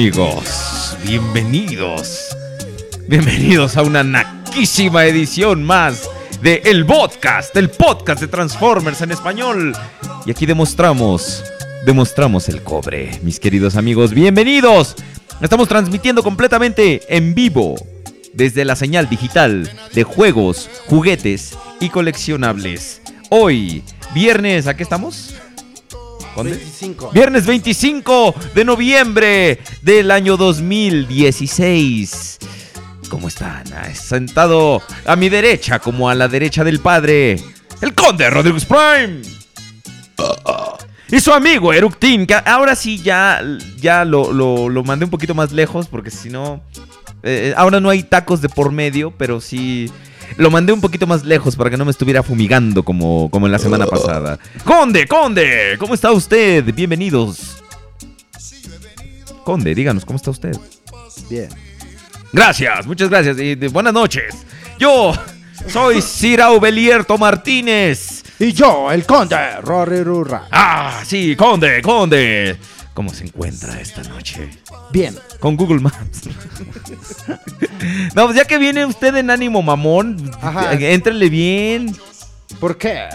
Amigos, bienvenidos. Bienvenidos a una naquísima edición más de El Podcast, el podcast de Transformers en español. Y aquí demostramos, demostramos el cobre, mis queridos amigos. Bienvenidos. Estamos transmitiendo completamente en vivo desde la señal digital de juegos, juguetes y coleccionables. Hoy, viernes, ¿a qué estamos? ¿Dónde? 25. Viernes 25 de noviembre del año 2016. ¿Cómo están? Ah, Sentado a mi derecha, como a la derecha del padre, el conde Rodríguez Prime. Y su amigo Eructin, que ahora sí ya, ya lo, lo- lo mandé un poquito más lejos, porque si no... eh, ahora no hay tacos de por medio, pero sí... Lo mandé un poquito más lejos para que no me estuviera fumigando como, como en la semana pasada. Conde, Conde, ¿cómo está usted? Bienvenidos. Conde, díganos, ¿cómo está usted? Bien. Gracias, muchas gracias y de- buenas noches. Yo soy Sir Aubelierto Martínez. Y yo, el conde Rory Rurra. Ah, sí, Conde, Conde. ¿Cómo se encuentra esta noche? Bien. Con Google Maps. no, pues ya que viene usted en ánimo mamón, Ajá. éntrele bien. ¿Por qué?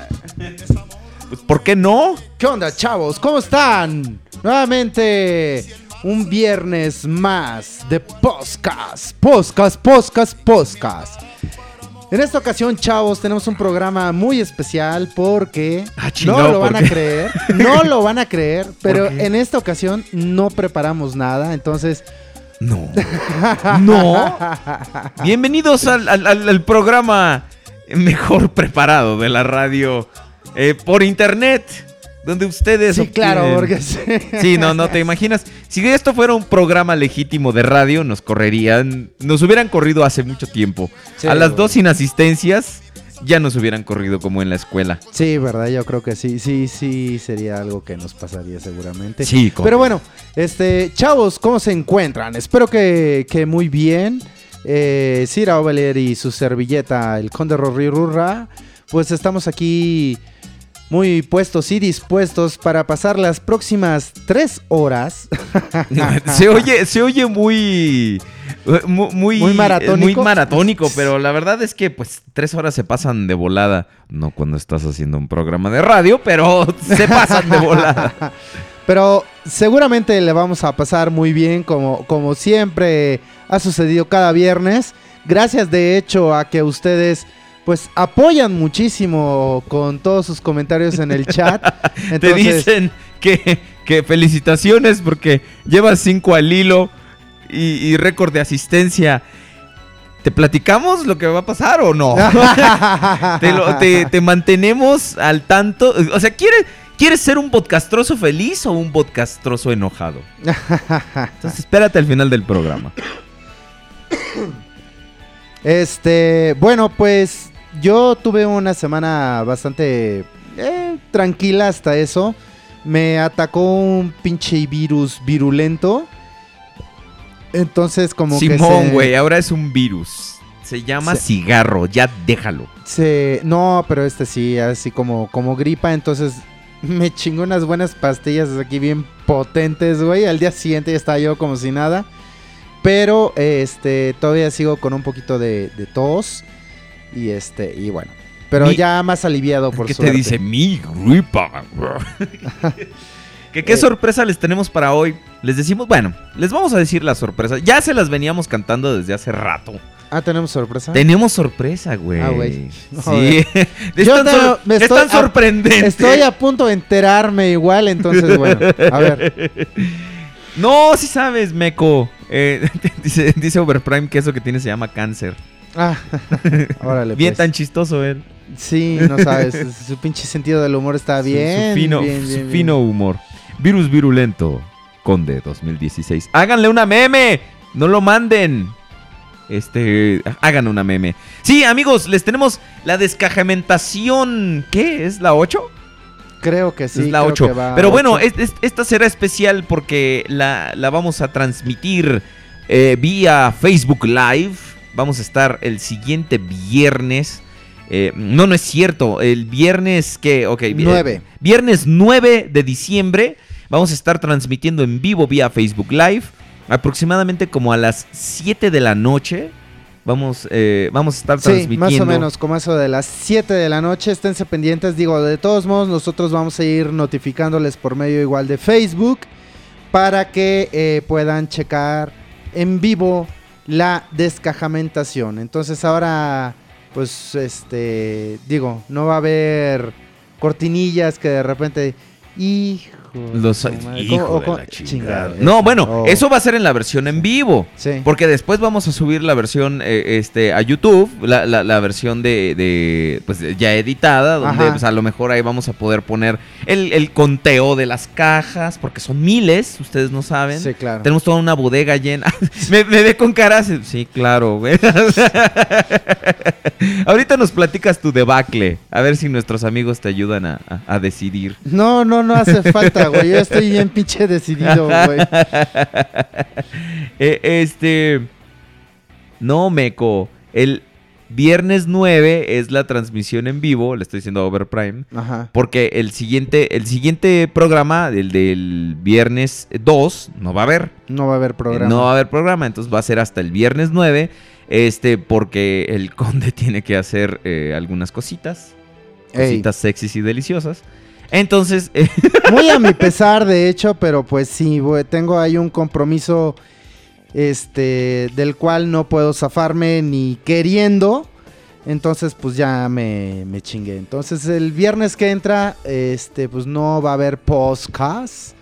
Pues, ¿Por qué no? ¿Qué onda, chavos? ¿Cómo están? Nuevamente un viernes más de podcast. Podcast, podcast, podcast. En esta ocasión, chavos, tenemos un programa muy especial porque Ah, no lo ¿por van a creer, no lo van a creer, pero en esta ocasión no preparamos nada, entonces No. No. Bienvenidos al, al- al- al programa mejor preparado de la radio eh, por internet. Donde ustedes... Sí, claro, porque sí. Sí, no, no te imaginas. Si esto fuera un programa legítimo de radio, nos correrían, nos hubieran corrido hace mucho tiempo. Sí, a las güey. dos sin asistencias, ya nos hubieran corrido como en la escuela. Sí, verdad, yo creo que sí, sí, sí, sería algo que nos pasaría seguramente. Sí, con- Pero bueno, este, chavos, ¿cómo se encuentran? Espero que, que muy bien. Eh, Cira Ovelier y su servilleta, el Conde Rorirurra, pues estamos aquí muy puestos y dispuestos para pasar las próximas tres horas. se oye, se oye muy, mu- muy, Muy maratónico. muy maratónico, pero la verdad es que pues tres horas se pasan de volada. No cuando estás haciendo un programa de radio, pero se pasan de volada. Pero seguramente le vamos a pasar muy bien, como, como siempre ha sucedido cada viernes. Gracias de hecho a que ustedes pues apoyan muchísimo con todos sus comentarios en el chat. Te dicen que, que felicitaciones porque llevas cinco al hilo y, y récord de asistencia. ¿Te platicamos lo que va a pasar o no? te, lo- te- te mantenemos al tanto. O sea, ¿quieres, ¿quieres ser un podcastroso feliz o un podcastroso enojado? Entonces espérate al final del programa. Este, bueno, pues yo tuve una semana bastante eh, tranquila hasta eso. Me atacó un pinche virus virulento. Entonces como que Simón, se- güey, ahora es un virus. Se llama Se- cigarro, ya déjalo. Se, no, pero este sí, así como, como gripa, entonces me chingó unas buenas pastillas aquí bien potentes, güey. Al día siguiente ya estaba yo como si nada. Pero este todavía sigo con un poquito de, de tos. Y este, y bueno. Pero Mi- ya más aliviado por ¿Qué te dice? Mi gripa. ¿Qué, ¿Qué Eh. sorpresa les tenemos para hoy? Les decimos, bueno, les vamos a decir la sorpresa. Ya se las veníamos cantando desde hace rato. Ah, tenemos sorpresa. Tenemos sorpresa, güey. Ah, güey. Sí. es Yo tan, te- sor- me es estoy tan a- sorprendente. Estoy a punto de enterarme igual, entonces bueno. A ver. No, si sabes, Meco. Eh, dice, dice Overprime que eso que tiene se llama cáncer. Ah, órale. Bien pues. tan chistoso él. Sí, no sabes. su pinche sentido del humor está bien. Su, fino, bien, su bien. fino humor. Virus virulento. Conde 2016. Háganle una meme. No lo manden. Este, hagan una meme. Sí, amigos, les tenemos la descajamentación. ¿Qué? ¿Es la 8? Creo que sí. es la creo 8. que va Pero bueno, ocho. es- es- esta será especial porque la, la vamos a transmitir eh, vía Facebook Live. Vamos a estar el siguiente viernes. Eh, no, no es cierto. El viernes que... Ok. Viernes 9 de diciembre. Vamos a estar transmitiendo en vivo vía Facebook Live. Aproximadamente como a las 7 de la noche. Vamos, eh, vamos a estar Sí, transmitiendo. más o menos como eso de las 7 de la noche. Esténse pendientes. Digo, de todos modos, nosotros vamos a ir notificándoles por medio igual de Facebook para que eh, puedan checar en vivo la descajamentación. Entonces ahora, pues, este, digo, no va a haber cortinillas que de repente, hijo, Los su madre", hijo o- o de con- la chingada, chingada. eso. No, bueno, Oh, eso va a ser en la versión en vivo. sí. Porque después vamos a subir la versión eh, este, a YouTube, la, la- la versión de, de, pues ya editada, donde pues, a lo mejor ahí vamos a poder poner el, el conteo de las cajas, porque son miles, ustedes no saben. Sí, claro. Tenemos toda una bodega llena. me, me ve con caras. Sí, claro. Ahorita nos platicas tu debacle. A ver si nuestros amigos te ayudan a, a- a decidir. No, no, no hace falta, güey. Yo estoy bien pinche decidido, güey. Eh, este. No, Meco. El viernes 9 es la transmisión en vivo. Le estoy diciendo a Overprime. Ajá. Porque el siguiente, el siguiente programa, el del viernes 2, no va a haber. No va a haber programa. No va a haber programa. Entonces va a ser hasta el viernes 9. Este, porque el conde tiene que hacer eh, algunas cositas. Ey. Cositas sexys y deliciosas. Entonces, Muy a mi pesar, de hecho, pero pues sí, tengo ahí un compromiso este del cual no puedo zafarme ni queriendo. Entonces, pues ya me, me chingué. Entonces, el viernes que entra, este, pues no va a haber podcast.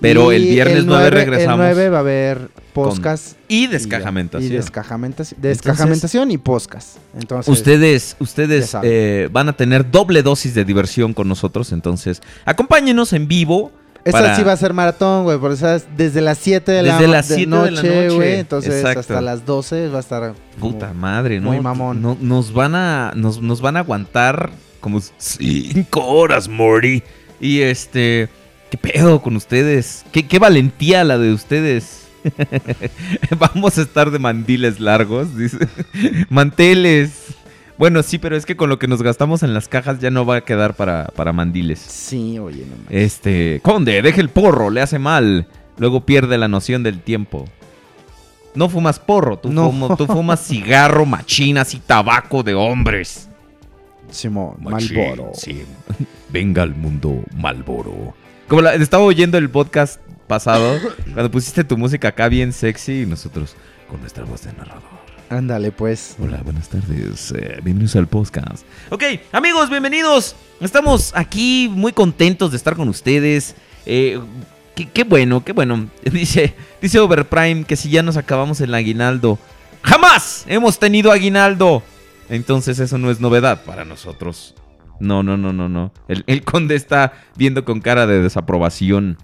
Pero Y el viernes 9 regresamos. El 9 va a haber podcast. Y ya. descajamentación. Y descajamentación. Descajamentación y podcast. Entonces, Ustedes, ustedes eh, van a tener doble dosis de diversión con nosotros, entonces acompáñenos en vivo. Esta para- sí va a ser maratón, güey, porque ¿sabes? desde las 7 de la, Desde las de 7 de la noche, güey. Entonces exacto. hasta las 12 va a estar. como- Puta madre, ¿no? muy mamón. No- nos van a nos, nos van a aguantar como cinco horas, Morty. Y este, ¿qué pedo con ustedes? ¿Qué, qué valentía la de ustedes? Vamos a estar de mandiles largos, dice. Manteles. Bueno, sí, pero es que con lo que nos gastamos en las cajas ya no va a quedar para, para mandiles. Sí, oye, no. Este, Conde, deje el porro, le hace mal. Luego pierde la noción del tiempo. No fumas porro, tú, No. fumo- tú fumas cigarro, machinas y tabaco de hombres. Simón, Machín, Malboro. sí. Venga al mundo Malboro. Como la- estaba oyendo el podcast pasado, cuando pusiste tu música acá bien sexy y nosotros con nuestra voz de narrador. Ándale, pues. Hola, buenas tardes. eh, bienvenidos al podcast. Ok, amigos, bienvenidos. Estamos aquí muy contentos de estar con ustedes. Eh, qué, qué bueno, qué bueno. Dice, dice Overprime que si ya nos acabamos el aguinaldo. ¡Jamás hemos tenido aguinaldo! Entonces eso no es novedad para nosotros. No, no, no, no, no. El, el conde está viendo con cara de desaprobación.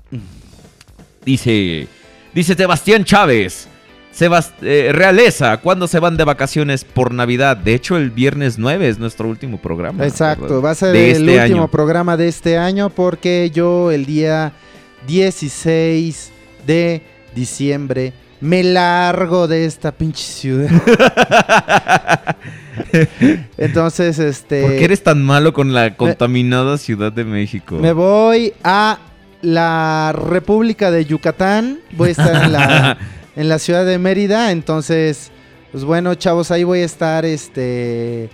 Dice, dice Sebastián Chávez. Sebas- eh, Realeza, ¿cuándo se van de vacaciones por Navidad? De hecho, el viernes 9 es nuestro último programa. Exacto, ¿verdad? va a ser De el este último año. programa de este año porque yo el día 16 de diciembre me largo de esta pinche ciudad. Entonces, este... ¿Por qué eres tan malo con la contaminada Ciudad de México? Me voy a la República de Yucatán. Voy a estar en la, en la ciudad de Mérida. Entonces, pues bueno, chavos, ahí voy a estar este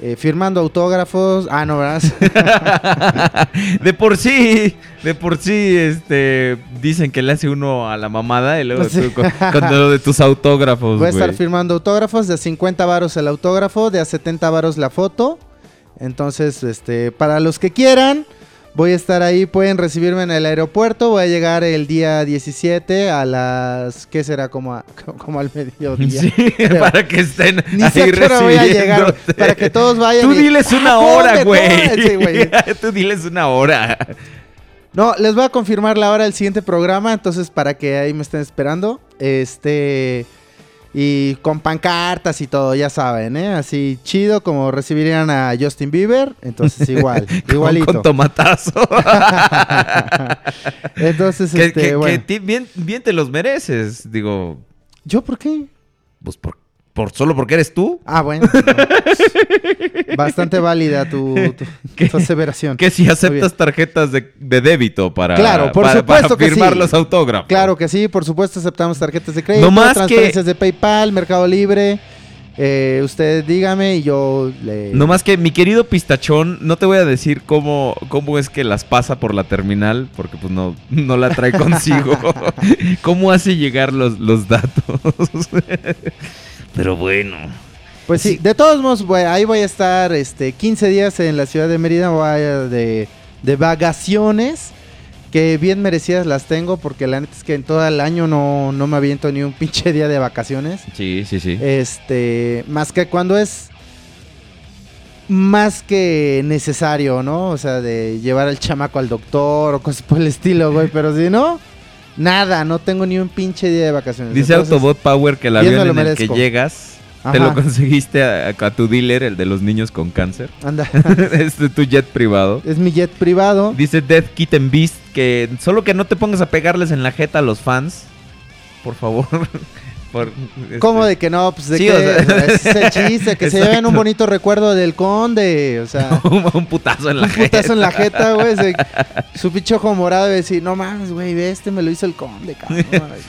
eh, firmando autógrafos. Ah, no, ¿verdad? de por sí, de por sí, este, dicen que le hace uno a la mamada y luego Sí. tú con, con lo de tus autógrafos, Voy a estar firmando autógrafos de a 50 varos el autógrafo, de a 70 varos la foto. Entonces, este, para los que quieran, voy a estar ahí, pueden recibirme en el aeropuerto. Voy a llegar el día 17 a las, ¿qué será? Como, a- como al mediodía. Sí, para que estén Ni sé ahí qué hora voy a llegar, para que todos vayan Tú y- diles una ¡Ah, hora, güey. Sí, güey. Tú diles una hora. No, les voy a confirmar la hora del siguiente programa, entonces para que ahí me estén esperando. Este. Y con pancartas y todo, ya saben, ¿eh? Así chido como recibirían a Justin Bieber. Entonces igual, igualito. Con, tomatazo. entonces, que, este, que- bueno. que bien, bien te los mereces. Digo, ¿Yo por qué? pues por, por solo porque eres tú. Ah, bueno. no. Bastante válida tu, tu- aseveración. Que si aceptas tarjetas de, de débito para, Claro, por para- supuesto para que firmar sí. los autógrafos. Claro que sí, por supuesto aceptamos tarjetas de crédito, No más que- transferencias de PayPal, Mercado Libre. Eh, usted dígame y yo le... No más que mi querido pistachón, no te voy a decir cómo, cómo es que las pasa por la terminal, porque pues no, no la trae consigo. ¿Cómo hace llegar los, los datos? Pero bueno. Pues sí, Sí. de todos modos, güey, ahí voy a estar este, 15 días en la ciudad de Mérida, voy a de, de vacaciones, que bien merecidas las tengo, porque la neta es que en todo el año no, no me aviento ni un pinche día de vacaciones. Sí, sí, sí. Este, más que cuando es más que necesario, ¿no? O sea, de llevar al chamaco al doctor o cosas por el estilo, güey, pero si no, nada, no tengo ni un pinche día de vacaciones. Dice Entonces, Autobot Power que el avión en el que llegas te lo conseguiste a, a tu dealer, el de los niños con cáncer. Anda, es tu jet privado. es mi jet privado. Dice Death Kitten Beast que solo que no te pongas a pegarles en la jeta a los fans. Por favor. Por, este, ¿Cómo de que no? Pues de Sí, que o sea- ese es el chiste, que se lleven un bonito recuerdo del conde, o sea, un, putazo en la un putazo en la jeta. jeta, güey, se- su pinche ojo morado y decir, no mames, güey, este me lo hizo el conde, cabrón.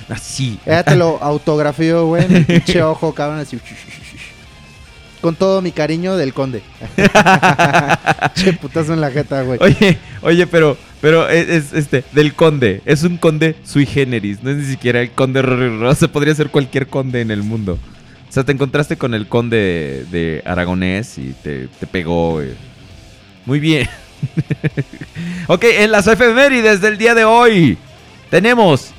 Así. Ya te lo autografió, güey, el pinche ojo, cabrón, así. Con todo mi cariño del conde. che putazo en la jeta, güey. Oye, oye, pero, pero es, es, este, del conde. Es un conde sui generis. No es ni siquiera el conde. Se podría ser cualquier conde en el mundo. O sea, te encontraste con el conde de Aragonés y te, te pegó. Muy bien. ok, en las efemérides del día de hoy tenemos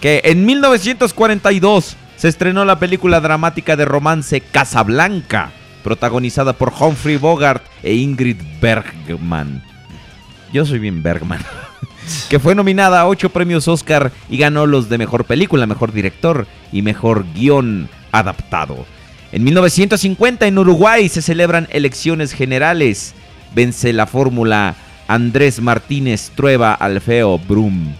que en 1942 se estrenó la película dramática de romance Casablanca, protagonizada por Humphrey Bogart e Ingrid Bergman. Yo soy bien Bergman. que fue nominada a ocho premios Oscar y ganó los de mejor película, mejor director y mejor guion adaptado. En 1950 en Uruguay se celebran elecciones generales. Vence la fórmula Andrés Martínez Trueba Alfeo Brum.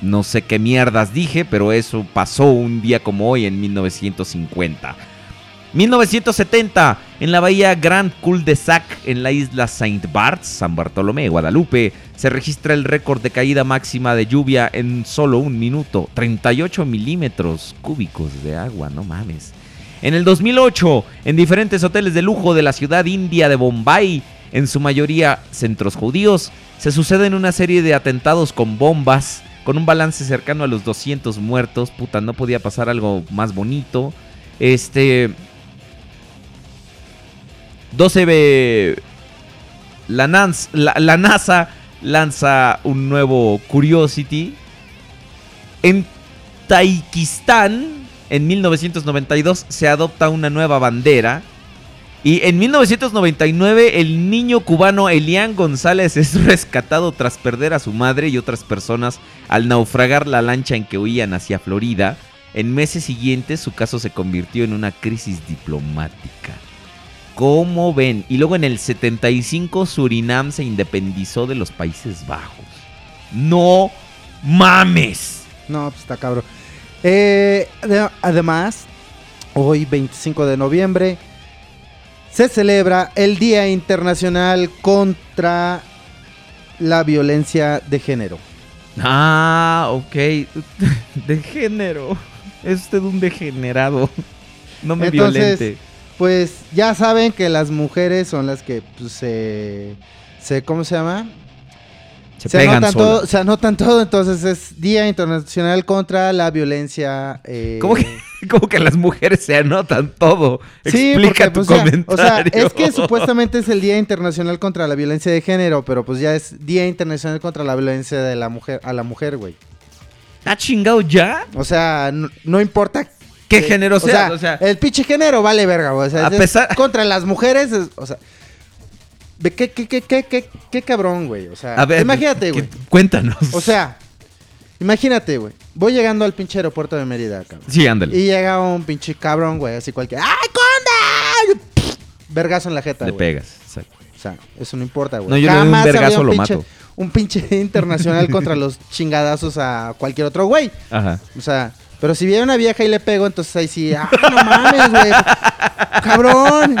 No sé qué mierdas dije, pero eso pasó un día como hoy en 1950. 1970, en la bahía Grand Cul-de-Sac, en la isla Saint Barts, San Bartolomé, Guadalupe, se registra el récord de caída máxima de lluvia en solo un minuto, 38 milímetros cúbicos de agua, no mames. En el 2008, en diferentes hoteles de lujo de la ciudad india de Bombay, en su mayoría centros judíos, se suceden una serie de atentados con bombas, con un balance cercano a los 200 muertos. Puta, no podía pasar algo más bonito. Este. 12 ve- la, Nans- la- la NASA lanza un nuevo Curiosity. En Taikistán, en 1992, se adopta una nueva bandera. Y en 1999, el niño cubano Elian González es rescatado tras perder a su madre y otras personas al naufragar la lancha en que huían hacia Florida. En meses siguientes, su caso se convirtió en una crisis diplomática. ¿Cómo ven? Y luego en el 75 Surinam se independizó de los Países Bajos. No mames. No, pues está cabrón. Eh, ade- además, hoy 25 de noviembre se celebra el Día Internacional contra la Violencia de Género. Ah, ok. De género. Es usted un degenerado. No me Entonces, violente. Pues ya saben que las mujeres son las que pues, se, se ¿cómo se llama? Se, se pegan anotan solas. todo, se anotan todo, entonces es Día Internacional contra la Violencia. eh, ¿Cómo que, cómo que las mujeres se anotan todo? Sí, Explica porque, tu pues, ya, comentario. o sea, es que supuestamente es el Día Internacional contra la Violencia de Género, pero pues ya es Día Internacional contra la Violencia de la mujer a la mujer, güey. ¿Ha chingado ya? O sea, no, no importa ¿Qué que- género o sea? O sea, el pinche género vale verga, güey. O sea, A es pesar- contra las mujeres, es- o sea, qué, qué, qué, qué, qué, qué cabrón, güey. O sea, a ver, imagínate, güey. Cuéntanos. O sea, imagínate, güey. Voy llegando al pinche aeropuerto de Mérida, cabrón. sí, ándale. Y llega un pinche cabrón, güey, así cualquier. ¡Ay, conda! Vergazo en la jeta, Le güey. pegas. exacto. O sea, eso no importa, güey. No, yo le un Jamás había vergazo, lo pinche- mato. Un pinche internacional contra los chingadazos a cualquier otro güey. Ajá. O sea, pero si viene una vieja y le pego, entonces ahí sí, ¡ah, no mames, güey! ¡Cabrón!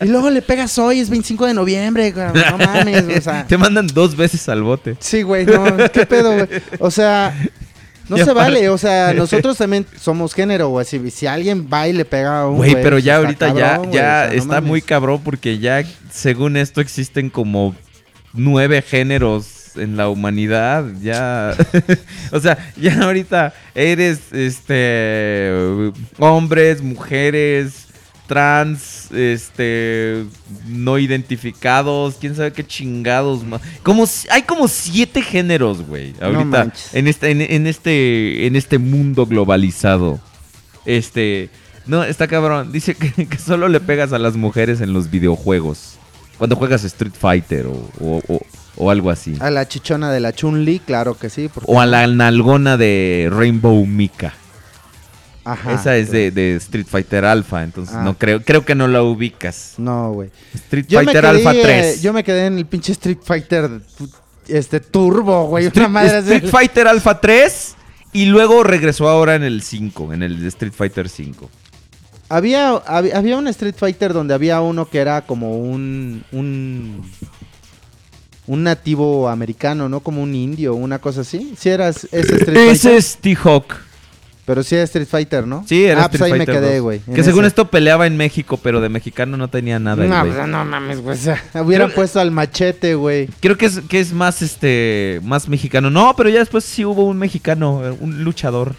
Y luego le pegas hoy, es 25 de noviembre, no mames, o sea. Te mandan dos veces al bote. Sí, güey, no, ¿qué pedo, güey? O sea, no se vale, o sea, nosotros también somos género, güey. Si, si alguien va y le pega a un Güey, pero pues, ya ahorita cabrón, ya, ya o sea, no está muy cabrón porque ya, según esto, existen como nueve géneros en la humanidad. Ya, o sea, ya ahorita eres, este, hombres, mujeres, trans, este, no identificados, quién sabe qué chingados más. Como, hay como siete géneros, güey, ahorita en este, en, en este, en este mundo globalizado. Este, no, está cabrón. Dice que, que solo le pegas a las mujeres en los videojuegos. Cuando juegas Street Fighter o, o- o- o algo así. A la chichona de la Chun-Li, claro que sí. O a la nalgona de Rainbow Mika. Ajá, Esa es de, de Street Fighter Alpha, entonces Ah. no creo, creo que no la ubicas. No, güey. Street Yo Fighter quedé, Alpha eh, 3. yo me quedé en el pinche Street Fighter este turbo, güey. Street, madre Fighter Alpha 3 y luego regresó ahora en el 5, en el de Street Fighter 5. Había, había, había un Street Fighter donde había uno que era como un, un. Un nativo americano, ¿no? Como un indio, una cosa así. Sí, era ese Street Fighter. Ese es T-Hawk. Pero sí era Street Fighter, ¿no? Sí, era ah, Street pues ahí Fighter me quedé, 2. güey. Que según ese. esto peleaba en México, pero de mexicano no tenía nada. el No, pues, no mames, güey. o sea, hubieran puesto al machete, güey. Creo que es, que es más este más mexicano. No, pero ya después sí hubo un mexicano, eh, un luchador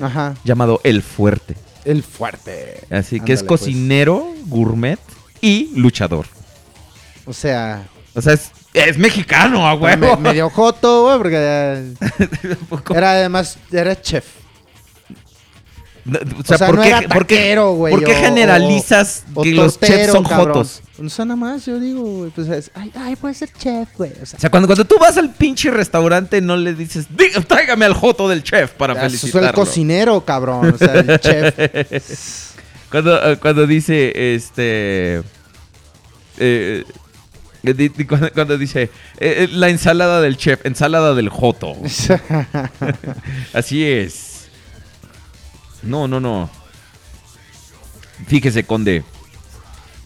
Ajá. llamado El Fuerte. El fuerte. Así que es pues. cocinero, gourmet y luchador. O sea, O sea, es, es mexicano, a huevo. me- medio joto, güey, porque era, además, era chef. No, O sea, O sea, ¿por no qué, era por qué- taquero, güey, por qué o- generalizas O que los chefs son cabrón. jotos? O sea, nada más, yo digo, güey, pues es, ay, ay, puede ser chef, güey. O sea, O sea, cuando, cuando tú vas al pinche restaurante, no le dices, "Di- tráigame al joto del chef para eso es el felicitarlo. cocinero, cabrón. O sea, el chef. Cuando, cuando dice, este... eh, cuando, cuando dice, eh, eh, la ensalada del chef, ensalada del joto. Así es. No, no, no. Fíjese, Conde,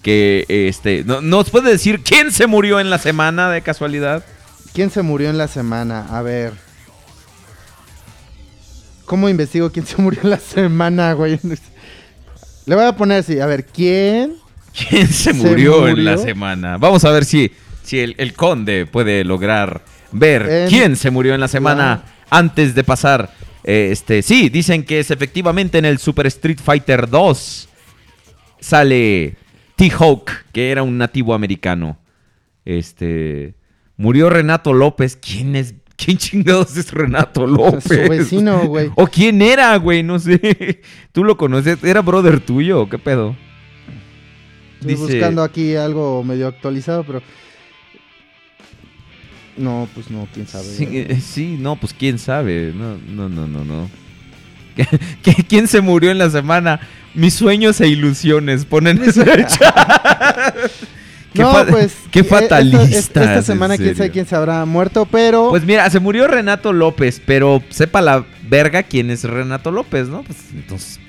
que este... No, ¿Nos puede decir quién se murió en la semana de casualidad? ¿Quién se murió en la semana? A ver. ¿Cómo investigo quién se murió en la semana, güey? Le voy a poner así, a ver, ¿quién? ¿Quién se ¿Se murió, en la semana? Vamos a ver si, si el, el conde puede lograr ver En- quién se murió en la semana antes de pasar. eh, este, sí, dicen que es efectivamente en el Super Street Fighter 2 sale T-Hawk, que era un nativo americano. Este murió Renato López. ¿Quién es? ¿Quién chingados es Renato López? Su vecino, güey. ¿O quién era, güey? No sé. ¿Tú lo conoces? ¿Era brother tuyo qué pedo? Estoy buscando aquí algo medio actualizado, pero. No, pues no, quién sabe. Sí, eh, sí, no, pues quién sabe. No, no, no, no, no. ¿Qui- ¿Quién se murió en la semana? Mis sueños e ilusiones. Ponen chat. Qué no, pues. Qué eh, esta- fatalistas. Esta, esta semana, quién sabe quién se habrá muerto, pero. Pues mira, se murió Renato López, pero sepa la verga quién es Renato López, ¿no? Pues entonces,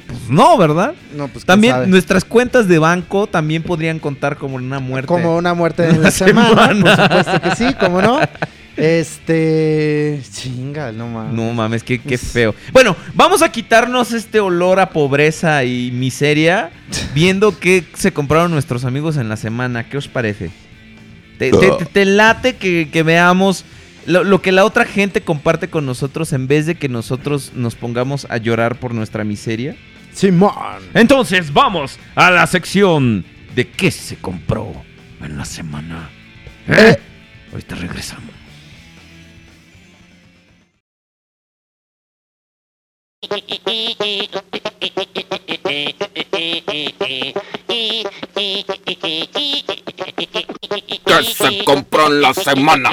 pues, pues no, ¿verdad? no, pues También sabe. nuestras cuentas de banco también podrían contar como una muerte. Como una muerte Una en la semana, semana. por supuesto que sí, ¿cómo no? Este. Chinga, no mames. No mames, qué, qué feo. Bueno, vamos a quitarnos este olor a pobreza y miseria viendo qué se compraron nuestros amigos en la semana. ¿Qué os parece? ¿Te, te- te- te late que, que veamos lo, lo que la otra gente comparte con nosotros en vez de que nosotros nos pongamos a llorar por nuestra miseria? Simón. Entonces vamos a la sección de qué se compró en la semana. Eh. Ahorita regresamos. que se compró en la semana.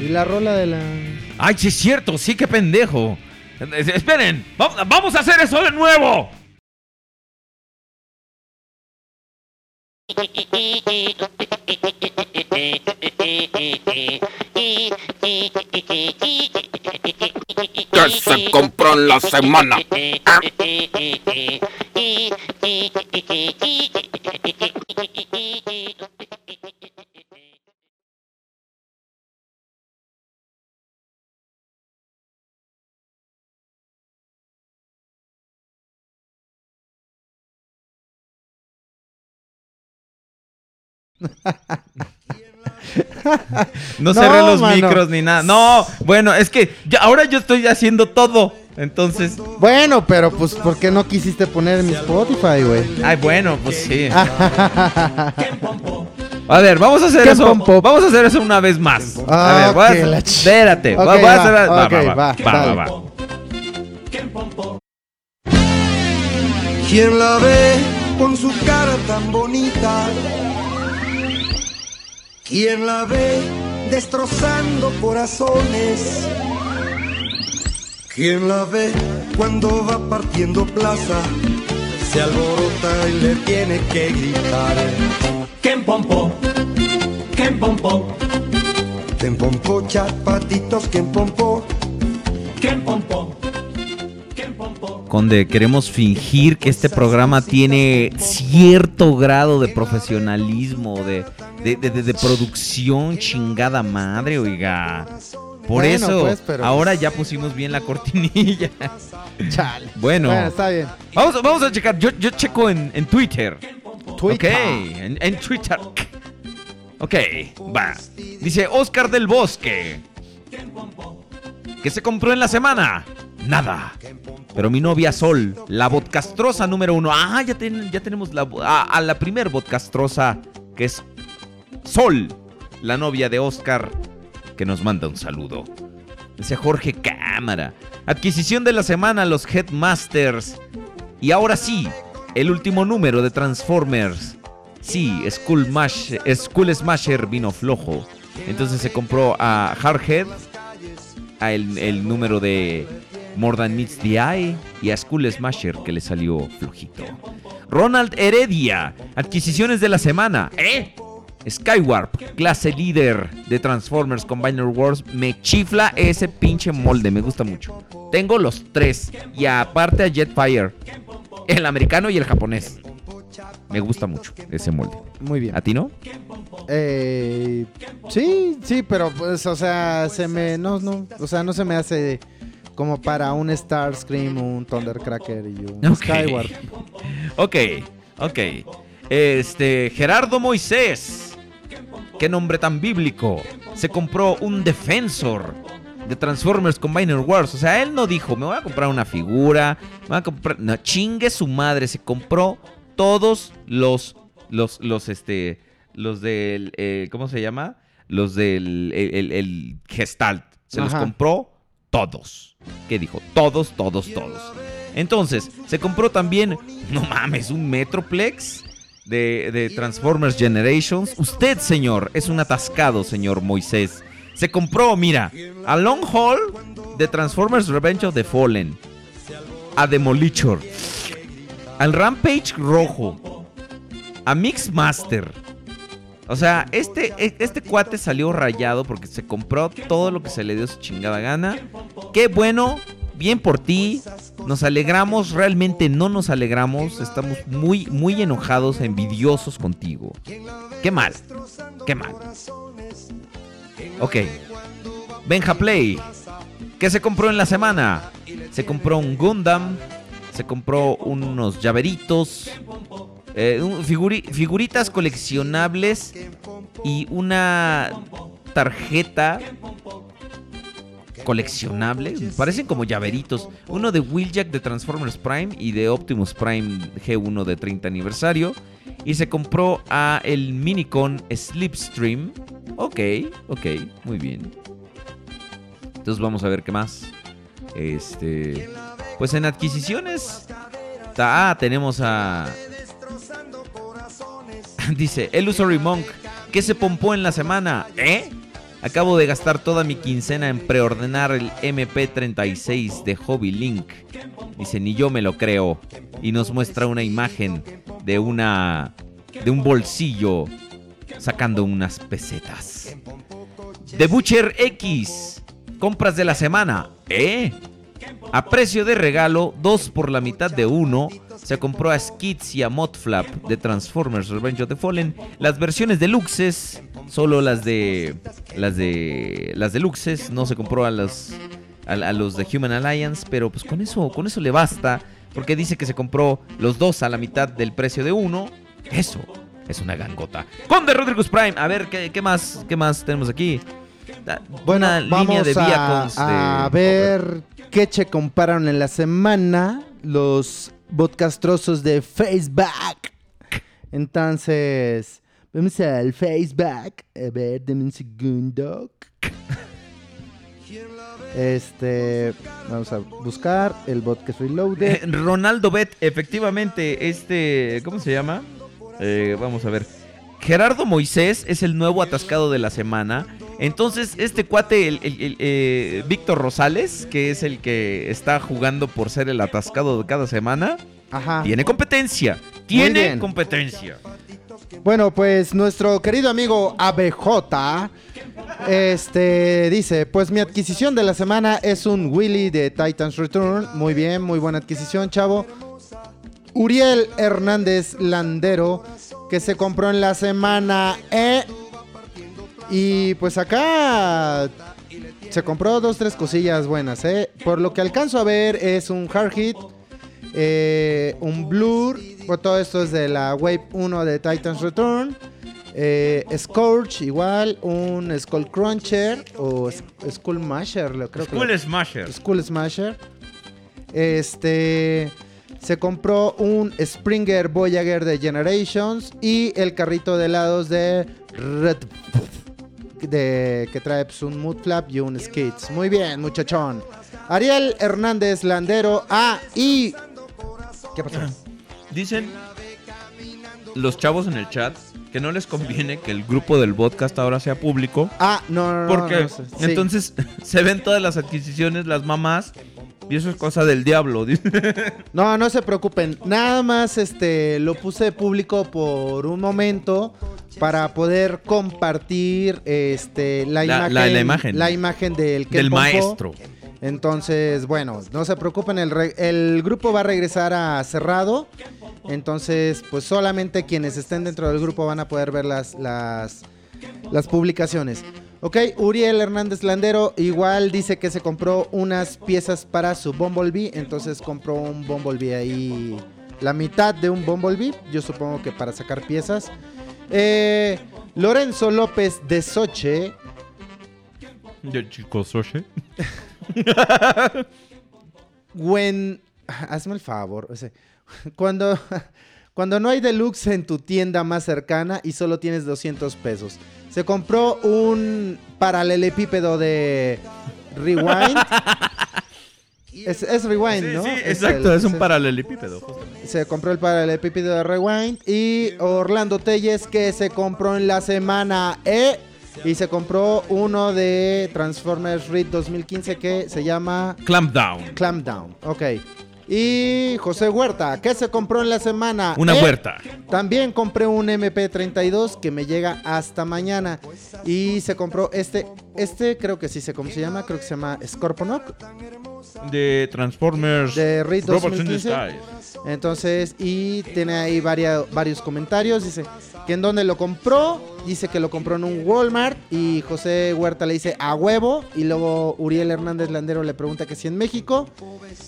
Y la rola de la. Ay, sí es cierto, sí, qué pendejo. Es- Esperen, va- vamos a hacer eso de nuevo. Que se compró en la semana. No, No, cerré los mano. micros ni nada. No, bueno, es que ya- ahora yo estoy haciendo todo. Entonces, Bueno, pero pues, ¿por qué no quisiste poner mi Spotify, güey? ay, bueno, pues sí. Ah, A ver, vamos a hacer ¿Qué eso. pompo? Vamos a hacer eso una vez más. Ah, a ver, voy a espérate. Ok, voy a va, hacer- va, va, va, va. ¿Quién la ve con su cara tan bonita? ¿Quién la ve destrozando corazones? ¿Quién la ve cuando va partiendo plaza? Se alborota y le tiene que gritar. Ken Pompo, Ken Pompo, Ken pompo, chapatitos, Ken pompo. Ken Pompo, Conde, queremos fingir que este programa tiene cierto grado de profesionalismo, de, de, de- producción chingada madre, oiga. Por Bueno, eso, pues, pero- ahora ya pusimos bien la cortinilla. chale. Bueno, Bueno, está bien. vamos, a- vamos a checar. Yo, yo checo en, en Twitter. Twitter. Ok, en, en Twitter. Ok, va. Dice Oscar del Bosque. ¿Qué se compró en la semana? Nada. Pero mi novia Sol, la podcastrosa número uno. Ah, ya, ten- ya tenemos la, a, a la primer podcastrosa, que es Sol, la novia de Oscar, que nos manda un saludo. Dice Jorge Cámara. Adquisición de la semana, los Headmasters. Y ahora sí, el último número de Transformers. Sí, Skull, Mash, Skull Smasher vino flojo. Entonces se compró a Hardhead, a el número de More Than Meets the Eye y a Skull Smasher que le salió flojito. Ronald Heredia, adquisiciones de la semana. ¿Eh? Skywarp, clase líder de Transformers Combiner Wars. Me chifla ese pinche molde, me gusta mucho. Tengo los tres y aparte a Jetfire, el americano y el japonés. Me gusta mucho ese molde. Muy bien. ¿A ti no? Eh, sí, sí, pero pues, o sea, se me, no, no, o sea, no se me hace como para un Starscream, un Thundercracker y un Ok. Skyward. Ok, ok. Este, Gerardo Moisés. Qué nombre tan bíblico. Se compró un Defensor de Transformers Combiner Wars. O sea, él no dijo, me voy a comprar una figura. Me voy a comprar. No, chingue su madre. Se compró todos los. Los, los, este. Los del. eh, ¿Cómo se llama? Los del. El, el- el Gestalt. Se los compró todos. ¿Qué dijo? Todos, todos, todos. Entonces, se compró también, no mames, un Metroplex de, Transformers Generations. Usted, señor, es un atascado, señor Moisés. Se compró, mira, a Long Haul de Transformers Revenge of the Fallen. A Demolition. Al Rampage rojo. A Mixmaster. O sea, este, este cuate salió rayado porque se compró todo lo que se le dio su chingada gana. Qué bueno, bien por ti. Nos alegramos, realmente no nos alegramos. Estamos muy, muy enojados, envidiosos contigo. Qué mal, qué mal. Ok. Benja Play. ¿Qué se compró en la semana? Se compró un Gundam. Se compró unos llaveritos. Eh, figuritas coleccionables. Y una tarjeta coleccionable. Parecen como llaveritos. Uno de Wheeljack de Transformers Prime y de Optimus Prime G1 de 30 aniversario. Y se compró a el Minicon Slipstream. Ok, ok, muy bien. Entonces vamos a ver qué más. Este. Pues en adquisiciones. Ah, tenemos a. Dice, Illusory Monk. ¿Qué se pompó en la semana? ¿Eh? Acabo de gastar toda mi quincena en preordenar el MP36 de Hobby Link. Dice, ni yo me lo creo. Y nos muestra una imagen de una. de un bolsillo sacando unas pesetas. The Butcher X. Compras de la semana. ¿Eh? A precio de regalo, dos por la mitad de uno. Se compró a Skids y a Modflap de Transformers Revenge of the Fallen. Las versiones deluxes, solo las de. Las de. Las deluxes. No se compró a los. A, a los de Human Alliance. Pero pues con eso, con eso le basta. Porque dice que se compró los dos a la mitad del precio de uno. Eso es una gangota. Conde Rodriguez Prime. A ver, ¿qué, qué más? ¿Qué más tenemos aquí? Da- Bueno, vamos línea de a, Viacons a de- ver qué che compraron en la semana los podcastrosos de Facebook. Entonces, vamos al Facebook. A ver, dame un segundo. Este, vamos a buscar el podcast reloaded. Eh, Ronaldo Bet, efectivamente, este, ¿cómo se llama? Eh, vamos a ver. Gerardo Moisés es el nuevo atascado de la semana. Entonces, este cuate, el, el- el, eh, Víctor Rosales, que es el que está jugando por ser el atascado de cada semana, Ajá. tiene competencia. Tiene competencia. Bueno, pues nuestro querido amigo ABJ este dice, pues mi adquisición de la semana es un Willy de Titans Return. Muy bien, muy buena adquisición, chavo. Uriel Hernández Landero, que se compró en la semana. eh. Y pues acá se compró dos, tres cosillas buenas, ¿eh? Por lo que alcanzo a ver es un hard hit, eh, un blur, todo esto es de la Wave 1 de Titans Return. Eh, Scourge, igual, un Skull Cruncher o Skull Masher, lo creo que Skull Smasher. Skull Smasher. Este se compró un Springer Voyager de Generations y el carrito de helados de Red de que trae pues, un mood flap y un skids. Muy bien, muchachón. Ariel Hernández Landero. Ah, y ¿Qué pasó? Dicen los chavos en el chat que no les conviene que el grupo del podcast ahora sea público. Ah, no, no, no. Porque no sé. Sí. entonces se ven todas las adquisiciones, las mamás, y eso es cosa del diablo. No, no se preocupen. Nada más este lo puse público por un momento para poder compartir este la, La- imagen, la- la imagen. la imagen del que Del maestro. Entonces, bueno, no se preocupen, el, re- el grupo va a regresar a cerrado. Entonces, pues solamente quienes estén dentro del grupo van a poder ver las, las, las publicaciones. Ok, Uriel Hernández Landero igual dice que se compró unas piezas para su Bumblebee. Entonces compró un Bumblebee ahí, la mitad de un Bumblebee. Yo supongo que para sacar piezas. Eh, Lorenzo López de Soche Yo, chico, Soche. When. Hazme el favor. o sea, cuando, cuando no hay deluxe en tu tienda más cercana y solo tienes 200 pesos. Se compró un paralelepípedo de Rewind. es, es Rewind, ¿no? Sí, Es exacto, el- es un el- paralelepípedo. justamente. se compró el paralelepípedo de Rewind. Y Orlando Telles que se compró en la semana E. Y se compró uno de Transformers Read 2015 que se llama Clamp down. Clamp Down, ok. Y José Huerta, ¿qué se compró en la semana? Una Eh, huerta. También compré un MP32 que me llega hasta mañana. Y se compró este, este creo que sí sé cómo se llama, creo que se llama Scorponok. De Transformers. De Robots in 2015. Disguise. Entonces, y tiene ahí varia- varios comentarios. Dice que en dónde lo compró. Dice que lo compró en un Walmart. Y José Huerta le dice a huevo. Y luego Uriel Hernández Landero le pregunta que si en México.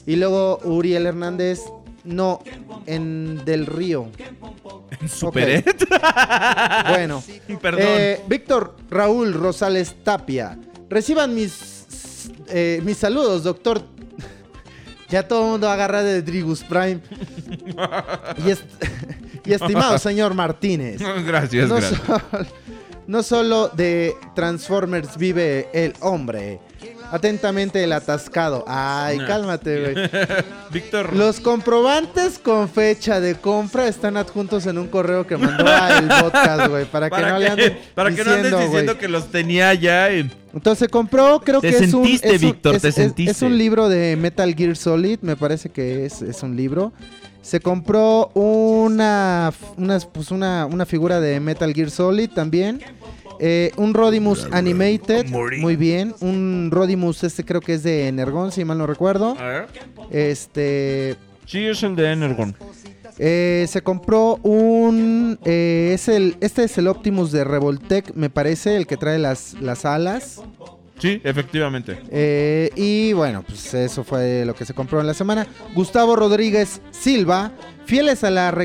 Y luego Uriel Hernández, no, en Del Río. Superet. Bueno, Perdón. eh, Víctor Raúl Rosales Tapia. Reciban mis, eh, mis saludos, doctor. Ya todo el mundo agarra de Drigus Prime. y, est- y estimado señor Martínez. gracias, No, gracias. sol- no solo de Transformers vive el hombre. Atentamente el atascado. Ay, No. cálmate, güey. Víctor. Los comprobantes con fecha de compra están adjuntos en un correo que mandó al podcast, güey, para, que no le anden para que no andes diciendo, que los tenía ya en... Entonces compró, creo que es un sentiste, es un- Víctor, es- te es- sentiste. Es un libro de Metal Gear Solid, me parece que es, es un libro. Se compró una una, pues una una figura de Metal Gear Solid también. Eh, un Rodimus Animated, muy bien. Un Rodimus, este creo que es de Energon, si mal no recuerdo. A ver. Este, Sí, es el de Energon. Eh, se compró un. eh, es el, este es el Optimus de Revoltech, me parece, el que trae las, las alas. Sí, efectivamente. Eh, y bueno, pues eso fue lo que se compró en la semana. Gustavo Rodríguez Silva, fieles a la,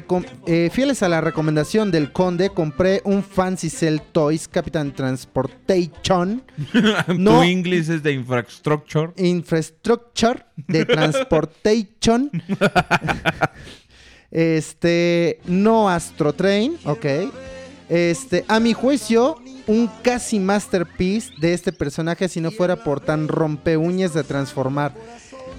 eh, fieles a la recomendación del Conde, compré un Fancy Cell Toys Captain Transportation No. Tu inglés es de infrastructure. Infrastructure de Transportation. este, no Astro Train, ok. Este, a mi juicio, un casi masterpiece de este personaje si no fuera por tan rompeuñas de transformar.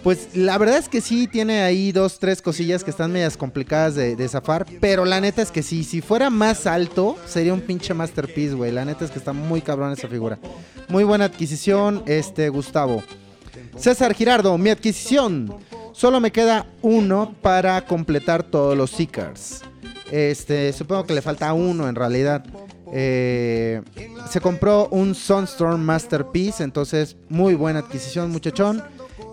Pues la verdad es que sí tiene ahí dos, tres cosillas que están medias complicadas de, de zafar. Pero la neta es que sí, si fuera más alto, sería un pinche masterpiece, güey. La neta es que está muy cabrón esa figura. Muy buena adquisición, este, Gustavo. César Girardo, mi adquisición. Solo me queda uno para completar todos los Seekers. Este, supongo que le falta uno en realidad. Eh, se compró un Sunstorm Masterpiece, entonces muy buena adquisición, muchachón.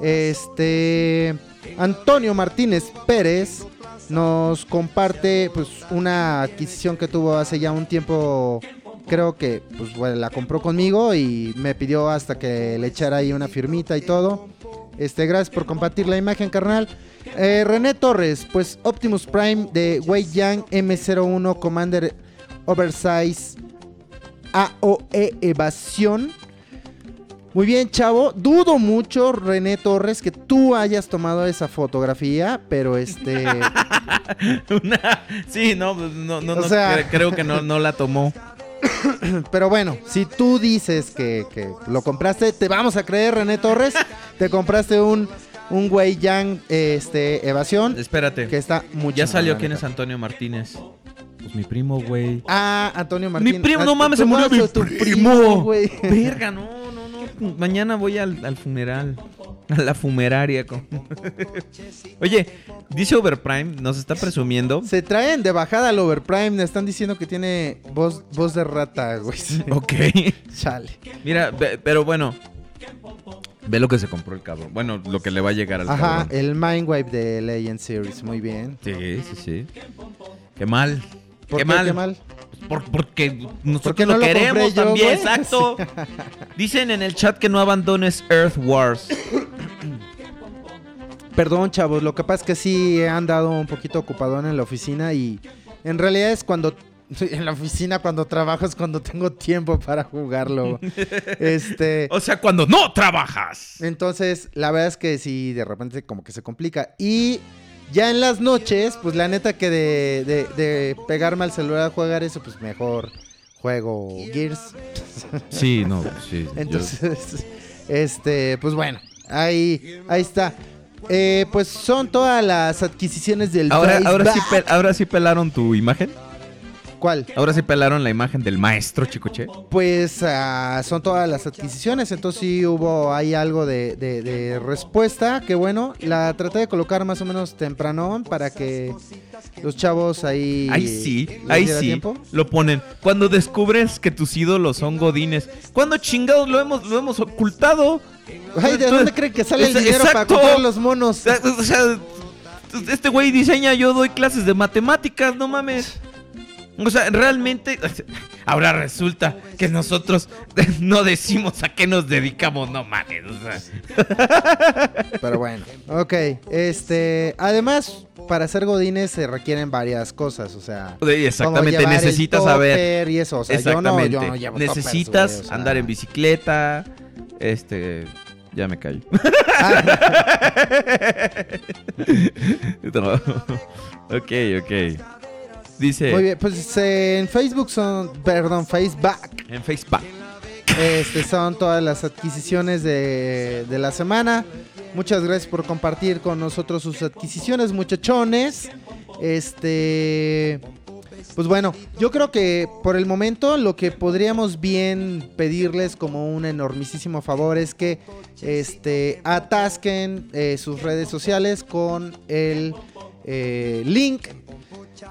Este, Antonio Martínez Pérez nos comparte pues una adquisición que tuvo hace ya un tiempo. Creo que pues bueno, la compró conmigo y me pidió hasta que le echara ahí una firmita y todo. Este, gracias por compartir la imagen, carnal. Eh, René Torres, pues Optimus Prime de Wei Yang M01 Commander Oversize AOE Evasión. Muy bien, chavo. Dudo mucho, René Torres, que tú hayas tomado esa fotografía, pero este. Una- Sí, no, pues, no, no, O no, sea- cre- creo que no, no la tomó. pero bueno, si tú dices que, que lo compraste, te vamos a creer, René Torres. te compraste un, un Wei Yang este, evasión Espérate. que está mucho. Ya salió quién es. Antonio Martínez. Pues mi primo, güey. Ah, Antonio Martín. Mi primo, Ah, no mames, se murió mi tu primo. güey. Verga, no, no, no. Mañana voy al, al funeral. A la fumeraria. con- Oye, dice Overprime, nos está presumiendo. Se traen de bajada al Overprime. Me están diciendo que tiene voz, voz de rata, güey. Ok. Chale. Mira, ve- pero bueno. Ve lo que se compró el cabrón. Bueno, lo que le va a llegar al Ajá, cabrón. el Mindwipe de Legend Series. Muy bien. Sí, sí, sí. Qué mal. ¿Por qué, qué, mal. qué mal? Por- porque nosotros Porque no lo queremos yo, también, exacto. Dicen en el chat que no abandones Earth Wars. Perdón, chavos, lo que pasa es que sí he andado un poquito ocupado en la oficina y en realidad es cuando en la oficina cuando trabajo es cuando tengo tiempo para jugarlo. este, O sea, cuando no trabajas. entonces la verdad es que sí de repente como que se complica y ya en las noches, pues la neta que de, de- de pegarme al celular a jugar eso, pues mejor juego Gears. Sí, no, sí. Entonces, este, pues bueno, ahí, ahí está. Eh, pues son todas las adquisiciones del Ahora, sí ahora sí pelaron tu imagen. ¿Cuál? Ahora sí pelaron la imagen del maestro Chicoche. Pues ah, son todas las adquisiciones, entonces sí hubo ahí algo de, de- de respuesta, que bueno, la traté de colocar más o menos temprano para que los chavos ahí... Ahí sí, ahí sí. tiempo. Lo ponen. Cuando descubres que tus ídolos son godines. ¿Cuándo chingados lo hemos, lo hemos ocultado? Ay, ¿de dónde creen que sale el dinero para exacto. comprar los monos? O sea, este güey diseña, yo doy clases de matemáticas, no mames. O sea, realmente, ahora resulta que nosotros no decimos a qué nos dedicamos, no mames. O sea. Pero bueno, ok. Este, además, para ser godines se requieren varias cosas, o sea. Exactamente, necesitas saber. Y eso, o sea, yo no, Exactamente. yo no llevo toppers, necesitas güey, o sea. andar en bicicleta. Este. Ya me callo. No. Ok, ok. Dice. Muy bien, pues eh, en Facebook son, perdón, Facebook, En Facebook. este, son todas las adquisiciones de, de la semana. Muchas gracias por compartir con nosotros sus adquisiciones, muchachones. Este, pues bueno, yo creo que por el momento lo que podríamos bien pedirles como un enormísimo favor es que este, atasquen eh, sus redes sociales con el eh, link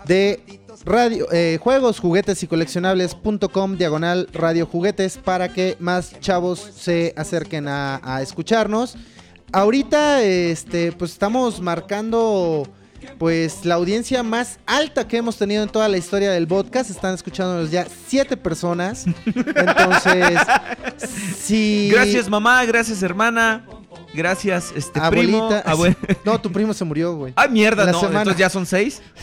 de radio, eh, juegos, juguetes y coleccionables.com diagonal radio juguetes para que más chavos se acerquen a, a escucharnos. Ahorita este, pues estamos marcando pues la audiencia más alta que hemos tenido en toda la historia del podcast. Están escuchándonos ya siete personas. Entonces, si... Gracias, mamá. Gracias, hermana. Gracias, este primo. Abuelita. abue- No, tu primo se murió, güey. Ay, mierda, La no. semana. Entonces ya son seis.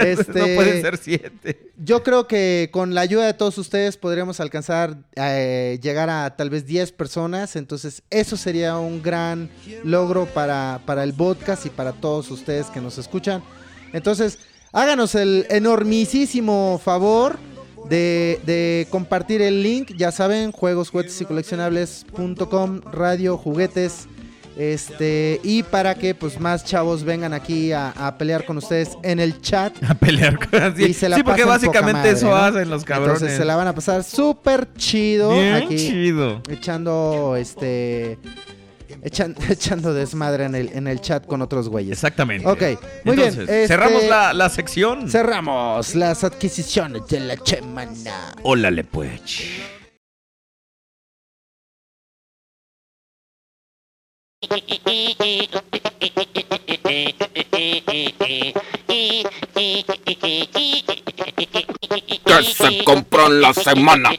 Este, No pueden ser siete. Yo creo que con la ayuda de todos ustedes podríamos alcanzar eh, llegar a tal vez 10 personas. Entonces eso sería un gran logro para, para el podcast y para todos ustedes que nos escuchan. Entonces háganos el enormísimo favor de, de compartir el link. Ya saben, juegos, juguetes y coleccionables.com, radio, juguetes. Este, y para que pues más chavos vengan aquí a, a pelear con ustedes en el chat. A pelear con así. Y se la Sí, porque básicamente madre, eso ¿no? hacen los cabrones. Entonces se la van a pasar súper chido Bien aquí chido. echando este echan- echando desmadre en el, en el chat con otros güeyes. Exactamente. Ok, muy bien, Entonces, este- cerramos la, la sección. Cerramos las adquisiciones de la semana. Ólale, pues. Que se compró en la semana.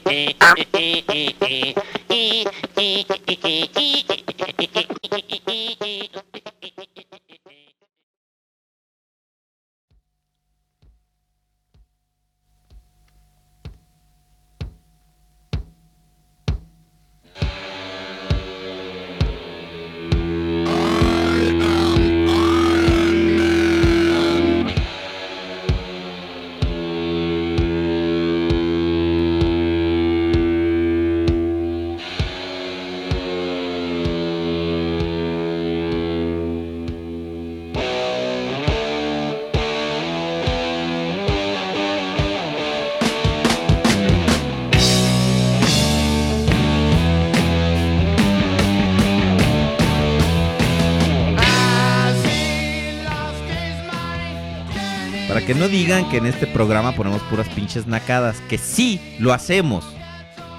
Que no digan que en este programa ponemos puras pinches nacadas, que sí lo hacemos,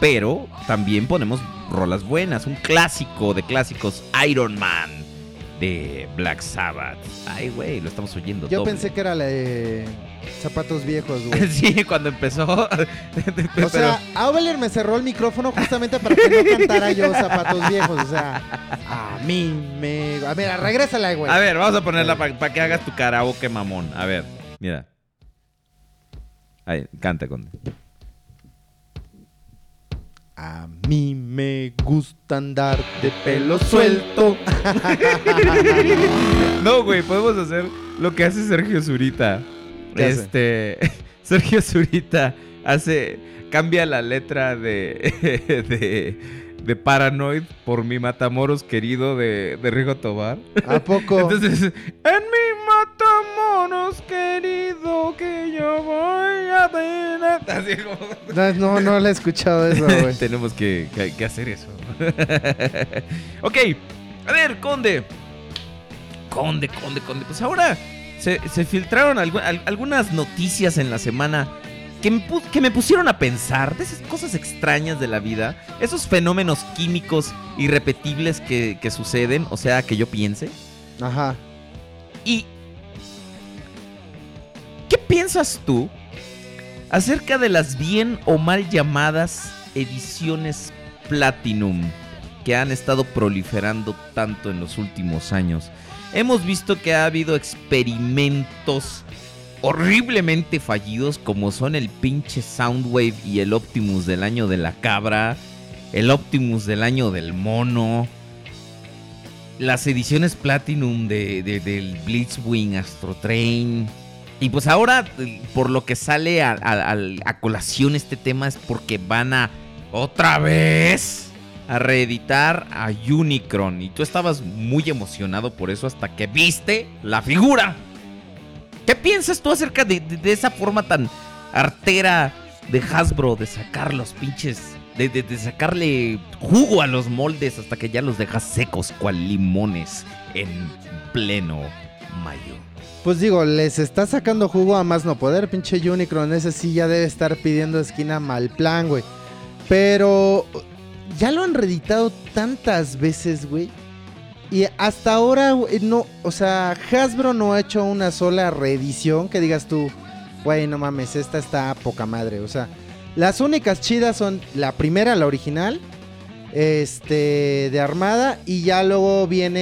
pero también ponemos rolas buenas, un clásico de clásicos, Iron Man de Black Sabbath. Ay, güey, lo estamos oyendo. Yo doble. pensé que era la de zapatos viejos, güey. Sí, cuando empezó. O sea, Aubeler me cerró el micrófono justamente para que no cantara yo zapatos viejos. O sea, a mí me. A ver, regrésala, güey. A ver, vamos a ponerla para que hagas tu karaoke mamón. A ver, mira. Ahí, canta con. A mí me gusta andar de pelo suelto. No, güey, podemos hacer lo que hace Sergio Zurita. Este. Sergio Zurita hace. Cambia la letra de. de. de Paranoid por mi Matamoros querido de, de Rigo Tobar. ¿A poco? Entonces, en mi Matamoros querido que yo voy a tener. Así como. No, no, no le he escuchado eso, güey. Tenemos que, que- que hacer eso. ok, a ver, Conde. Conde, Conde, Conde. Pues ahora se, se filtraron algu- al- algunas noticias en la semana que me, pu- que me pusieron a pensar de esas cosas extrañas de la vida, esos fenómenos químicos irrepetibles que, que suceden, o sea, que yo piense. Ajá. ¿Y qué piensas tú acerca de las bien o mal llamadas ediciones Platinum que han estado proliferando tanto en los últimos años? Hemos visto que ha habido experimentos horriblemente fallidos como son el pinche Soundwave y el Optimus del año de la cabra, el Optimus del año del mono, las ediciones Platinum de, de- del Blitzwing Astro Train. Y pues ahora, por lo que sale a, colación este tema es porque van a otra vez a reeditar a Unicron. Y tú estabas muy emocionado por eso hasta que viste la figura. ¿Qué piensas tú acerca de, esa forma tan artera de Hasbro de sacar los pinches... De, de- de sacarle jugo a los moldes hasta que ya los dejas secos cual limones en pleno mayo. Pues digo, les está sacando jugo a más no poder, pinche Unicron. Ese sí ya debe estar pidiendo esquina mal plan, güey. Pero ya lo han reeditado tantas veces, güey. Y hasta ahora, güey, no, o sea, Hasbro no ha hecho una sola reedición que digas tú, güey, no mames, esta está poca madre. O sea, las únicas chidas son la primera, la original, este, de Armada, y ya luego viene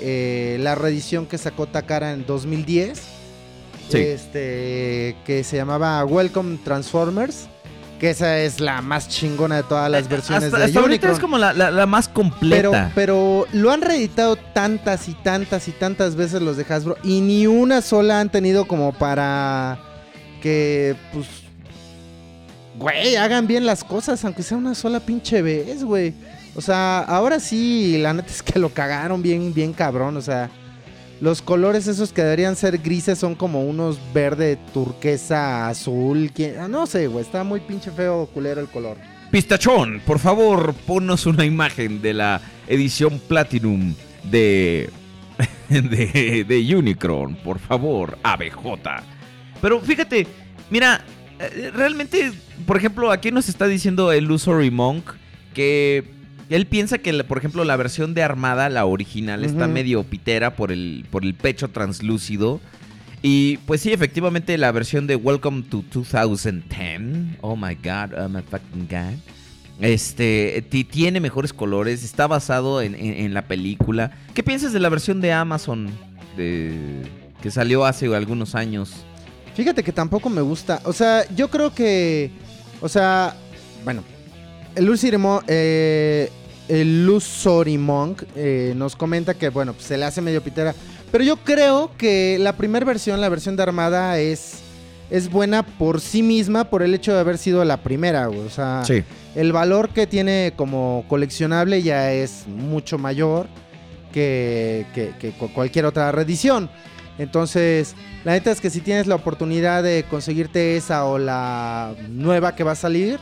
eh, la reedición que sacó Takara en 2010, Sí. este, que se llamaba Welcome Transformers. Que esa es la más chingona de todas las versiones hasta de hasta ahorita es como la, la- la más Pero, completa. pero lo han reeditado tantas y tantas y tantas veces los de Hasbro y ni una sola han tenido como para que, pues, güey, hagan bien las cosas, aunque sea una sola pinche vez, güey. O sea, ahora sí, la neta es que lo cagaron bien, bien cabrón, o sea. Los colores esos que deberían ser grises son como unos verde, turquesa, azul. ¿quién- ah, No sé, güey. Está muy pinche feo, culero el color. Pistachón, por favor, ponnos una imagen de la edición Platinum de, de, de Unicron, por favor, ABJ. Pero fíjate, mira, eh, realmente, por ejemplo, aquí nos está diciendo el Illusory Monk que él piensa que, por ejemplo, la versión de Armada, la original, está medio pitera por el, por el pecho translúcido. Y pues sí, efectivamente, la versión de Welcome to 2010. Oh my god, oh my fucking god. Este, ti- tiene mejores colores, está basado en, en- en la película. ¿Qué piensas de la versión de Amazon de, que salió hace algunos años? Fíjate que tampoco me gusta. O sea, yo creo que. O sea, bueno. El Illusory Monk, eh, el eh, nos comenta que, bueno, pues se le hace medio pitera. Pero yo creo que la primera versión, la versión de Armada, es, es buena por sí misma, por el hecho de haber sido la primera, güey. O sea, el valor que tiene como coleccionable ya es mucho mayor que, que- que cu- cualquier otra reedición. Entonces, la neta es que si tienes la oportunidad de conseguirte esa o la nueva que va a salir,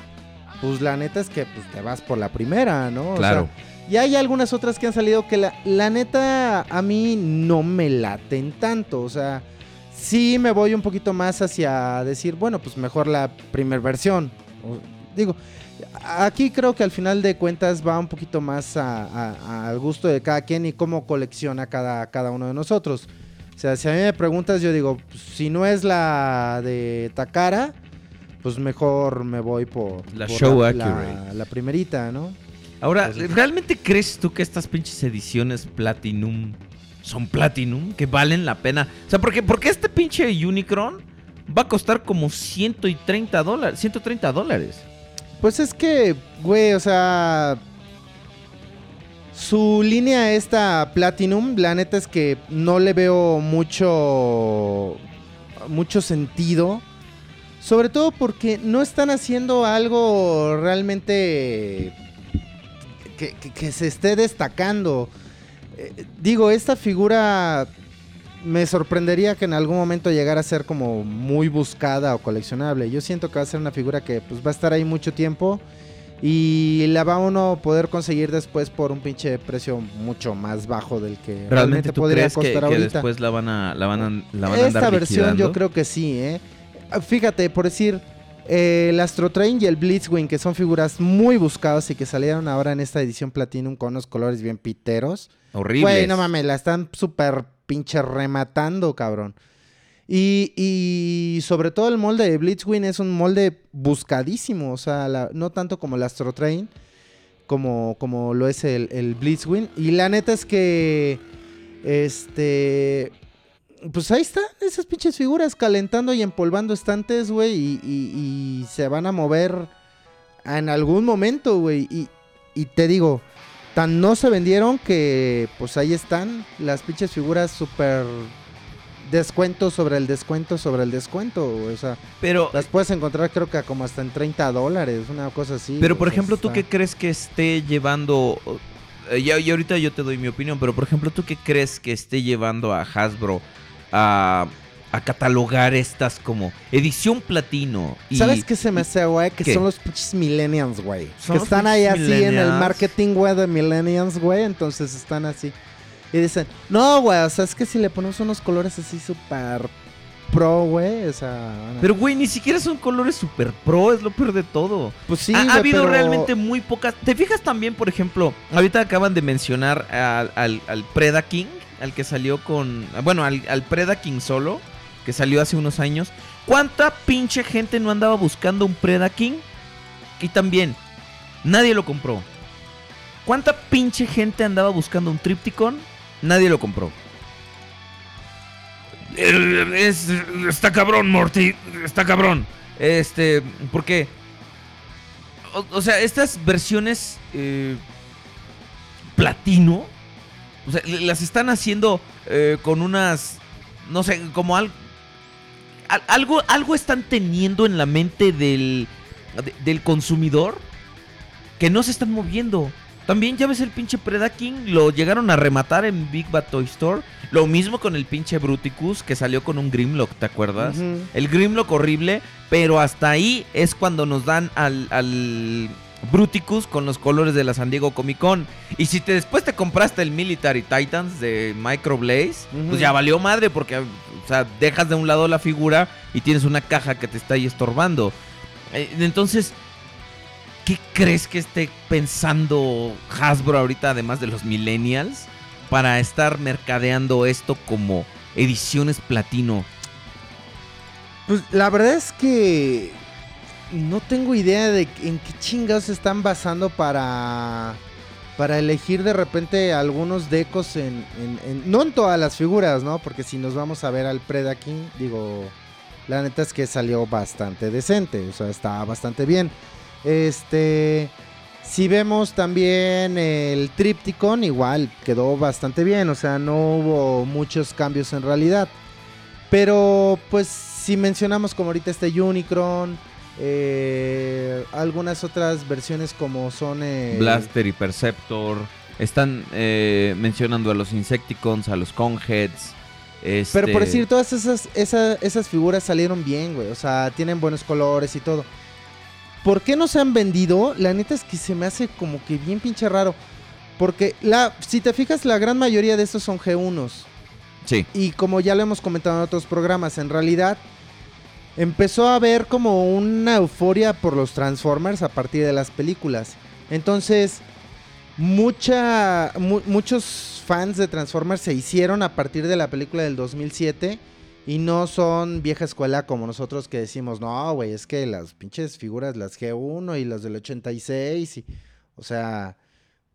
pues la neta es que pues, te vas por la primera, ¿no? O Claro. sea, y hay algunas otras que han salido que la, la neta a mí no me laten tanto. O sea, sí me voy un poquito más hacia decir, bueno, pues mejor la primer versión. O- digo, aquí creo que al final de cuentas va un poquito más a- a- al gusto de cada quien y cómo colecciona cada, cada uno de nosotros. O sea, si a mí me preguntas, yo digo, pues, si no es la de Takara, pues mejor me voy por La por Show la, Accurate. la primerita, ¿no? Ahora, Pues, ¿realmente crees tú que estas pinches ediciones Platinum son Platinum? ¿Que valen la pena? O sea, porque, porque este pinche Unicron va a costar como 130 dólares. 130 dólares. Pues es que, güey, o sea. Su línea esta Platinum, la neta es que no le veo mucho. mucho sentido. Sobre todo porque no están haciendo algo realmente. que, se esté destacando. Eh, digo, esta figura. Me sorprendería que en algún momento llegara a ser como muy buscada o coleccionable. Yo siento que va a ser una figura que pues va a estar ahí mucho tiempo y la va uno a poder conseguir después por un pinche precio mucho más bajo del que realmente, ¿Realmente tú podría crees que, costar que ahorita. después la van a, la van a, la van a Esta andar versión yo creo que sí, ¿eh? Ah, Fíjate, por decir, eh, el Astro Train y el Blitzwing, que son figuras muy buscadas y que salieron ahora en esta edición Platinum con unos colores bien piteros. Horrible. Güey, no mames, la están súper pinche rematando, cabrón. Y, y sobre todo el molde de Blitzwing es un molde buscadísimo. O sea, no tanto como el Astro Train, como, como lo es el, el Blitzwing. Y la neta es que. Este. Pues ahí están esas pinches figuras calentando y empolvando estantes, güey. Y, y- y se van a mover en algún momento, güey. Y, y te digo, tan no se vendieron que pues ahí están las pinches figuras súper descuento sobre el descuento sobre el descuento. O sea, Pero, las puedes encontrar creo que como hasta en 30 dólares, una cosa así. pero por ejemplo, ¿tú está- qué crees que esté llevando... eh, ya- y ahorita yo te doy mi opinión, pero por ejemplo, ¿tú qué crees que esté llevando a Hasbro a, a catalogar estas como edición platino? Y, ¿Sabes qué se me hace, güey? Que ¿Qué? son los pinches millennials, güey. Que están ahí así en el marketing, güey, de millennials, güey. Entonces están así. Y dicen, no, güey, o sea, es que si le ponemos unos colores así súper pro, güey, o sea... Pero, güey, ni siquiera son colores super pro, es lo peor de todo. pues sí, ha, ha habido pero- realmente muy pocas. ¿Te fijas también, por ejemplo? Ahorita acaban de mencionar al, al, al Preda King, al que salió con. Bueno, al, al Preda King solo, que salió hace unos años. ¿Cuánta pinche gente no andaba buscando un Preda King? Y también, nadie lo compró. ¿Cuánta pinche gente andaba buscando un Tripticon? Nadie lo compró. Es- está cabrón, Morty. Está cabrón. Este, porque. O, o sea, estas versiones eh, platino. O sea, las están haciendo eh, con unas. No sé, como al- al- algo, algo están teniendo en la mente del, de- del consumidor que no se están moviendo. También ya ves el pinche Predaking, lo llegaron a rematar en Big Bad Toy Store. Lo mismo con el pinche Bruticus que salió con un Grimlock, ¿te acuerdas? El Grimlock horrible, pero hasta ahí es cuando nos dan al, al Bruticus con los colores de la San Diego Comic Con. Y si te, después te compraste el Military Titans de Microblaze, Ujú. pues ya valió madre porque, o sea, dejas de un lado la figura y tienes una caja que te está ahí estorbando. Eh, Entonces, ¿qué crees que esté pensando Hasbro ahorita, además de los millennials, para estar mercadeando esto como ediciones platino? Pues la verdad es que no tengo idea de en qué chingados se están basando para para elegir de repente algunos decos en, en- no en todas las figuras, ¿no? Porque si nos vamos a ver al Predaking, digo, la neta es que salió bastante decente, o sea, está bastante bien. Este, si vemos también el Tripticon, igual quedó bastante bien, o sea, no hubo muchos cambios en realidad. Pero pues si mencionamos como ahorita este Unicron, eh, algunas otras versiones como son... Blaster y Perceptor. Están eh, mencionando a los Insecticons, a los Conheads. este- Pero por decir, todas esas, esa- esas figuras salieron bien, güey. O sea, tienen buenos colores y todo. ¿Por qué no se han vendido? La neta es que se me hace como que bien pinche raro. Porque la, si te fijas, la gran mayoría de estos son G1s. Sí. Y como ya lo hemos comentado en otros programas, en realidad empezó a haber como una euforia por los Transformers a partir de las películas. Entonces, mucha, mu- muchos fans de Transformers se hicieron a partir de la película del 2007 y no son vieja escuela como nosotros que decimos, no, güey, es que las pinches figuras, las G1 y las del 86, y, o sea,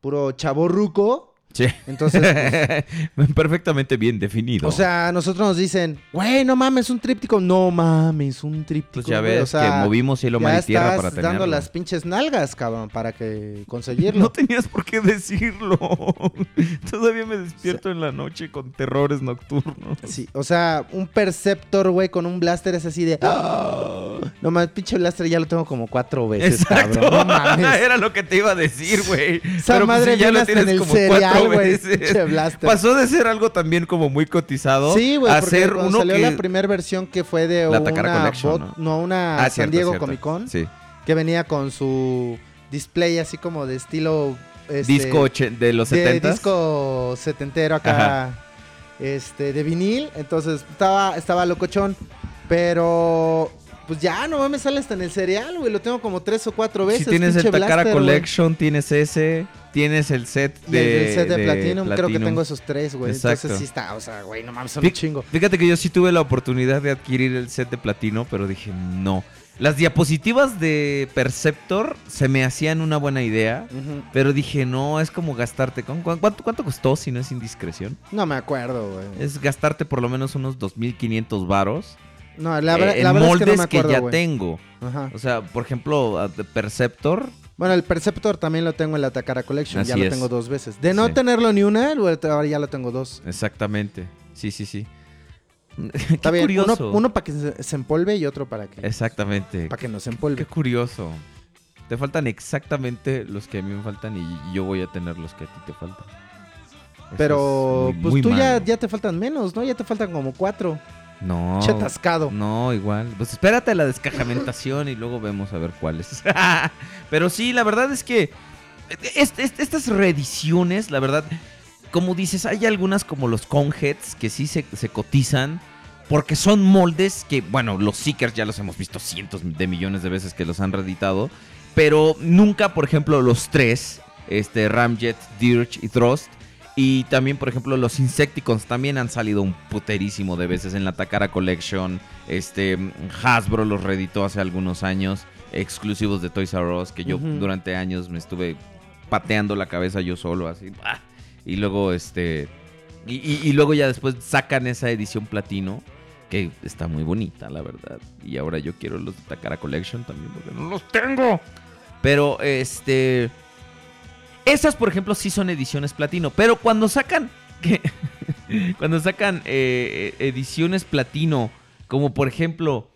puro chavo ruco. Sí. Entonces, pues, Perfectamente bien definido. o sea, a nosotros nos dicen, güey, no mames, un tríptico. No mames, un tríptico. pues ya güey". ves O sea, que movimos cielo, mar y tierra para tenerlo. dando las pinches nalgas, cabrón, para que conseguirlo. No tenías por qué decirlo. Todavía me despierto en la noche con terrores nocturnos. Sí, o sea, un Perceptor, güey, con un blaster es así de... "Ah". No mames, pinche blaster ya lo tengo como cuatro veces, Exacto. cabrón. No mames. Era lo que te iba a decir, güey. Esa Pero, pues, madre sí, ya lo tienes en el como cereal, cuatro güey. Pasó de ser algo también como muy cotizado Sí, güey, a ser uno salió que... la primera versión que fue de La una bot- ¿no? no, una Ah, San Diego cierto. Comic Con, Sí. que venía con su display así como de estilo... este, Disco de los de 70 disco setentero acá, este, de vinil. Entonces estaba, estaba locochón. Pero, pues ya, no mames, sale hasta en el cereal, güey. Lo tengo como tres o cuatro veces. Si tienes el Takara blaster. Collection, tienes ese, tienes el set Y de, el del set de, Platinum, creo que tengo esos tres, güey. Entonces sí está, o sea, güey, no mames, son Fí- un chingo. Fíjate que yo sí tuve la oportunidad de adquirir el set de platino, pero dije no. Las diapositivas de Perceptor se me hacían una buena idea, pero dije no, es como gastarte. ¿cu- cu- ¿Cuánto, cuánto costó si no es indiscreción? No me acuerdo, güey. Es gastarte por lo menos unos 2.500 varos No, la, eh, la en verdad es que moldes no que, ya tengo. Ajá. O sea, por ejemplo, Perceptor, Bueno, el Perceptor también lo tengo en la Takara Collection. ya lo es. tengo dos veces. De no Sí. tenerlo ni una, ahora ya lo tengo dos. exactamente. Sí, sí, sí. Está Qué bien. Curioso. uno para que se, empolve y otro para que, Exactamente. para que no se Qué empolve. curioso. Te faltan exactamente los que a mí me faltan y yo voy a tener los que a ti te faltan. Eso Pero, muy- pues muy tú ya, ya te faltan menos, ¿no? Ya te faltan como cuatro. No. Che atascado. No, igual. Pues espérate a la descajamentación y luego vemos a ver cuáles. Pero sí, la verdad es que est- est- estas reediciones, la verdad, como dices, hay algunas como los Conheads que sí se, se cotizan. Porque son moldes que, bueno, los Seekers ya los hemos visto cientos de millones de veces que los han reeditado. Pero nunca, por ejemplo, los tres, este, Ramjet, Dirge y Thrust. Y también, por ejemplo, los Insecticons también han salido un puterísimo de veces en la Takara Collection. Este, Hasbro los reeditó hace algunos años, exclusivos de Toys R Us, que yo durante años me estuve pateando la cabeza yo solo, así. ¡ah! Y luego, este. Y, y- y luego ya después sacan esa edición platino, que está muy bonita, la verdad. Y ahora yo quiero los de Takara Collection también, porque no los tengo. Pero, este. Esas, por ejemplo, sí son ediciones platino. Pero cuando sacan. cuando sacan eh, ediciones platino. Como por ejemplo.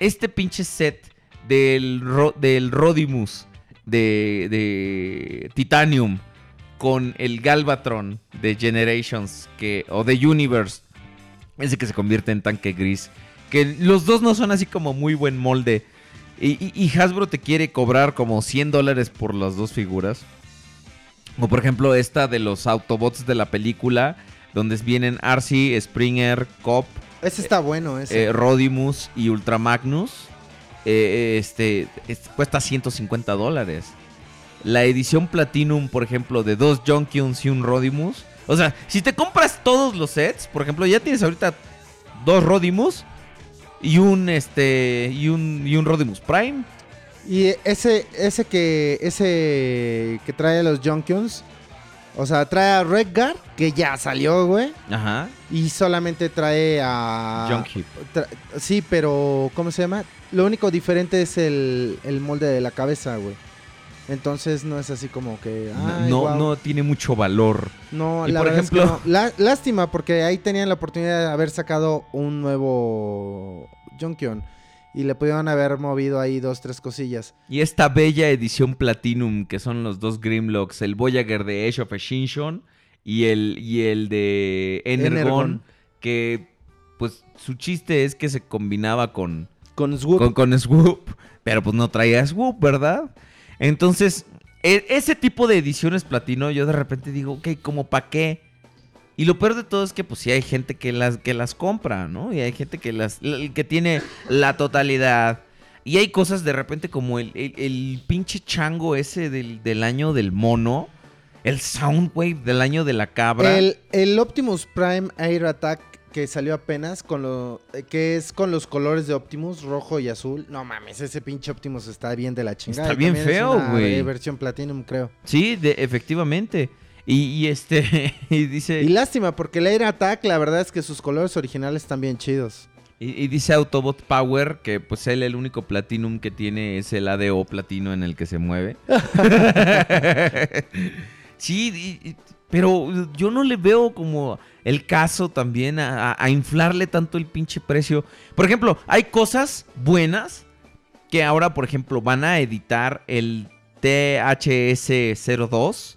Este pinche set del, del Rodimus. De, de Titanium. Con el Galvatron de Generations. Que, o de Universe. Ese que se convierte en tanque gris. Que los dos no son así como muy buen molde. Y, y- y Hasbro te quiere cobrar como 100 dólares por las dos figuras. Como por ejemplo esta de los Autobots de la película. Donde vienen Arcee, Springer, Cop, Ese está bueno, ese. eh, Rodimus y Ultramagnus. Eh, este es- cuesta 150 dólares. La edición Platinum, por ejemplo, de dos Junkions y un Rodimus. O sea, si te compras todos los sets, por ejemplo, ya tienes ahorita dos Rodimus y un este y un y un Rodimus Prime. Y ese, ese que, ese que trae a los Junkions, o sea, trae a Redguard, que ya salió, güey. Ajá. Y solamente trae a... Junkie. tra- sí, pero ¿cómo se llama? Lo único diferente es el, el molde de la cabeza, güey. Entonces no es así como que... ay, no, no tiene mucho valor. No, Y la por es que ejemplo- no. La- lástima, porque ahí tenían la oportunidad de haber sacado un nuevo Junkion. Y le pudieron haber movido ahí dos, tres cosillas. Y esta bella edición Platinum, que son los dos Grimlocks, el Voyager de Age of Extinction y el, y el de Energon, Energon. que pues su chiste es que se combinaba con, Con Swoop. con, con Swoop, pero pues no traía Swoop, ¿verdad? Entonces, e- ese tipo de ediciones platino, yo de repente digo, ok, ¿como para qué? Y lo peor de todo es que pues sí hay gente que las, que las compra, ¿no? Y hay gente que las que tiene la totalidad. Y hay cosas de repente como el, el- el pinche chango ese del, del año del mono. El Soundwave del año de la cabra. El, el Optimus Prime Air Attack que salió apenas con lo eh, que es con los colores de Optimus rojo y azul. No mames, ese pinche Optimus está bien de la chingada. Está bien también feo, güey. versión Platinum, creo. Sí, de, efectivamente. Y, y este, y dice, Y lástima porque el Air Attack la verdad es que sus colores originales están bien chidos. y, y dice Autobot Power que pues él el único Platinum que tiene es el ADO platino en el que se mueve. sí, y- pero yo no le veo como el caso también a inflarle tanto el pinche precio. Por ejemplo, hay cosas buenas que ahora, por ejemplo, van a editar el THS02.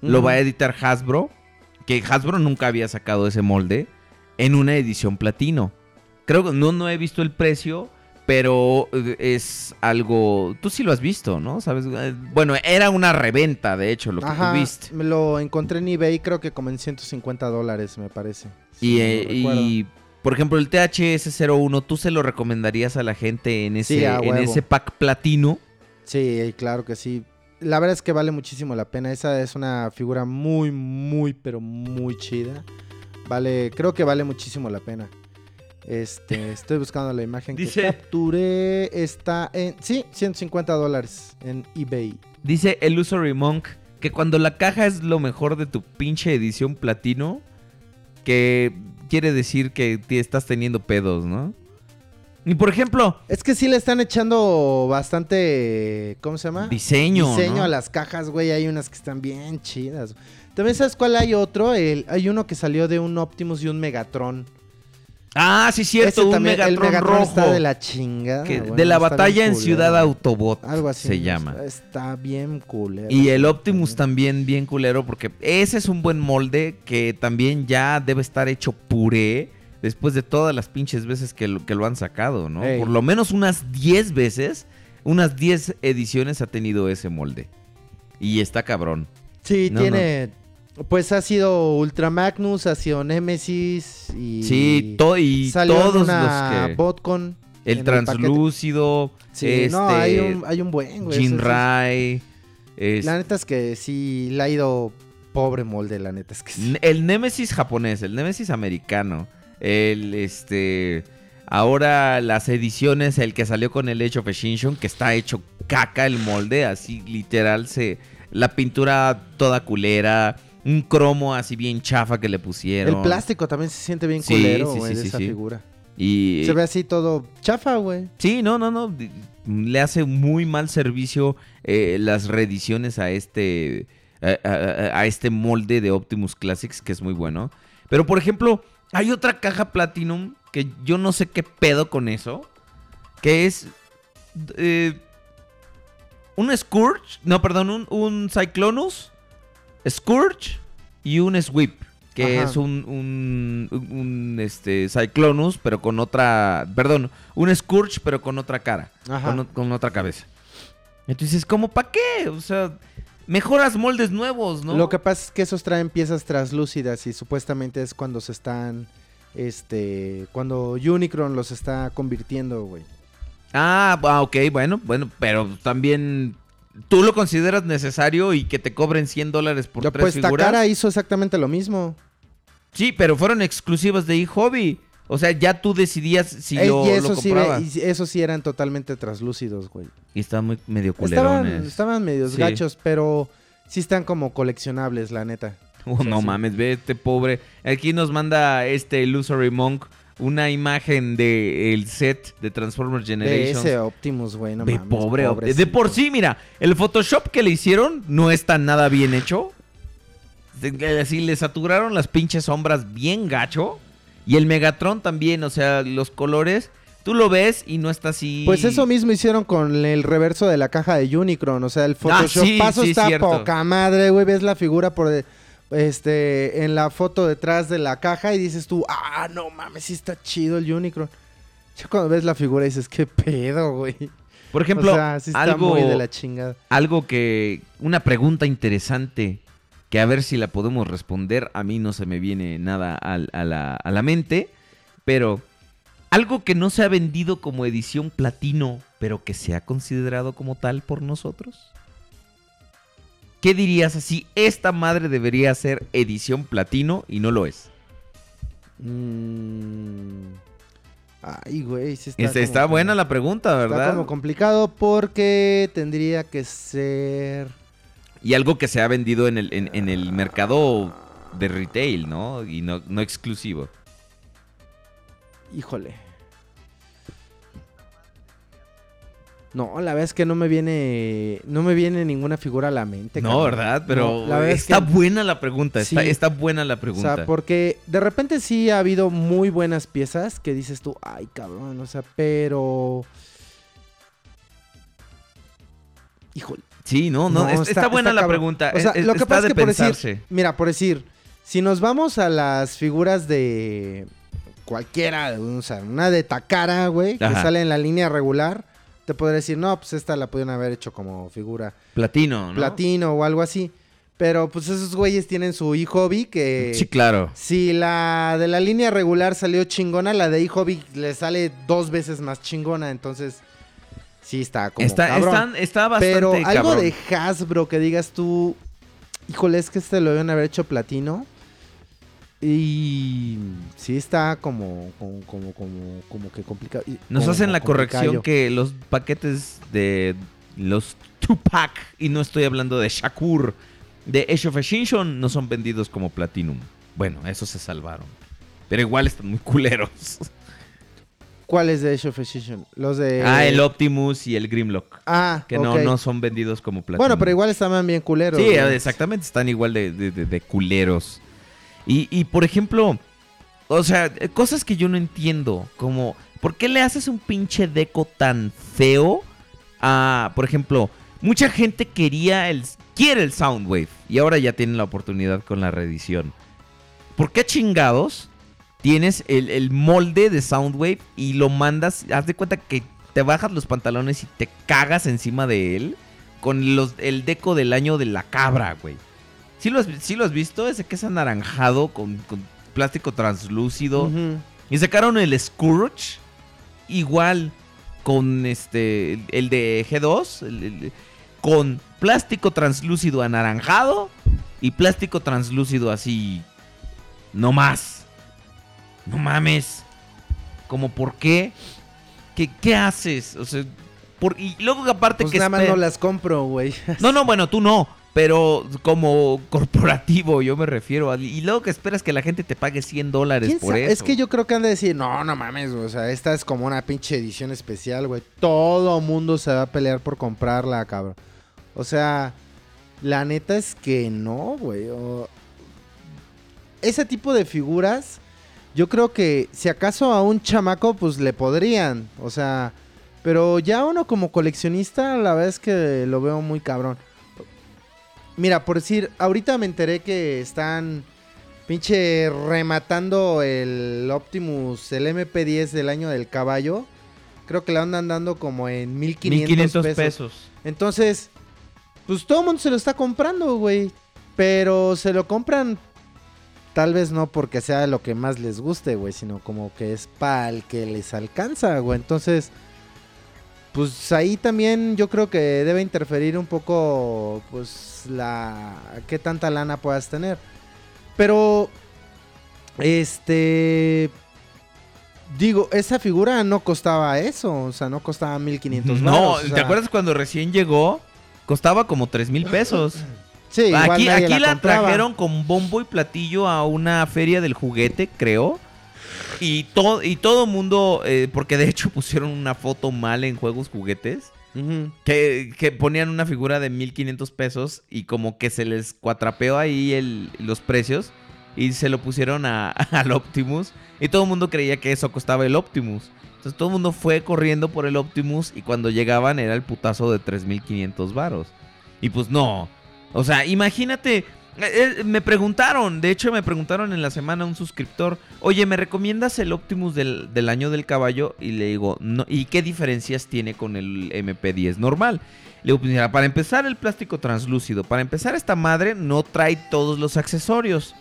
Lo va a editar Hasbro. Que Hasbro nunca había sacado ese molde en una edición platino. Creo que no, no he visto el precio, pero eh, es algo. Tú sí lo has visto, ¿no? Sabes, Eh, bueno, era una reventa, de hecho, lo que Ajá, tú viste. me lo encontré en eBay creo que como en 150 dólares me parece. Y, eh, y, por ejemplo, el THS01, ¿tú se lo recomendarías a la gente en ese, Sí, en ese pack platino? Sí, claro que sí. La verdad es que vale muchísimo la pena. Esa es una figura muy, muy, pero muy chida. Vale, creo que vale muchísimo la pena. Este, estoy buscando la imagen Dice- que capturé. Está en, sí, 150 dólares en eBay. Dice Illusory Monk que cuando la caja es lo mejor de tu pinche edición platino, que quiere decir que te estás teniendo pedos, ¿no? Y por ejemplo, Es que sí le están echando bastante, ¿cómo se llama? diseño. Diseño ¿no? a las cajas, güey. Hay unas que están bien chidas. También sabes cuál hay otro. El, hay uno que salió de un Optimus y un Megatron. Ah, sí, cierto, Ese un también- Megatron, el Megatron rojo. está de la chingada. que- de la batalla en. Ciudad Autobot Algo así. se llama. Está bien culero. Y el Optimus también bien culero porque ese es un buen molde que también ya debe estar hecho puré después de todas las pinches veces que lo, que lo han sacado, ¿no? Ey. Por lo menos unas 10 veces, unas 10 ediciones ha tenido ese molde. Y está cabrón. Sí, No, tiene. Pues ha sido Ultra Magnus, ha sido Nemesis y. sí, to- y salió todos una los que... Botcon. El translúcido, Sí, este, no, hay un, hay un buen, güey. Jin Rai, es- La neta es que sí, le ha ido pobre molde, la neta es que sí. El Nemesis japonés, el Nemesis americano, el este ahora las ediciones, el que salió con el Age of Extinction, que está hecho caca el molde, así literal se la pintura toda culera, un cromo así bien chafa que le pusieron. El plástico también se siente bien Sí, culero, güey, sí, de sí, esa figura. y Se ve así todo chafa, güey. Sí, no, no, no. Le hace muy mal servicio eh, las reediciones a este. A, a- a este molde de Optimus Classics, que es muy bueno. Pero, por ejemplo, hay otra caja Platinum que yo no sé qué pedo con eso. Que es. eh, un Scourge. No, perdón, un, un Cyclonus. Scourge y un Sweep. Que Ajá. es un, un, un, este, Cyclonus, pero con otra. Perdón, un Scourge, pero con otra cara. Ajá. Con, con otra cabeza. Entonces, ¿cómo para qué? O sea, mejoras moldes nuevos, ¿no? Lo que pasa es que esos traen piezas translúcidas y supuestamente es cuando se están. Este. Cuando Unicron los está convirtiendo, güey. Ah, ah, ok, bueno, bueno, pero también. ¿Tú lo consideras necesario y que te cobren 100 dólares por Ya, tres pues figuras? Takara hizo exactamente lo mismo. Sí, pero fueron exclusivas de eHobby. O sea, ya tú decidías si Eh, lo, y lo eso sí, comprabas. y eso sí eran totalmente translúcidos, güey. Y estaban muy medio Estaban, culerones. estaban medios Sí. gachos, pero sí están como coleccionables, la neta. Oh, no sí. mames, ve este pobre. Aquí nos manda este Illusory Monk una imagen de el set de Transformers De Generations. ese Optimus, güey, no Ve, mames. pobre, de por sí, mira, el Photoshop que le hicieron no está nada bien hecho. De- Así le saturaron las pinches sombras bien gacho. Y el Megatron también, o sea, los colores, tú lo ves y no está así. Pues eso mismo hicieron con el reverso de la caja de Unicron. O sea, el Photoshop Ah, sí, paso sí, está cierto. poca madre, güey. Ves la figura por este en la foto detrás de la caja y dices tú, ah, no mames, sí está chido el Unicron. Ya cuando ves la figura dices, qué pedo, güey. Por ejemplo, o sea, sí está algo, muy de la chingada. algo que. Una pregunta interesante. Que a ver si la podemos responder. A mí no se me viene nada a, la, a la mente, pero algo que no se ha vendido como edición platino, pero que se ha considerado como tal por nosotros. ¿Qué dirías así? Esta madre debería ser edición platino y no lo es. Mm. Ay, güey, sí está, Está, como está buena la pregunta, Está ¿verdad? como complicado porque tendría que ser... Y algo que se ha vendido en el, en, en el mercado de retail, ¿no? Y no, no exclusivo. Híjole. No, la verdad es que no me viene. No me viene ninguna figura a la mente. No, cabrón. ¿verdad? Pero No, la verdad es está que- buena la pregunta. Está, Sí. está buena la O pregunta. sea, porque de repente sí ha habido muy buenas piezas que dices tú, ay, cabrón, o sea, pero. Híjole. Sí, no, no, es- está, buena la pregunta. O sea, es- lo que pasa es que por decir, mira, por decir, si nos vamos a las figuras de cualquiera, o sea, una de Takara, güey, que Ajá. sale en la línea regular, te podría decir, no, pues esta la pudieron haber hecho como figura Platino, ¿no? platino o algo así. Pero pues esos güeyes tienen su e-hobby que... Sí, claro. Si la de la línea regular salió chingona, la de e-hobby le sale dos veces más chingona, entonces sí está como Está, cabrón. están- está bastante Pero algo cabrón. de Hasbro que digas tú, híjole, es que este lo deben haber hecho platino. Y sí está como, como, como, como, como que complicado. Nos como hacen la corrección que los paquetes de los Tupac, y no estoy hablando de Shakur, de Age of Extinction, no son vendidos como Platinum. Bueno, esos se salvaron. Pero igual están muy culeros. ¿Cuáles de Age of Extinction? Los de... ah, el Optimus y el Grimlock. Ah, Que no, no son vendidos como Platinum. Bueno, pero igual estaban bien culeros. Sí, güey. exactamente, están igual de, de- de- de culeros. Y, y, por ejemplo, o sea, eh, cosas que yo no entiendo, como, ¿por qué le haces un pinche deco tan feo a, por ejemplo, mucha gente quería el, quiere el Soundwave y ahora ya tienen la oportunidad con la reedición. ¿Por qué chingados tienes el, el molde de Soundwave y lo mandas, haz de cuenta que te bajas los pantalones y te cagas encima de él con los, el deco del año de la cabra, güey? ¿Sí lo has, sí lo has visto? Ese que es anaranjado con, con plástico translúcido. Y sacaron el Scourge. Igual con este. El, el de G2. el- el- con plástico translúcido anaranjado. Y plástico translúcido así. No más. No mames. Como por qué. ¿Qué, qué haces? O sea. Por, y luego aparte Pues que nada más no las compro, güey. no, no, bueno, tú no. Pero como corporativo, yo me refiero. a- y luego que esperas que la gente te pague 100 dólares ¿Quién por eso. Es que yo creo que han de decir, no, no mames, güey, o sea, esta es como una pinche edición especial, güey. Todo mundo se va a pelear por comprarla, cabrón. O sea, la neta es que no, güey. o- Ese tipo de figuras, yo creo que si acaso a un chamaco, pues le podrían. O sea, pero ya uno como coleccionista, la verdad es que lo veo muy cabrón. Mira, por decir, ahorita me enteré que están pinche rematando el Optimus, el MP10 del año del caballo. Creo que la andan dando como en 1500, 1500 pesos. pesos. Entonces, pues todo el mundo se lo está comprando, güey. Pero se lo compran tal vez no porque sea lo que más les guste, güey, sino como que es para el que les alcanza, güey. Entonces, pues ahí también yo creo que debe interferir un poco, pues, la... qué tanta lana puedas tener. Pero, este... Digo, esa figura no costaba eso, o sea, no costaba 1500 No, o ¿te sea, acuerdas cuando recién llegó? Costaba como 3 mil pesos. Sí, igual aquí la, trajeron con bombo y platillo a una feria del juguete, creo. Y, todo y todo mundo, eh, porque de hecho pusieron una foto mal en juegos juguetes. Que ponían una figura de 1500 pesos y como que se les cuatrapeó ahí el- los precios y se lo pusieron a- al Optimus y todo el mundo creía que eso costaba el Optimus. Entonces todo el mundo fue corriendo por el Optimus y cuando llegaban era el putazo de 3500 varos. Y pues no. O sea, imagínate Eh, eh, me preguntaron, de hecho me preguntaron en la semana un suscriptor, oye, ¿me recomiendas el Optimus del, del año del caballo? Y le digo, no, ¿y qué diferencias tiene con el MP10 normal? Le digo, pues mira, para empezar el plástico translúcido, para empezar esta madre no trae todos los accesorios.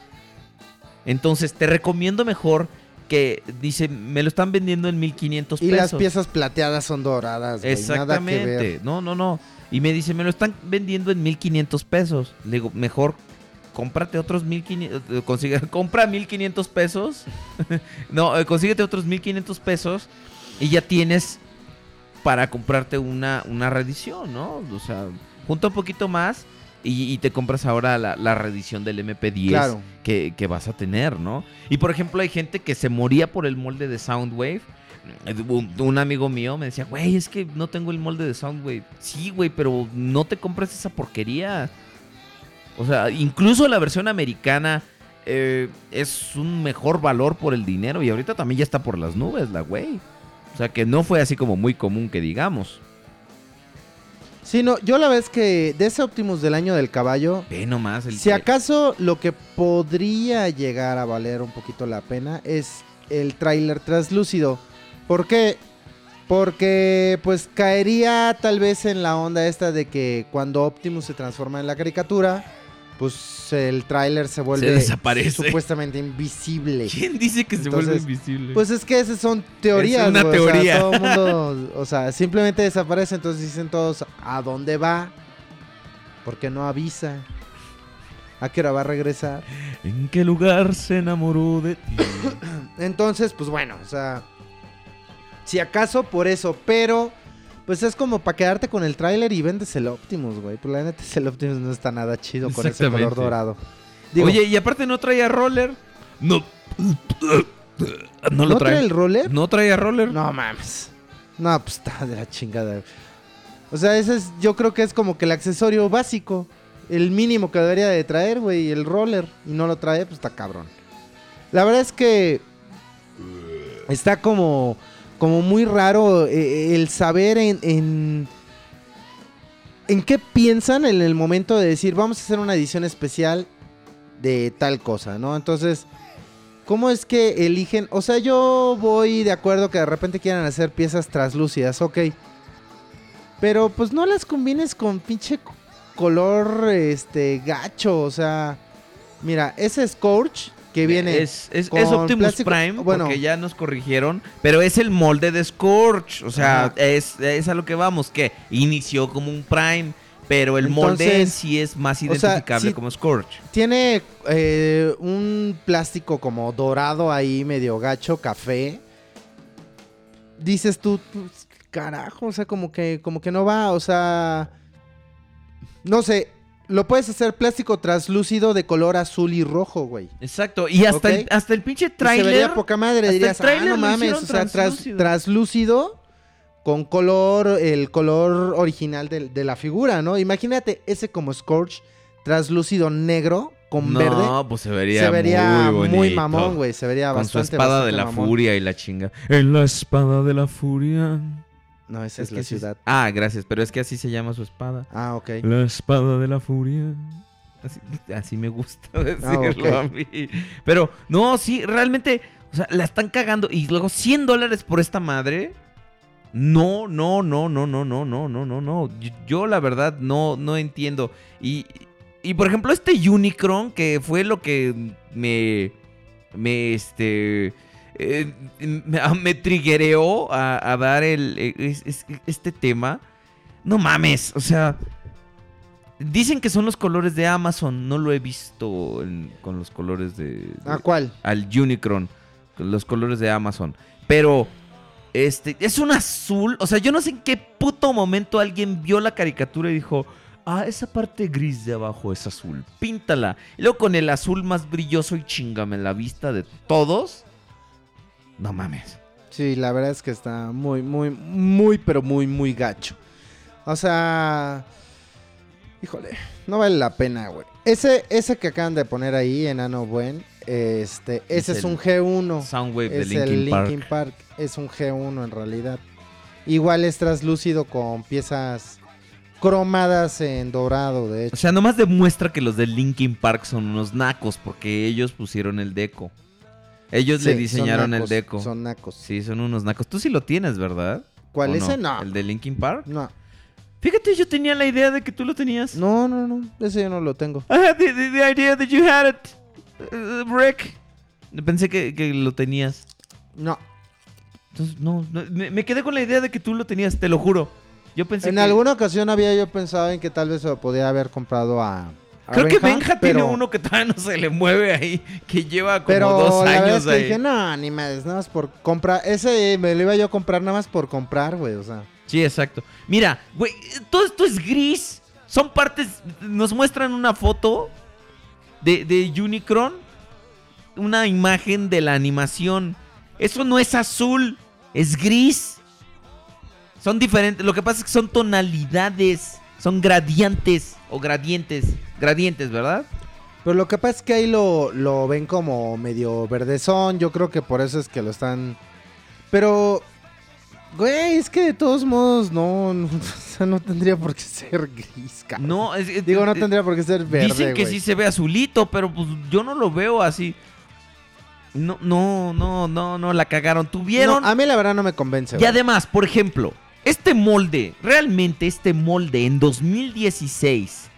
Entonces te recomiendo mejor que, dice, me lo están vendiendo en 1500 Y pesos. las piezas plateadas son doradas, güey. Nada que ver. Exactamente. No, no, no. Y me dice, me lo están vendiendo en 1500 pesos. Le digo, mejor cómprate otros 1500. eh, Consigue, compra 1500 pesos. no, eh, consíguete otros 1500 pesos. Y ya tienes para comprarte una, una reedición, ¿no? O sea, junta un poquito más. Y, y te compras ahora la, la reedición del MP10 Claro. que, que vas a tener, ¿no? Y por ejemplo, hay gente que se moría por el molde de Soundwave. Un, un amigo mío me decía, güey, es que no tengo el molde de Soundwave. Sí, güey, pero no te compres esa porquería. O sea, incluso la versión americana eh, es un mejor valor por el dinero. Y ahorita también ya está por las nubes, la güey. O sea, que no fue así como muy común que digamos. Sí, no, yo la vez que de ese Optimus del año del caballo, Ve nomás el si acaso lo que podría llegar a valer un poquito la pena es el tráiler translúcido. ¿Por qué? Porque pues caería tal vez en la onda esta de que cuando Optimus se transforma en la caricatura, pues el tráiler se vuelve desaparece. supuestamente invisible. ¿Quién dice que se vuelve invisible? Pues es que esas son teorías, Es una güey, o sea, teoría. todo mundo, o sea, simplemente desaparece, entonces dicen todos, ¿a dónde va? ¿Por qué no avisa? ¿A qué hora va a regresar? ¿En qué lugar se enamoró de ti? Entonces, pues bueno, o sea, si acaso por eso, pero pues es como para quedarte con el tráiler y vendes el Optimus, güey. Pues la neta, el Optimus no está nada chido con ese color dorado. Digo, Oye, y aparte no traía roller. No. No lo ¿no trae trae. el roller? No traía roller. No mames. No, pues está de la chingada. O sea, ese es, yo creo que es como que el accesorio básico. El mínimo que debería de traer, güey, el roller. Y no lo trae, pues está cabrón. La verdad es que está como, como muy raro eh, el saber en, en, en qué piensan en el momento de decir, vamos a hacer una edición especial de tal cosa, ¿no? Entonces, ¿cómo es que eligen? O sea, yo voy de acuerdo que de repente quieran hacer piezas translúcidas, ok. Pero pues no las combines con pinche color este gacho, o sea, mira, ese Scorch que viene Es, es, con es Optimus plástico- Prime, bueno. porque ya nos corrigieron, pero es el molde de Scorch. O sea, es, es a lo que vamos, que inició como un Prime, pero el molde en sí es más o sea, identificable sí- como Scorch. Tiene eh, un plástico como dorado ahí, medio gacho, café. Dices tú, pues, carajo, o sea, como que, como que no va, o sea, no sé, lo puedes hacer plástico translúcido de color azul y rojo, güey. Exacto, y hasta, el, hasta el pinche Y Se trailer. vería poca madre, dirías, ah, no mames, o sea, translúcido. translúcido con color, el color original de, la figura, ¿no? Imagínate ese como Scorch translúcido negro con no, verde. pues se vería, se vería muy, muy, mamón, güey. Se vería Con su bastante espada de la mamón. furia y la chinga. En la espada de la furia. No, esa es, que la ciudad. Ah, gracias, pero es que así se llama su espada. Ah, ok. La espada de la furia. Así, así me gusta decirlo ok. a mí. Pero, no, sí, realmente, o sea, la están cagando. Y luego 100 dólares por esta madre. No, no, no, no, no, no, no, no, no, no. Yo, yo, la verdad no, no entiendo. Y, y por ejemplo, este Unicron, que fue lo que me. Me, este. Eh, me, me triggereó a, a dar el, eh, es- es- este tema. No mames, o sea. Dicen que son los colores de Amazon. No lo he visto en- con los colores de, de- ¿A cuál? al Unicron, los colores de Amazon. Pero este es un azul, o sea, yo no sé en qué puto momento alguien vio la caricatura y dijo, "Ah, esa parte gris de abajo es azul, píntala." Y luego con el azul más brilloso y chingame la vista de todos. No mames. Sí, la verdad es que está muy, muy, muy, pero muy, muy gacho. O sea, híjole, no vale la pena, güey. Ese, ese que acaban de poner ahí, enano buen, este, ese es, un G1. Soundwave de es Linkin el Park. Linkin Park. Es un G1 en realidad. Igual es traslúcido con piezas cromadas en dorado, de O hecho. sea, nomás demuestra que los de Linkin Park son unos nacos porque ellos pusieron el deco. Ellos le diseñaron el deco. Son nacos. Sí, son unos nacos. Tú sí lo tienes, ¿verdad? ¿Cuál? ¿O ¿Ese? No. ¿El de Linkin Park? No, Fíjate, yo tenía la idea de que tú lo tenías. no, no, no. Ese yo no lo tengo. I had the, the- the idea that you had it, uh, Rick. Pensé que, que lo tenías. No. Entonces, no, no, me, me quedé con la idea de que tú lo tenías, te lo juro. Yo pensé En que... alguna ocasión había yo pensado en que tal vez se lo podía haber comprado a. Creo que Benja tiene uno que todavía no se le mueve ahí, que lleva como Pero dos la verdad es años que ahí. dije, no, ni más, nada más por comprar. Ese me lo iba yo a comprar nada más por comprar, güey, o sea. Sí, exacto. Mira, güey, todo esto es gris. Son partes. Nos muestran una foto de, de Unicron. Una imagen de la animación. Eso no es azul, es gris. Son diferentes. Lo que pasa es que son tonalidades. Son gradientes o gradientes. Gradientes, ¿verdad? Pero lo que pasa es que ahí lo, lo ven como medio verdezón. Yo creo que por eso es que lo están. Pero. Güey, es que de todos modos no, no, o sea, no tendría por qué ser gris, cabrón. No, es- es- Digo, no es- tendría por qué ser verde. Dicen que güey. sí se ve azulito, pero pues yo no lo veo así. No, no, no, no, no, la cagaron. Tuvieron. No, a mí la verdad no me convence. y güey. además, por ejemplo, este molde, realmente este molde en 2016,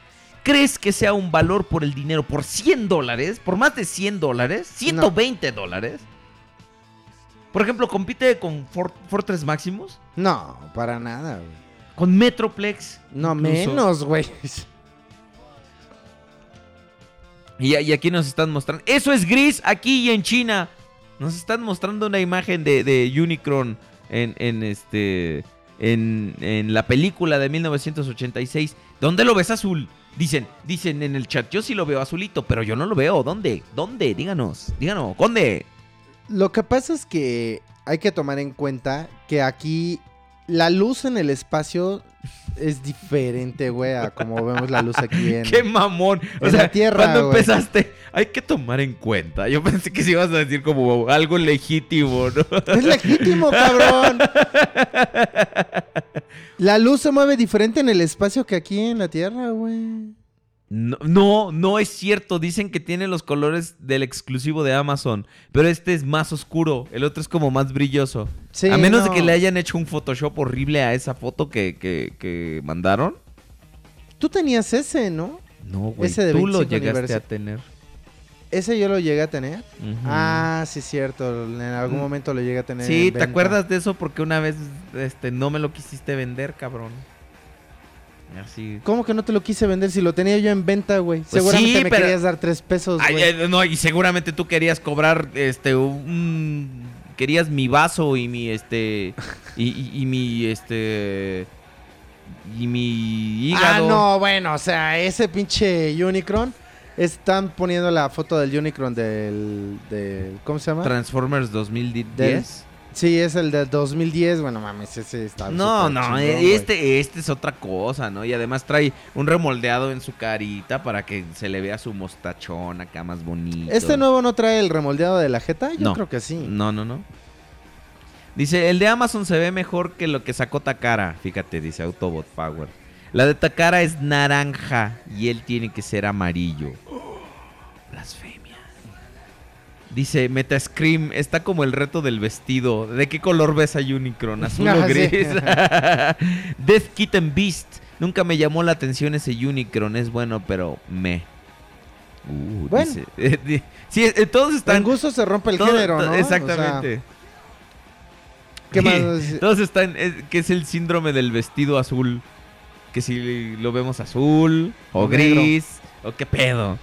¿crees que sea un valor por el dinero? ¿Por 100 dólares? ¿Por más de 100 dólares? ¿120 dólares? Por ejemplo, compite con For- Fortress Maximus, No, para nada, güey. con Metroplex. No, incluso. menos, güey. Y, y aquí nos están mostrando. Eso es gris aquí y en China. Nos están mostrando una imagen de, de Unicron en, en este. En, en la película de 1986. ¿Dónde lo ves azul? Dicen, dicen en el chat, yo sí lo veo azulito, pero yo no lo veo. ¿Dónde? ¿Dónde? Díganos, díganos, ¿dónde? Lo que pasa es que hay que tomar en cuenta que aquí la luz en el espacio es diferente, güey, a como vemos la luz aquí en... ¡Qué mamón! O en sea, la Tierra, cuando empezaste, hay que tomar en cuenta. Yo pensé que si ibas a decir como algo legítimo, ¿no? Es legítimo, cabrón. La luz se mueve diferente en el espacio que aquí en la Tierra, güey. No, no, no es cierto. Dicen que tiene los colores del exclusivo de Amazon. Pero este es más oscuro. El otro es como más brilloso. Sí, a menos de que le hayan hecho un Photoshop horrible a esa foto que, que- que mandaron. Tú tenías ese, ¿no? No, güey. Ese de Tú lo 25 llegaste a tener. Ese yo lo llegué a tener. Ah, sí, cierto. En algún Mm. momento lo llegué a tener. Sí, ¿te acuerdas de eso? Porque una vez este, no me lo quisiste vender, cabrón. Así. ¿Cómo que no te lo quise vender si lo tenía yo en venta, güey? Pues Seguramente sí, me pero- querías dar tres pesos, Ay, güey. eh, no, y seguramente tú querías cobrar este un querías mi vaso y mi este y, y- y mi este y mi Ah, hígado. no, bueno, o sea, ese pinche Unicron. Están poniendo la foto del Unicron del. del ¿Cómo se llama? Transformers 2010. sí, es el del 2010. Bueno, mames, ese está. No, no, chingón, güey. este este es otra cosa, ¿no? Y además trae un remoldeado en su carita para que se le vea su mostachón acá más bonito. ¿Este nuevo no trae el remoldeado de la jeta? Yo No. creo que sí. No, no, no. Dice, el de Amazon se ve mejor que lo que sacó Takara. Fíjate, dice Autobot Power. La de Takara es naranja y él tiene que ser amarillo. Blasfemia. Dice Metascream, está como el reto del vestido. ¿De qué color ves a Unicron? ¿Azul o Ah, sí. gris? Death Kitten Beast. Nunca me llamó la atención ese Unicron. Es bueno, pero me. Uh, Bueno. dice- eh, di- sí, eh, todos están. En gusto se rompe el todo- género, ¿no? Exactamente. O sea, ¿Qué más? Todos están. es- que es el síndrome del vestido azul. Que si lo vemos azul o, O negro. gris o qué pedo.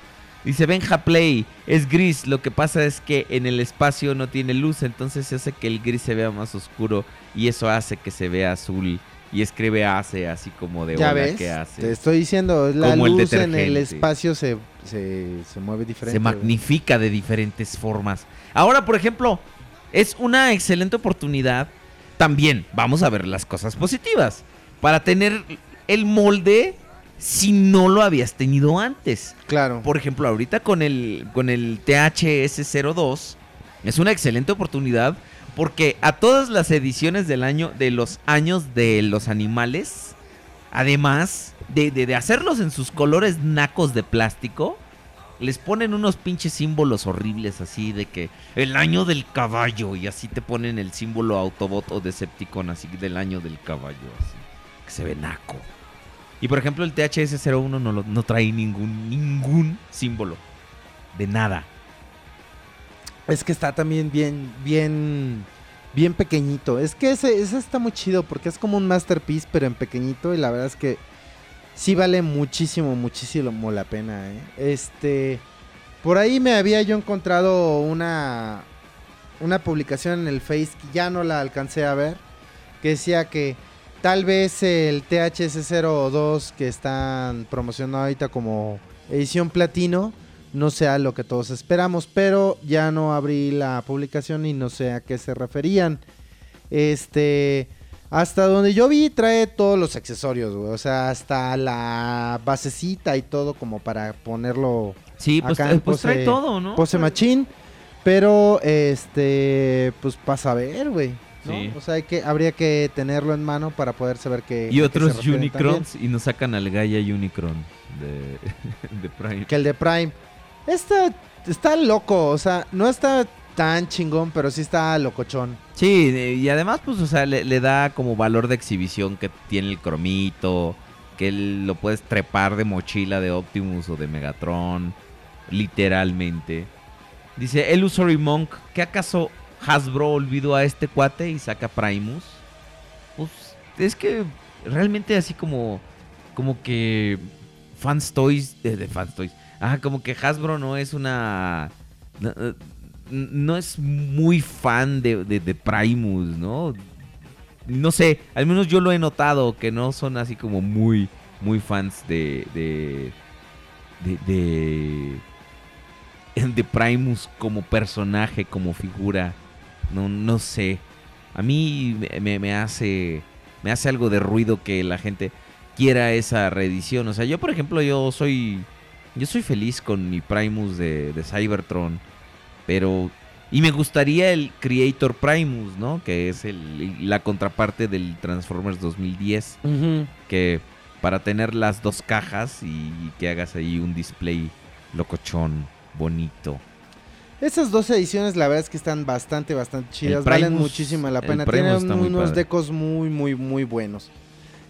Dice Benja Play, es gris, lo que pasa es que en el espacio no tiene luz, entonces hace que el gris se vea más oscuro y eso hace que se vea azul. Y escribe hace así como de ya ves, que hace. te estoy diciendo, la Como el luz en el espacio se, se, se mueve diferente. se magnifica de diferentes formas. Ahora, por ejemplo, es una excelente oportunidad. También vamos a ver las cosas positivas. Para tener el molde si no lo habías tenido antes. Claro. Por ejemplo, ahorita con el, con el THS02 es una excelente oportunidad porque a todas las ediciones del año de los años de los animales además de, de- de hacerlos en sus colores nacos de plástico, les ponen unos pinches símbolos horribles así de que el año del caballo y así te ponen el símbolo Autobot o Decepticon así del año del caballo así que se ve naco. Y por ejemplo el THS-01 no, no trae ningún ningún símbolo de nada. Es que está también bien, bien, bien pequeñito. Es que ese, ese está muy chido porque es como un masterpiece, pero en pequeñito. Y la verdad es que sí vale muchísimo, muchísimo la pena. ¿eh? Este, por ahí me había yo encontrado una, una publicación en el Face que ya no la alcancé a ver. Que decía que tal vez el THS02 que están promocionando ahorita como edición platino no sea lo que todos esperamos, pero ya no abrí la publicación y no sé a qué se referían. Este, hasta donde yo vi trae todos los accesorios, güey, o sea, hasta la basecita y todo como para ponerlo Sí, pues, acá eh, en pues trae todo, ¿no? pose machín, pero este, pues para saber, güey. ¿No? Sí. O sea, hay que, habría que tenerlo en mano para poder saber qué. y otros refieren Unicrons y nos sacan al Gaia Unicron de, de Prime. también. Que el de Prime. Está, está loco, o sea, no está tan chingón, pero sí está locochón. Sí, y además, pues, o sea, le, le da como valor de exhibición que tiene el cromito, que él lo puedes trepar de mochila de Optimus o de Megatron, literalmente. Dice, Illusory Monk, ¿qué acaso Hasbro olvidó a este cuate y saca Primus? Pues, es que realmente así como, como que Fans Toys, eh, de Fans Toys, ah, como que Hasbro no es una... no, es muy fan de, de- de Primus, ¿no? No sé, al menos yo lo he notado, que no son así como muy, muy fans de... de... de... de, de Primus como personaje, como figura. No, no sé. A mí me- hace... Me hace algo de ruido que la gente quiera esa reedición. O sea, yo por ejemplo, yo soy... Yo soy feliz con mi Primus de, de Cybertron. Pero. Y me gustaría el Creator Primus, ¿no? Que es el, la contraparte del Transformers 2010. Que para tener las dos cajas y que hagas ahí un display locochón, bonito. Esas dos ediciones, la verdad es que están bastante, bastante chidas. Valen muchísimo la pena. Tienen unos decos muy, muy, muy buenos.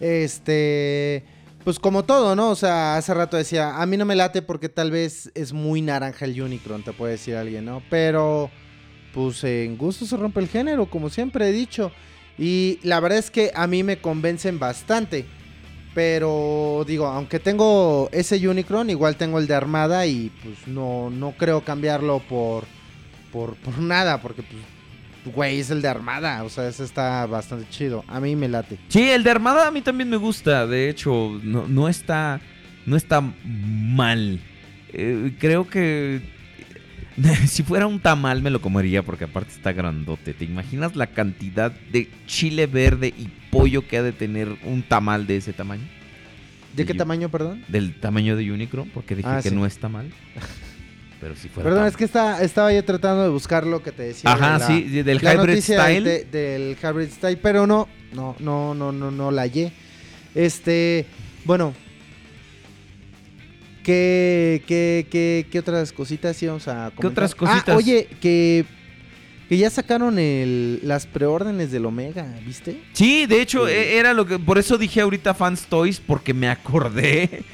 Este. Pues como todo, ¿no? O sea, hace rato decía, a mí no me late porque tal vez es muy naranja el Unicron, te puede decir alguien, ¿no? Pero, pues en gusto se rompe el género, como siempre he dicho. Y la verdad es que a mí me convencen bastante. Pero digo, aunque tengo ese Unicron, igual tengo el de Armada y pues no, no creo cambiarlo por, por, por nada, porque pues, güey, es el de Armada, o sea, ese está bastante chido. A mí me late. Sí, el de Armada a mí también me gusta. De hecho, no, no está. No está mal. Eh, creo que. Si fuera un tamal me lo comería porque aparte está grandote. ¿Te imaginas la cantidad de chile verde y pollo que ha de tener un tamal de ese tamaño? ¿De qué tamaño, perdón? Del tamaño de Unicron, porque dije Ah, que sí. no está mal. Pero si fuera Perdón, tamal. es que está, estaba yo tratando de buscar lo que te decía. Ajá, de la- sí, de- del la Hybrid Style. de- del Hybrid Style, pero no, no, no, no, no, no la hallé. Este, bueno. ¿Qué, qué, qué, qué otras cositas íbamos a comentar? otras Ah, cositas? oye, que, que ya sacaron el, las preórdenes del Omega, ¿viste? Sí, de hecho, Sí. e- era lo que. Por eso dije ahorita Fans Toys, porque me acordé.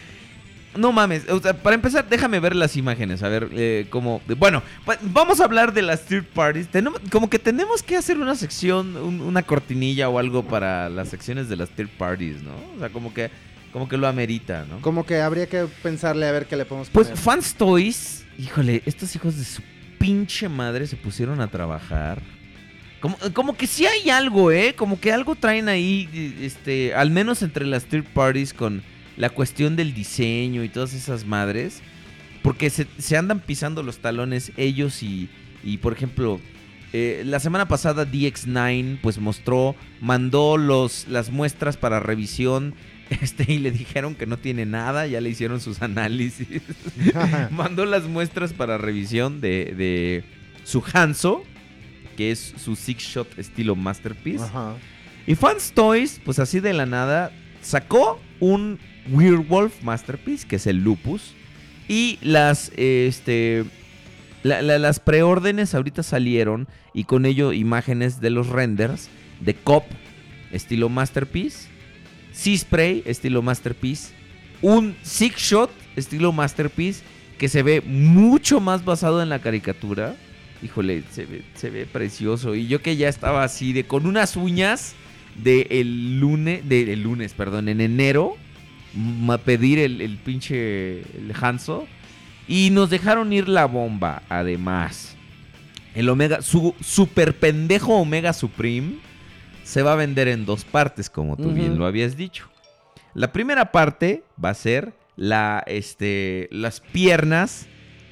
No mames, o sea, para empezar, déjame ver las imágenes, a ver eh, cómo. Bueno, vamos a hablar de las third parties. Tenemos, como que tenemos que hacer una sección, un- una cortinilla o algo para las secciones de las third parties, ¿no? O sea, como que, como que lo amerita, ¿no? Como que habría que pensarle a ver qué le podemos Pues poner. Fans Toys, híjole, estos hijos de su pinche madre se pusieron a trabajar. Como, como que sí hay algo, ¿eh? Como que algo traen ahí, este, al menos entre las third parties con la cuestión del diseño y todas esas madres. Porque se, se andan pisando los talones ellos y, y por ejemplo, eh, la semana pasada DX9 pues mostró, mandó los, las muestras para revisión este, y le dijeron que no tiene nada, ya le hicieron sus análisis. Mandó las muestras para revisión de, de su Hanzo, que es su Six Shot estilo Masterpiece. Ajá. Y Fans Toys, pues así de la nada, sacó un Werewolf Masterpiece, que es el Lupus. Y las, este, la- la- las preórdenes ahorita salieron y con ello imágenes de los renders de Cop, estilo Masterpiece. Sea Spray, estilo Masterpiece. Un Six Shot, estilo Masterpiece, que se ve mucho más basado en la caricatura. Híjole, se ve, se ve precioso. Y yo que ya estaba así de con unas uñas de el lunes, de el lunes, perdón, en enero, a pedir el, el pinche el Hanzo. Y nos dejaron ir la bomba, además. El Omega, su super pendejo Omega Supreme se va a vender en dos partes, como tú bien lo habías dicho. La primera parte va a ser la, este, las piernas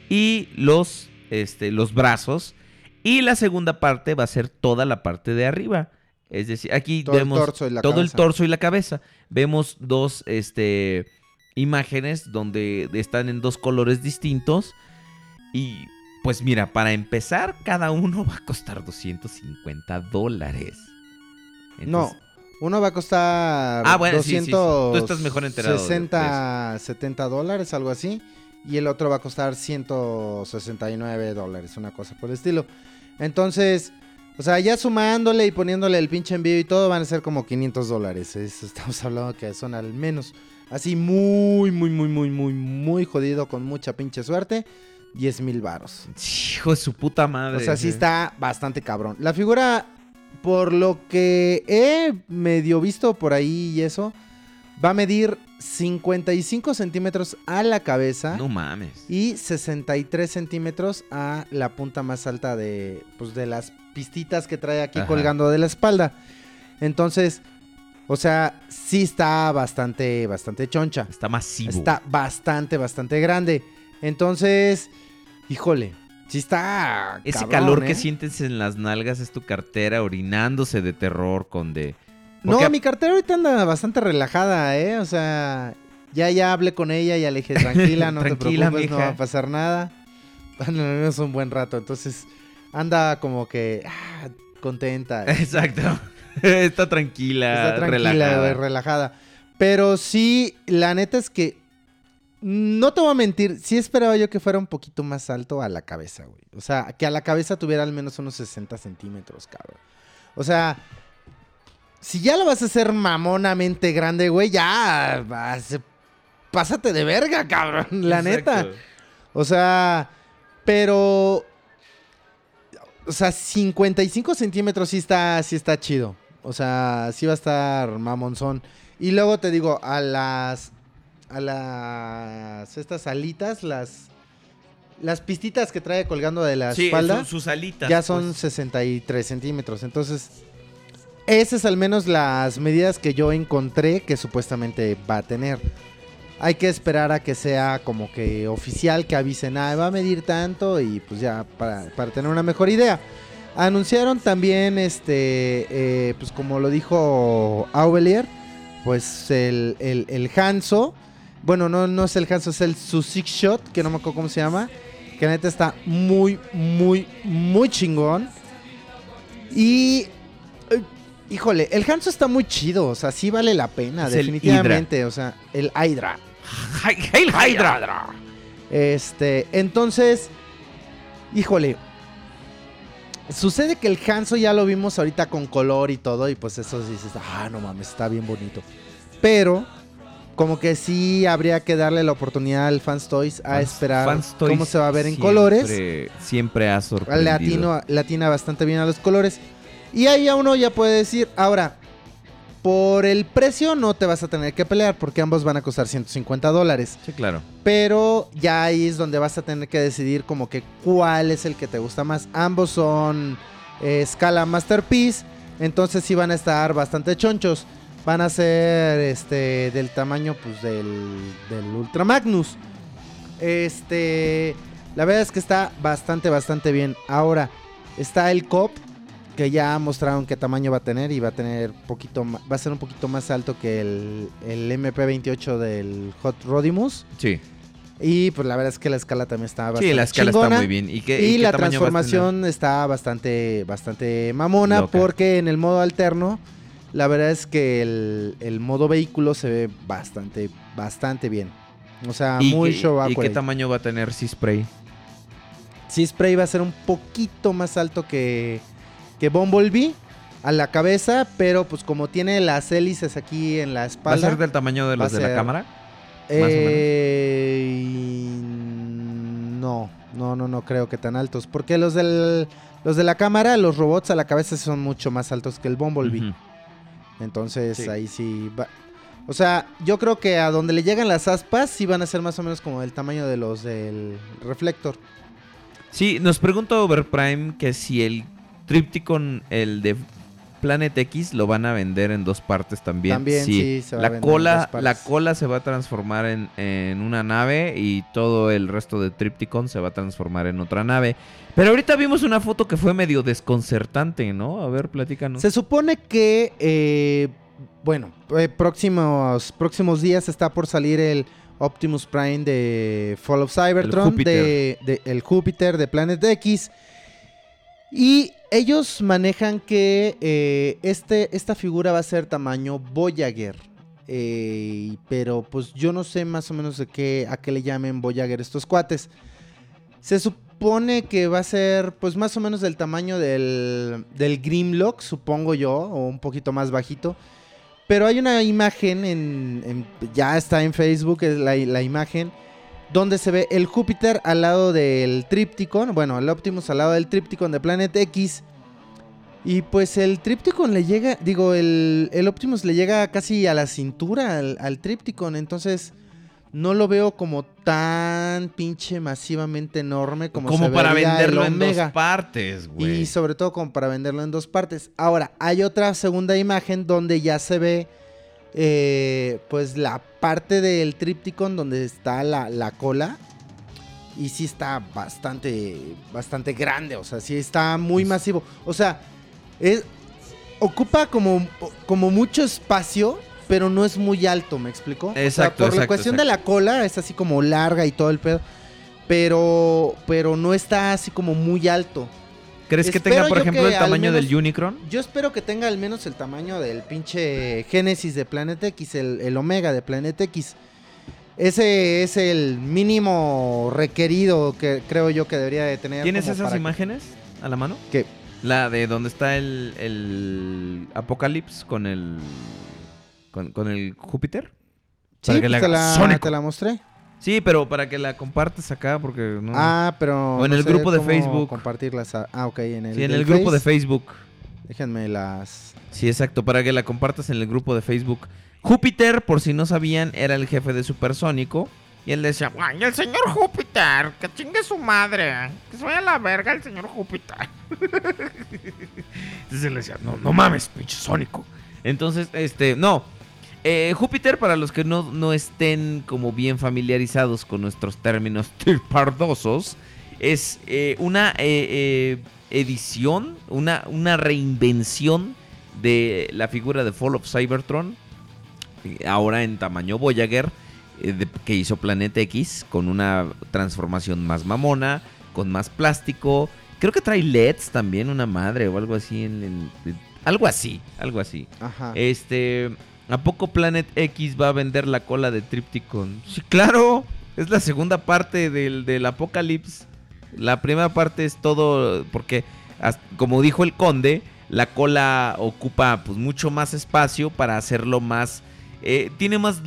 y los, este, los brazos. Y la segunda parte va a ser toda la parte de arriba. Es decir, aquí Todo el vemos torso y la todo el torso y la cabeza. Vemos dos este, imágenes donde están en dos colores distintos. Y pues mira, para empezar, cada uno va a costar 250 dólares. No, uno va a costar Ah, bueno, sí, sí, sí. 200, Tú estás mejor enterado de- de 60, 70 dólares, algo así. Y el otro va a costar 169 dólares, una cosa por el estilo. Entonces, o sea, ya sumándole y poniéndole el pinche envío y todo, van a ser como 500 dólares. Es- estamos hablando que son al menos así muy, muy, muy, muy, muy, muy jodido con mucha pinche suerte. 10 mil varos. Hijo de su puta madre. O sea, sí está bastante cabrón. La figura, por lo que he medio visto por ahí y eso, va a medir 55 centímetros a la cabeza No mames. y 63 centímetros a la punta más alta de, pues, de las pistitas que trae aquí Ajá. colgando de la espalda. Entonces, o sea, sí está bastante, bastante choncha. Está masivo. Está bastante, bastante grande. Entonces, híjole, sí está. Ese cabrón, calor ¿eh? que sientes en las nalgas es tu cartera orinándose de terror con de... No, mi cartera ahorita anda bastante relajada, ¿eh? O sea, ya ya hablé con ella, ya le dije, tranquila, no Tranquila, te preocupes, no va a pasar nada. Bueno, al menos un buen rato, entonces anda como que ah, contenta. Exacto. Está tranquila, Está tranquila, relajada. relajada. Pero sí, la neta es que. No te voy a mentir, sí esperaba yo que fuera un poquito más alto a la cabeza, güey. O sea, que a la cabeza tuviera al menos unos 60 centímetros, cabrón. O sea, si ya lo vas a hacer mamonamente grande, güey, ya. vas- pásate de verga, cabrón. La neta. O sea, pero. O sea, 55 centímetros sí está, sí está chido. O sea, sí va a estar mamonzón. Y luego te digo, a las. A las. Estas alitas, las. Las pistitas que trae colgando de la Sí, espalda. sus alitas. ya son pues. 63 centímetros. Entonces, esas al menos las medidas que yo encontré que supuestamente va a tener. Hay que esperar a que sea como que oficial, que avisen, ah, va a medir tanto y pues ya para, para tener una mejor idea. Anunciaron también, este, eh, pues como lo dijo Aubelier, pues el, el, el Hanzo. Bueno, no, no es el Hanzo, es el su Six Shot, que no me acuerdo cómo se llama. Que la neta está muy, muy, muy chingón. Y. eh, híjole, el Hanzo está muy chido. O sea, sí vale la pena, Es definitivamente. O sea, el Hydra. Hail Hydra. Este, entonces. Híjole. Sucede que el Hanzo ya lo vimos ahorita con color y todo. Y pues eso dices, ah, no mames, está bien bonito. Pero. Como que sí habría que darle la oportunidad al Fans Toys a Fans- esperar Fans Toys cómo se va a ver en siempre- colores. Siempre ha sorprendido. Latino, latina bastante bien a los colores. Y ahí a uno ya puede decir, ahora, por el precio no te vas a tener que pelear porque ambos van a costar 150 dólares. Sí, claro. Pero ya ahí es donde vas a tener que decidir como que cuál es el que te gusta más. Ambos son eh, escala Masterpiece, entonces sí van a estar bastante chonchos. Van a ser este del tamaño pues del, del Ultra Magnus. Este, la verdad es que está bastante bastante bien. Ahora está el COP que ya mostraron qué tamaño va a tener y va a tener poquito va a ser un poquito más alto que el, el MP28 del Hot Rodimus. Sí. Y pues la verdad es que la escala también está bastante Sí, la escala chingona. está muy bien. ¿Y, qué, Y, la transformación está bastante, bastante mamona Loca. porque en el modo alterno la verdad es que el, el modo vehículo se ve bastante, bastante bien. O sea, ¿Y, muy show ¿Y qué tamaño va a tener C-Spray? Sí, Spray va a ser un poquito más alto que, que Bumblebee a la cabeza, pero pues como tiene las hélices aquí en la ¿Va a espalda. ser del tamaño de los de la cámara? Eh, no, no, no, no creo que tan altos. Porque los del, los de la cámara, los robots a la cabeza son mucho más altos que el Bumblebee. Entonces Sí. ahí sí va. O sea, yo creo que a donde le llegan las aspas sí van a ser más o menos como el tamaño de los del reflector. Sí, nos pregunta Overprime que si el Tripticon, el de Planet X, lo van a vender en dos partes también. También, sí, se va a la en cola, dos partes. la cola se va a transformar en, en una nave y todo el resto de Tripticon se va a transformar en otra nave. Pero ahorita vimos una foto que fue medio desconcertante, ¿no? A ver, platícanos. Se supone que, eh, bueno, eh, próximos, próximos días está por salir el Optimus Prime de Fall of Cybertron, Júpiter. de, de- el Júpiter de Planet X. Y ellos manejan que eh, este, esta figura va a ser tamaño Voyager. Eh, pero pues yo no sé más o menos de qué, a qué le llamen Voyager estos cuates. Se supone que va a ser pues más o menos del tamaño del, del Grimlock, supongo yo, o un poquito más bajito. Pero hay una imagen, en, ya está en Facebook, la, la imagen, donde se ve el Júpiter al lado del Tripticon, bueno, el Optimus al lado del Tripticon de Planet X. Y pues el Tripticon le llega, digo, el, el Optimus le llega casi a la cintura al, al Tripticon, entonces no lo veo como tan pinche masivamente enorme como, Como se para venderlo en dos partes, güey. Y sobre todo como para venderlo en dos partes. Ahora, hay otra segunda imagen donde ya se ve eh, pues la parte del Tripticon donde está la, la cola. Y sí está bastante, bastante grande. O sea, sí está muy masivo. O sea, es, ocupa como, como mucho espacio, pero no es muy alto, ¿me explico? O sea, Exacto, por la exacto, cuestión de la cola es así como larga y todo el pedo. Pero, pero no está así como muy alto. ¿Crees que espero tenga, por ejemplo, el tamaño menos- del Unicron? Yo espero que tenga al menos el tamaño del pinche Génesis de Planet X, el, el Omega de Planet X. Ese es el mínimo requerido que creo yo que debería de tener. ¿Tienes esas que- imágenes a la mano? ¿Qué? La de donde está el, el Apocalipsis con el. Con, con el Júpiter. Sí, pues te, la, te la mostré. Sí, pero para que la compartas acá, porque no. Ah, pero. O en no el sé grupo de cómo Facebook. Compartirlas. a- Ah, ok, en el. sí, en el grupo de Face. Facebook. Déjenme las. Sí, exacto, para que la compartas en el grupo de Facebook. Júpiter, por si no sabían, era el jefe de Supersónico. Y él decía, Ay, el señor Júpiter, que chingue su madre. Que se vaya a la verga el señor Júpiter. Entonces él decía, no, no mames, pinche Sónico. Entonces, este, no. Eh, Júpiter, para los que no, no estén como bien familiarizados con nuestros términos tripardosos, es eh, una eh, eh, edición, una, una reinvención de la figura de Fall of Cybertron, eh, ahora en tamaño Voyager, de- que hizo Planet X, con una transformación más mamona, con más plástico. Creo que trae LEDs también, una madre o algo así. En, en- algo así, algo así. Ajá. Este, ¿a poco Planet X va a vender la cola de Tripticon? Sí, claro. Es la segunda parte del, del Apocalipsis. La primera parte es todo, porque, como dijo el conde, la cola ocupa pues mucho más espacio para hacerlo más... eh, tiene más,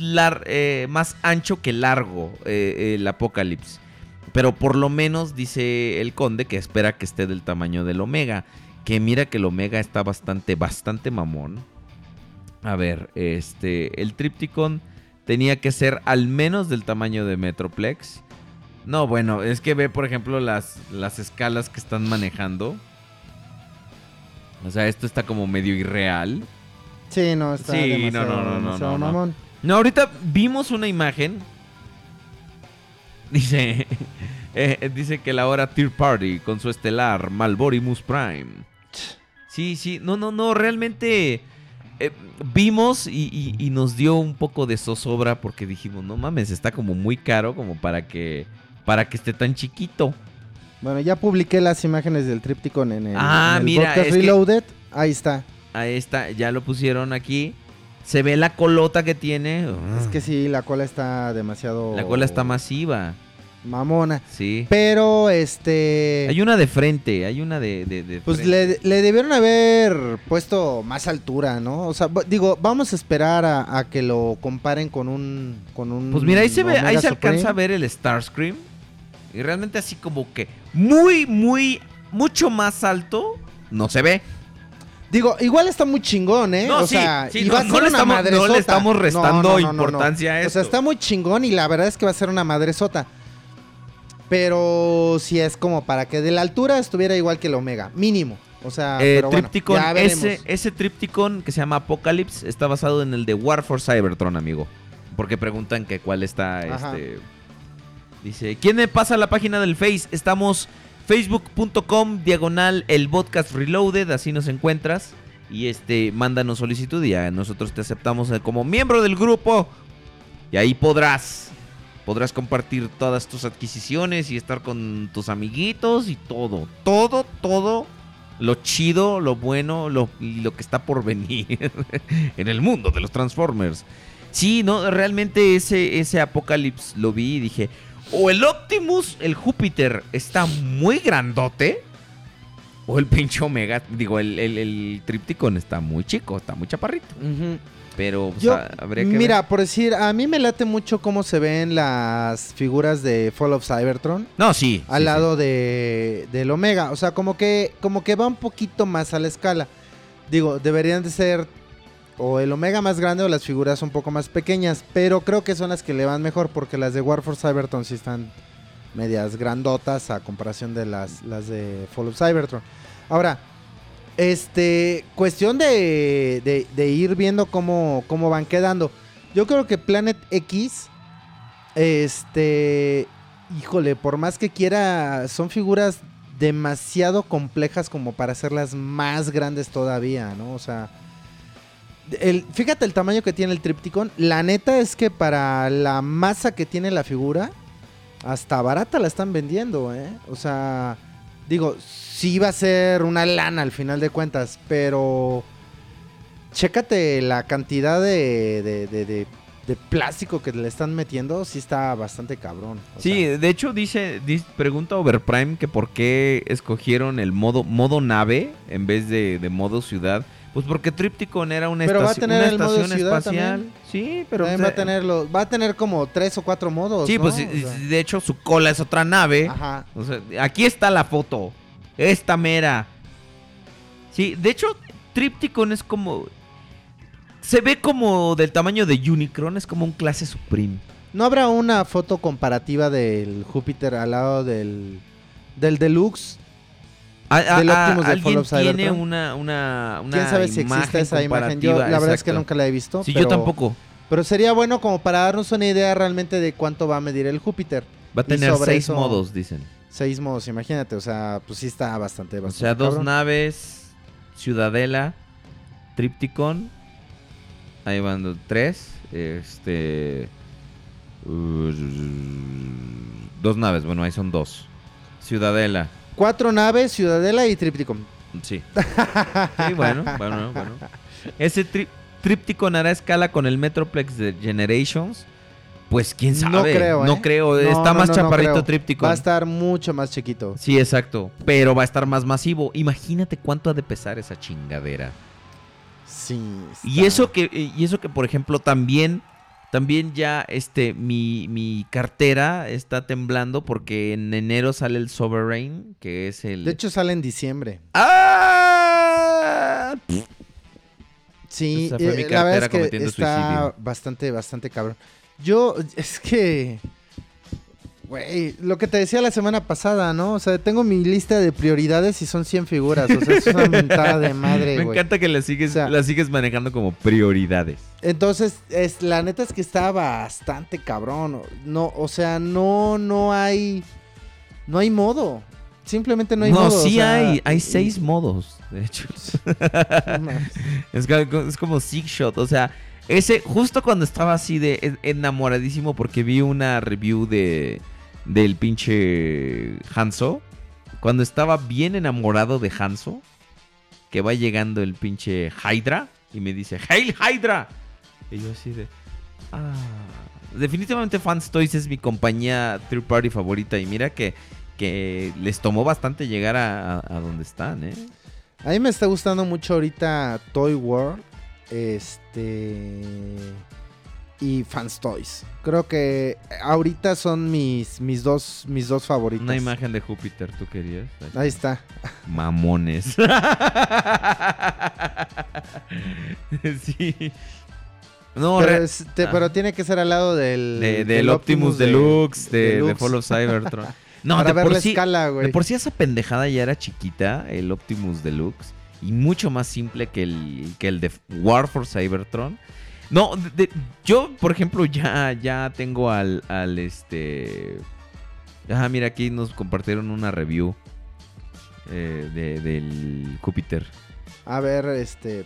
eh, más ancho que largo eh, el Apocalipsis. Pero por lo menos dice el conde que espera que esté del tamaño del Omega. Que mira que el Omega está bastante, bastante mamón. A ver, este, el Tripticon tenía que ser al menos del tamaño de Metroplex. No, bueno, es que ve, por ejemplo, las, las escalas que están manejando. O sea, esto está como medio irreal. Sí, no, está Sí, demasiado, no, no, no, demasiado no, no. mamón. No, ahorita vimos una imagen. Dice, eh, dice que la hora Tier Party con su estelar Malborimus Prime. Sí, sí, no, no, no, realmente eh, vimos y, y- y nos dio un poco de zozobra porque dijimos, no mames, está como muy caro como para que, para que esté tan chiquito. Bueno, ya publiqué las imágenes del Tripticon en el, Ah, en el mira, podcast es que- Reloaded. Ahí está. a esta, ya lo pusieron aquí. Se ve la colota que tiene. Es que sí, la cola está demasiado. La cola está masiva. Mamona. Sí. Pero este. Hay una de frente, hay una de. de- de Pues le, le debieron haber puesto más altura, ¿no? O sea, digo, vamos a esperar a, a que lo comparen con un. Con un Pues mira, ahí se ve, ahí se alcanza a ver el Starscream. Y realmente así como que muy, muy, mucho más alto no se ve. Digo, igual está muy chingón, ¿eh? No, o sí, sea, sí, y no- va a no ser le una estamos- no le estamos restando importancia a O esto. sea, está muy chingón y la verdad es que va a ser una madresota. Pero si es como para que de la altura estuviera igual que el Omega, mínimo. O sea, Eh, pero bueno, Tripticon, ya veremos. ese, ese Tripticon que se llama Apocalypse está basado en el de War for Cybertron, amigo. Porque preguntan que cuál está Ajá. este. Dice, ¿quién me pasa la página del Face? Estamos facebook.com diagonal el podcast reloaded, así nos encuentras. Y este, mándanos solicitud y ya nosotros te aceptamos como miembro del grupo. Y ahí podrás, podrás compartir todas tus adquisiciones y estar con tus amiguitos y todo, todo, todo lo chido, lo bueno, lo, lo que está por venir en el mundo de los Transformers. Sí, no, realmente ese, ese lo vi y dije, o el Optimus, el Júpiter, está muy grandote, o el pinche Omega, digo, el, el, el está muy chico, está muy chaparrito. Pero pues, Yo, habría que mira, ver. por decir, a mí me late mucho cómo se ven las figuras de Fall of Cybertron No, sí. al sí, lado de del Omega, o sea, como que como que va un poquito más a la escala. Digo, deberían de ser o el Omega más grande o las figuras un poco más pequeñas, pero creo que son las que le van mejor porque las de War for Cybertron sí están medias grandotas a comparación de las, las de Fall of Cybertron. Ahora, este, cuestión de, de- de ir viendo cómo, cómo van quedando. Yo creo que Planet X, este, híjole, por más que quiera, son figuras demasiado complejas como para hacerlas más grandes todavía, ¿no? O sea, el, fíjate el tamaño que tiene el Tripticon. La neta es que para la masa que tiene la figura, hasta barata la están vendiendo, ¿eh? O sea, digo, sí va a ser una lana al final de cuentas, pero chécate la cantidad de, de, de- de- de plástico que le están metiendo, sí está bastante cabrón. Sí, sea, de hecho dice, dice- pregunta Overprime que por qué escogieron el modo modo nave en vez de, de modo ciudad. Pues porque Tripticon era una, Pero va a estación- tener una el estación espacial. también. Sí, pero también va a tenerlo, va a tener como tres o cuatro modos. Sí, ¿no? pues O y- sea, de hecho su cola es otra nave. ajá. O sea, aquí está la foto. Esta mera. Sí, de hecho, Tripticon es como. Se ve como del tamaño de Unicron, es como un clase Supreme. ¿No habrá una foto comparativa del Júpiter al lado del, del Deluxe? A- a- Del a- Optimus de alguien Fall of tiene una, una, una ¿Quién sabe si existe esa imagen? Yo la verdad es que nunca la he visto. Sí, pero, yo tampoco. Pero sería bueno como para darnos una idea realmente de cuánto va a medir el Júpiter. Va a tener seis eso- modos, dicen. Seis modos, imagínate. O sea, pues sí está bastante, O bastante sea, dos cabrón. naves, Ciudadela, Tripticon. Ahí van tres. Este. uh, dos naves, bueno, ahí son dos. Ciudadela, Cuatro naves, Ciudadela y Tripticon. sí. Sí, bueno, bueno, bueno. Ese tri- Tripticon hará escala con el Metroplex de Generations. Pues quién sabe. No creo, ¿eh? No creo. No, Está no, más no, chaparrito creo. Tripticon. Va a estar mucho más chiquito. Sí, exacto. Pero va a estar más masivo. Imagínate cuánto ha de pesar esa chingadera. Sí. Y eso que, y eso que, por ejemplo, también, también ya este, mi, mi cartera está temblando porque en enero sale el Sovereign, que es el. De hecho, sale en diciembre. ¡Ah! Sí, Esa fue mi eh, la verdad cartera es que cometiendo está suicidio. bastante, bastante cabrón. Yo, es que, güey, lo que te decía la semana pasada, ¿no? O sea, tengo mi lista de prioridades y son 100 figuras. O sea, es una mentada de madre, Me güey. encanta que la sigues, O sea- la sigues manejando como prioridades. Entonces, es, la neta es que está bastante cabrón. No, o sea, no, no hay, no hay modo. Simplemente no hay modo. o sí sea, hay, hay seis modos, de hecho. no mames. Es, ca- es como Six Shot, o sea, ese justo cuando estaba así de en- enamoradísimo porque vi una review de del pinche Hanzo, cuando estaba bien enamorado de Hanzo, que va llegando el pinche Hydra y me dice, ¡Hail Hydra! Y yo así de... Ah, definitivamente Fans Toys es mi compañía third party favorita y mira que, que les tomó bastante llegar a- a donde están, ¿eh? A mí me está gustando mucho ahorita Toy World. Este. Y Fans Toys. Creo que ahorita son mis, mis, dos, mis dos favoritos. Una imagen de Júpiter, ¿tú querías? Ahí está. Mamones. sí. No, pero, re- es- te- ah. pero tiene que ser al lado del. de- del Optimus de- Deluxe, de, de Deluxe. Fall of Cybertron. No, Para de ver por, la sí, escala, güey. de por sí esa pendejada ya era chiquita, el Optimus Deluxe, y mucho más simple que el, que el de War for Cybertron. No, de- de- yo, por ejemplo, ya, ya tengo al, al este... Ah, mira, aquí nos compartieron una review eh, de- del Júpiter. A ver, este.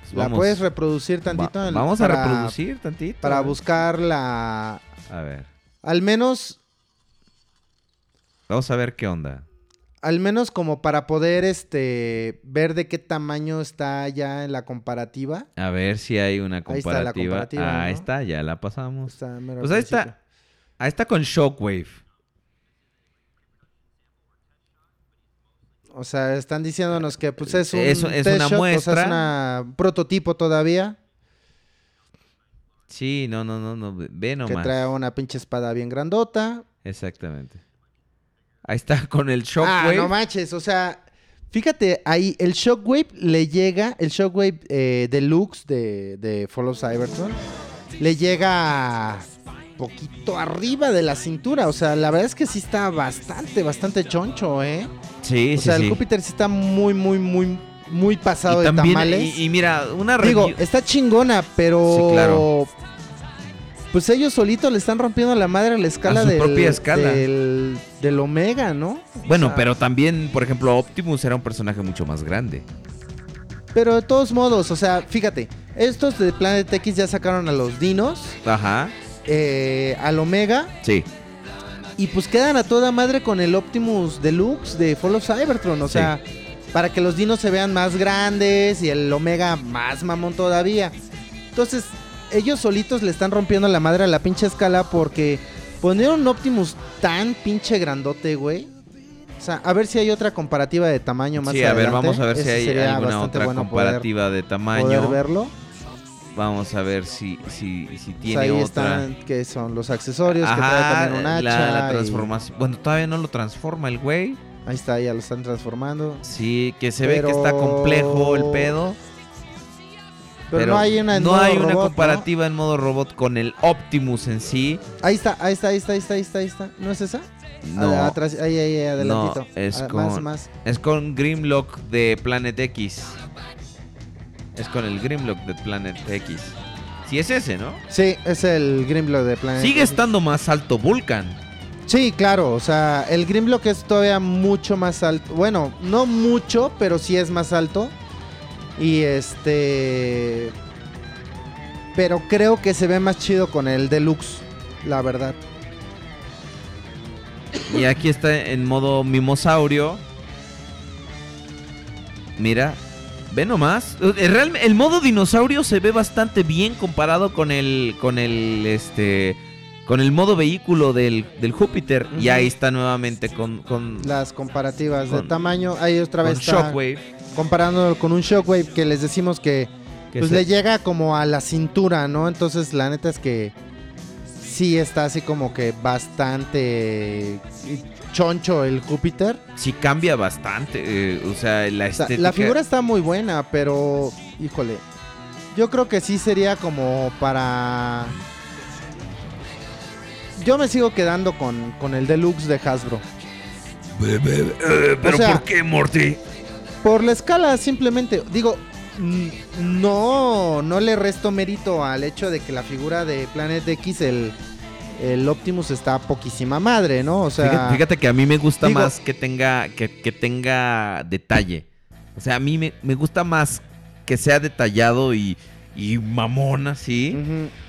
Pues ¿La vamos- puedes reproducir tantito? va- vamos a reproducir tantito. Para buscar la. A ver, Al menos. vamos a ver qué onda. Al menos como para poder este ver de qué tamaño está ya en la comparativa. A ver si hay una Ahí está la comparativa. comparativa, Ahí ¿no? está, ya la pasamos. Está Pues ahí principio. está. Ahí está con Shockwave. O sea, están diciéndonos que pues es un Es- es una shot, o sea, muestra. es un prototipo todavía Sí, no, no, no, no. Ve que nomás. trae una pinche espada bien grandota. Exactamente. Ahí está con el Ah, Shockwave. no manches, o sea, fíjate ahí el Shockwave le llega, el Shockwave eh, Deluxe de de Follow Cybertron le llega poquito arriba de la cintura, o sea, la verdad es que sí está bastante bastante choncho, ¿eh? sí, o sí, sea, sí. el Júpiter sí está muy muy muy muy pasado y de también, tamales. y, y mira, una Digo, está chingona, pero. Sí, claro. Pues ellos solitos le están rompiendo la madre a la escala su del, propia escala. Del, del Omega, ¿no? O bueno, sea, pero también, por ejemplo, Optimus era un personaje mucho más grande. Pero de todos modos, o sea, fíjate, estos de Planet X ya sacaron a los dinos, Ajá. eh, al Omega, Sí. y pues quedan a toda madre con el Optimus Deluxe de Fall of Cybertron, o Sí. sea, para que los dinos se vean más grandes y el Omega más mamón todavía. Entonces, ellos solitos le están rompiendo la madre a la pinche escala porque poner un Optimus tan pinche grandote, güey. O sea, a ver si hay otra comparativa de tamaño más Sí, a ver, vamos a ver si hay alguna otra bueno poder- comparativa de tamaño. Poder verlo. Vamos a ver si, si, si O tiene sea, ahí otra. están, que son los accesorios, que trae también un hacha. la, la y- transformación. Bueno, todavía no lo transforma el güey. Ahí está, ya lo están transformando. Sí, que se ve que está complejo el pedo. Pero, no hay una comparativa en modo robot con el Optimus en sí. Ahí está, ahí está, ahí está, ahí está, ahí está, ahí está. ¿No es esa? No, atrás, ahí, ahí, ahí, adelantito. No, es Ah, con- Más, más. es con Grimlock de Planet X. Es con el Grimlock de Planet X. Sí, es ese, ¿no? Sí, es el Grimlock de Planet Sigue X. estando más alto Vulcan. Sí, claro, o sea, el Grimlock es todavía mucho más alto. Bueno, no mucho, pero sí es más alto. Y este... Pero creo que se ve más chido con el Deluxe, la verdad. Y aquí está en modo mimosaurio. Mira, ve nomás. Eh, real- el modo dinosaurio se ve bastante bien comparado con el. con el. este. con el modo vehículo del, del Júpiter. Y ahí está nuevamente con. con, Las comparativas de Con- tamaño. Ahí otra con vez está Shockwave. Comparándolo con un Shockwave que les decimos que que pues le llega como a la cintura, ¿no? Entonces la neta es que sí está así como que bastante choncho el Júpiter. sí cambia bastante. eh, o sea, la estética. la figura está muy buena, pero híjole, yo creo que sí sería como para... Yo me sigo quedando con, con el deluxe de Hasbro. ¿Pero o sea- por qué, Morty? Por la escala, simplemente. Digo, no, no le resto mérito al hecho de que la figura de Planet X, el, el Optimus, está poquísima madre, ¿no? O sea, Fíjate, fíjate que a mí me gusta digo- más que tenga, que, que tenga detalle. O sea, a mí me, me gusta más que sea detallado y, y mamón así.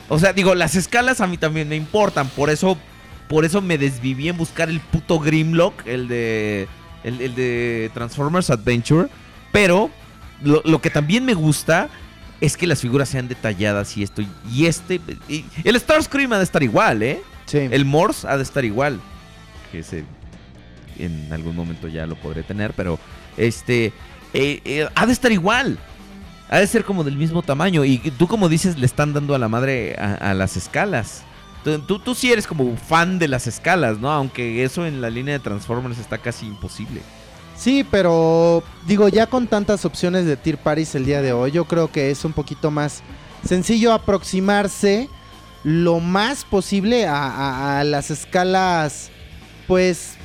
O sea, digo, las escalas a mí también me importan. Por eso, por eso me desviví en buscar el puto Grimlock, el de. El, el de Transformers Adventure. Pero lo, lo que también me gusta es que las figuras sean detalladas y esto. Y este. y el Starscream ha de estar igual, ¿eh? Sí. El Morse ha de estar igual. Que ese. En algún momento ya lo podré tener, pero. Este. eh, eh, ha de estar igual. Ha de ser como del mismo tamaño. Y tú, como dices, le están dando a la madre a, a las escalas. Tú, tú, sí eres como fan de las escalas, ¿no? Aunque eso en la línea de Transformers está casi imposible. Sí, pero digo, ya con tantas opciones de Tier Paris el día de hoy, yo creo que es un poquito más sencillo aproximarse lo más posible a, a- a las escalas, pues,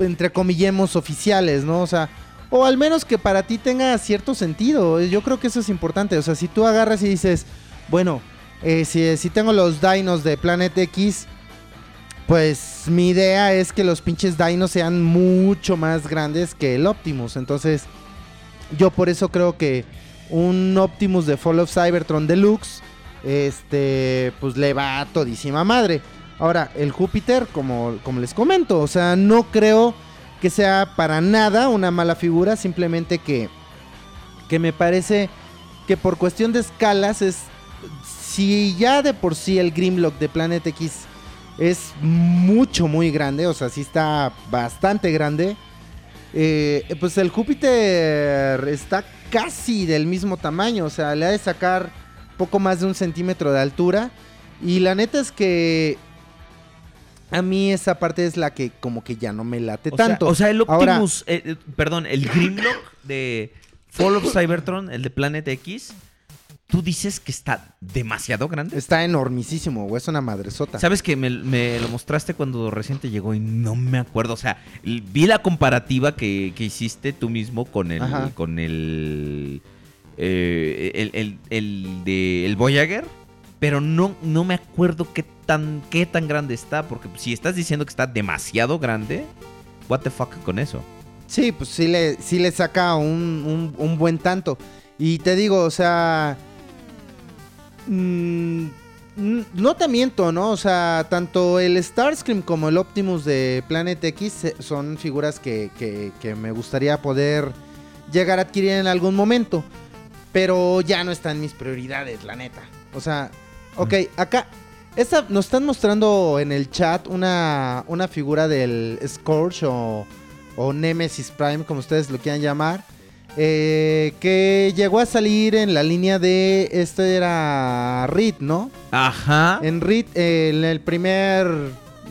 entre comillemos oficiales, ¿no? O sea, o al menos que para ti tenga cierto sentido. Yo creo que eso es importante. O sea, si tú agarras y dices, bueno, eh, si, tengo los dinos de Planet X, pues mi idea es que los pinches dinos sean mucho más grandes que el Optimus. Entonces, yo por eso creo que un Optimus de Fall of Cybertron Deluxe, este, pues le va a todísima madre. Ahora, el Júpiter, como, como les comento, o sea, no creo que sea para nada una mala figura, simplemente que, que me parece que por cuestión de escalas es, si ya de por sí el Grimlock de Planet X es mucho, muy grande, o sea, sí está bastante grande. Eh, pues el Júpiter está casi del mismo tamaño, o sea, le ha de sacar poco más de un centímetro de altura. Y la neta es que a mí esa parte es la que como que ya no me late O sea- tanto. o sea, el Optimus, eh, eh, perdón, el Grimlock de Fall of Cybertron, el de Planet X, tú dices que está demasiado grande. Está enormísimo, güey, es una madresota. Sabes que me, me lo mostraste cuando reciente llegó y no me acuerdo. O sea, vi la comparativa que, que hiciste tú mismo con el. Ajá. con el. eh, el, el, el de el Voyager. Pero no, no me acuerdo qué tan, qué tan grande está. Porque si estás diciendo que está demasiado grande, what the fuck con eso. Sí, pues sí le, sí le saca un, un- un buen tanto. Y te digo, o sea... mm, mm, no te miento, ¿no? O sea, tanto el Starscream como el Optimus de Planet X eh, son figuras que, que- que me gustaría poder llegar a adquirir en algún momento. Pero ya no están mis prioridades, la neta. O sea, ok, acá... Esta, nos están mostrando en el chat una, una figura del Scourge o, o Nemesis Prime, como ustedes lo quieran llamar, eh, que llegó a salir en la línea de, este era Reed, ¿no? Ajá. En Reed, eh, en el primer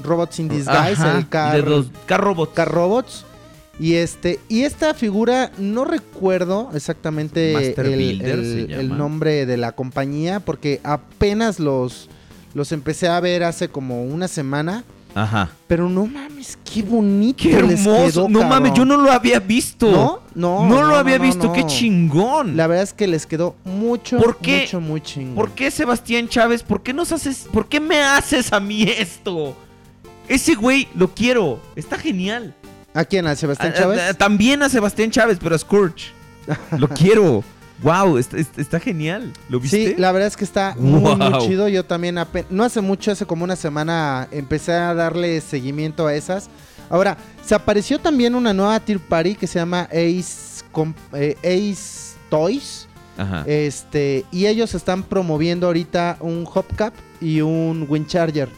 Robots in Disguise, Ajá, el car, de los car robots. Car Robots. Y este, y esta figura, no recuerdo exactamente el, Builder el- nombre de la compañía, porque apenas los, los empecé a ver hace como una semana. Ajá. Pero no mames, qué bonito. Qué les hermoso. quedó, no mames, yo no lo había visto. ¿No? No, No, no, lo había no, visto. no. Qué chingón. La verdad es que les quedó mucho, ¿Por qué? mucho, muy chingón. ¿Por qué Sebastián Chávez? ¿Por qué nos haces? ¿Por qué me haces a mí esto? Ese güey lo quiero. Está genial. ¿A quién? ¿A Sebastián A- Chávez? a- también a Sebastián Chávez, pero a Scourge. Lo quiero. Wow, está, genial. ¿Lo viste? Sí, la verdad es que está muy, muy chido. Yo también, no hace mucho, hace como una semana, empecé a darle seguimiento a esas. Ahora, se apareció también una nueva Tier Party que se llama Ace, Com- eh, Ace Toys. Ajá. Este, y ellos están promoviendo ahorita un Hubcap y un Windcharger.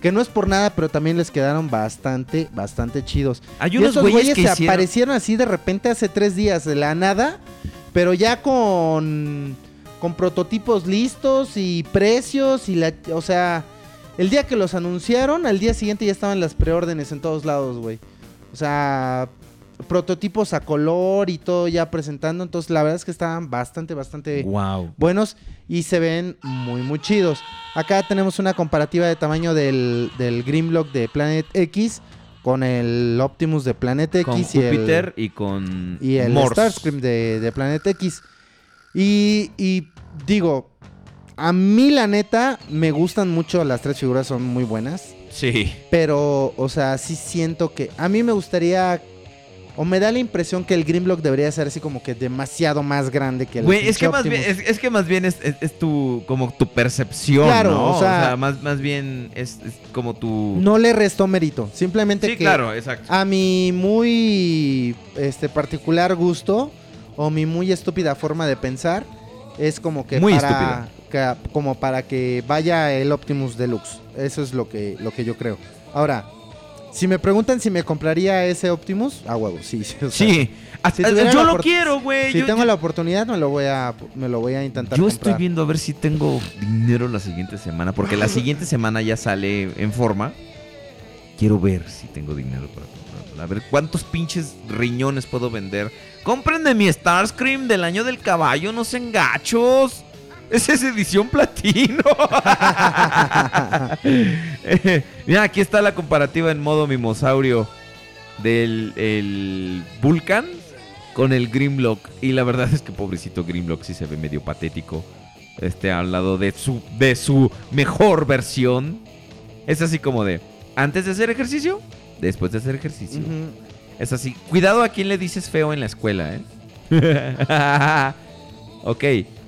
Que no es por nada, pero también les quedaron bastante, bastante chidos. Hay Y esos güeyes güeyes que se hicieron- aparecieron así de repente hace tres días de la nada, pero ya con, con prototipos listos y precios y la, o sea, el día que los anunciaron, al día siguiente ya estaban las preórdenes en todos lados, güey. O sea, prototipos a color y todo ya presentando, entonces la verdad es que estaban bastante, bastante Wow. buenos y se ven muy muy chidos. Acá tenemos una comparativa de tamaño del, del Grimlock de Planet X con el Optimus de Planet X Con y el, Júpiter y con y el Morse. Starscream de, de Planet X. Y, y digo, a mí la neta me gustan mucho, las tres figuras son muy buenas. Sí. Pero, o sea, sí siento que a mí me gustaría... O me da la impresión que el Grimlock debería ser así como que demasiado más grande que el Güey, es que más bien, es, es que más bien es, es- es tu, como tu percepción, Claro, ¿no? o sea- más, más bien es, es como tu... No le restó mérito. Simplemente sí, que claro, exacto. a mi muy este particular gusto, o mi muy estúpida forma de pensar es como que Muy para que- como para que vaya el Optimus Deluxe. Eso es lo que lo que yo creo. Ahora, si me preguntan si me compraría ese Optimus, a huevo, sí. sí, o sea, Sí, si tuviera yo lo quiero, güey. Si yo, tengo yo- la oportunidad me lo voy a me lo voy a intentar yo comprar. estoy viendo a ver si tengo dinero la siguiente semana, porque la siguiente semana ya sale en forma. Quiero ver si tengo dinero para comprarla. A ver cuántos pinches riñones puedo vender. Compren de mi Starscream del año del caballo, no sean gachos. Esa es edición platino. Mira, aquí está la comparativa en modo mimosaurio del el Vulcan con el Grimlock. Y la verdad es que pobrecito Grimlock sí se ve medio patético. Este al lado de su, de su mejor versión. Es así como de antes de hacer ejercicio, después de hacer ejercicio. Es así. Cuidado a quien le dices feo en la escuela, ¿eh? ok,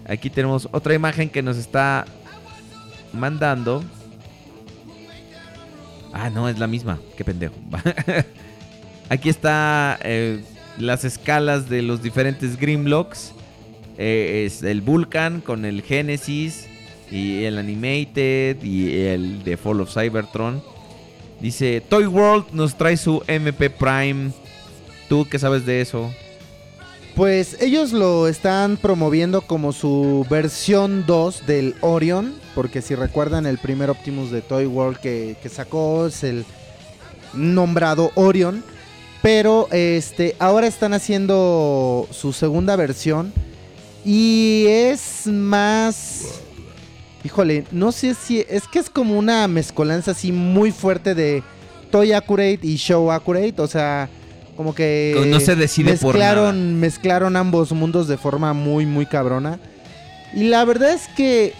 aquí tenemos otra imagen que nos está mandando. Ah, no, es la misma. Qué pendejo. aquí está eh, las escalas de los diferentes Grimlocks. Eh, es el Vulcan con el Genesis y el Animated y el de Fall of Cybertron. Dice, Toy World nos trae su MP Prime. ¿Tú qué sabes de eso? Pues ellos lo están promoviendo como su versión 2 del Orion, porque si recuerdan el primer Optimus de Toy World que, sacó es el nombrado Orion, pero este ahora están haciendo su segunda versión y es más híjole, no sé si es que es como una mezcolanza así muy fuerte de Toy Accurate y Show Accurate, o sea, como que No se decide por mezclaron, mezclaron ambos mundos de forma muy, muy cabrona. Y la verdad es que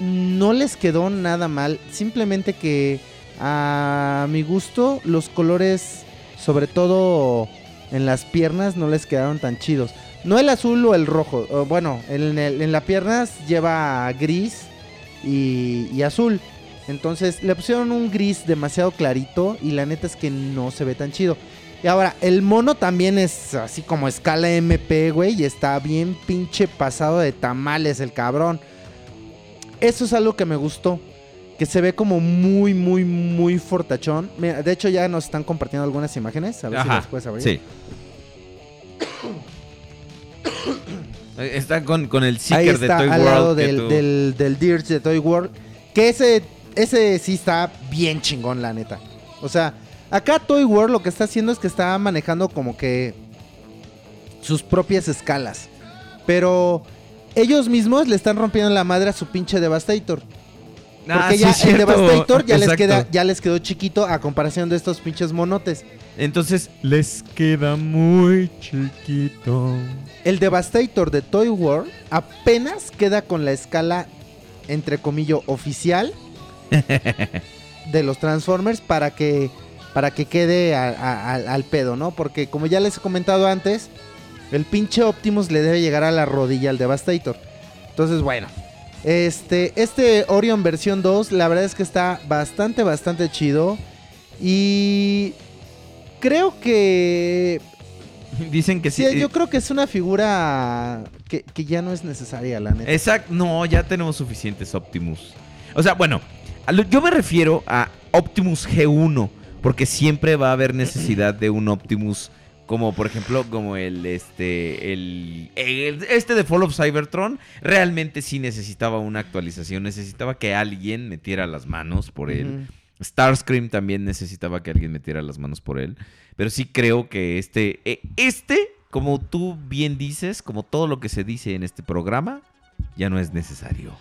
no les quedó nada mal. Simplemente que a mi gusto los colores, sobre todo en las piernas, no les quedaron tan chidos. No el azul o el rojo. bueno, en, el- en las piernas lleva gris y, y azul. Entonces le pusieron un gris demasiado clarito y la neta es que no se ve tan chido. Y ahora, el mono también es así como escala MP, güey, y está bien pinche pasado de tamales el cabrón. Eso es algo que me gustó. Que se ve como muy, muy, muy fortachón. Mira, de hecho, ya nos están compartiendo algunas imágenes. A ver si las puedes abrir. Sí. Está con, con el Ahí sticker de está, Toy al World. lado del, tú- del, del de Toy World. Que ese, ese sí está bien chingón, la neta. O sea, acá Toy World lo que está haciendo es que está manejando como que sus propias escalas. Pero ellos mismos le están rompiendo la madre a su pinche Devastator. Ah, Porque sí, ya el cierto. Devastator ya les, queda, ya les quedó chiquito a comparación de estos pinches monotes. Entonces les queda muy chiquito. El Devastator de Toy World apenas queda con la escala, entre comillas, oficial de los Transformers para que, para que quede a- a- al- al pedo, ¿no? Porque como ya les he comentado antes, el pinche Optimus le debe llegar a la rodilla al Devastator. Entonces, bueno. Este, este Orion versión 2, la verdad es que está bastante, bastante chido. Y creo que Dicen que sí. Sí, yo creo que es una figura que, que ya no es necesaria, la neta. Exacto, no, ya tenemos suficientes Optimus. O sea, bueno, yo me refiero a Optimus G1, porque siempre va a haber necesidad de un Optimus como por ejemplo como el este el, el- este de Fall of Cybertron realmente sí necesitaba una actualización, necesitaba que alguien metiera las manos por él. Starscream también necesitaba que alguien metiera las manos por él. Pero sí creo que este, eh, este, como tú bien dices, como todo lo que se dice en este programa, ya no es necesario.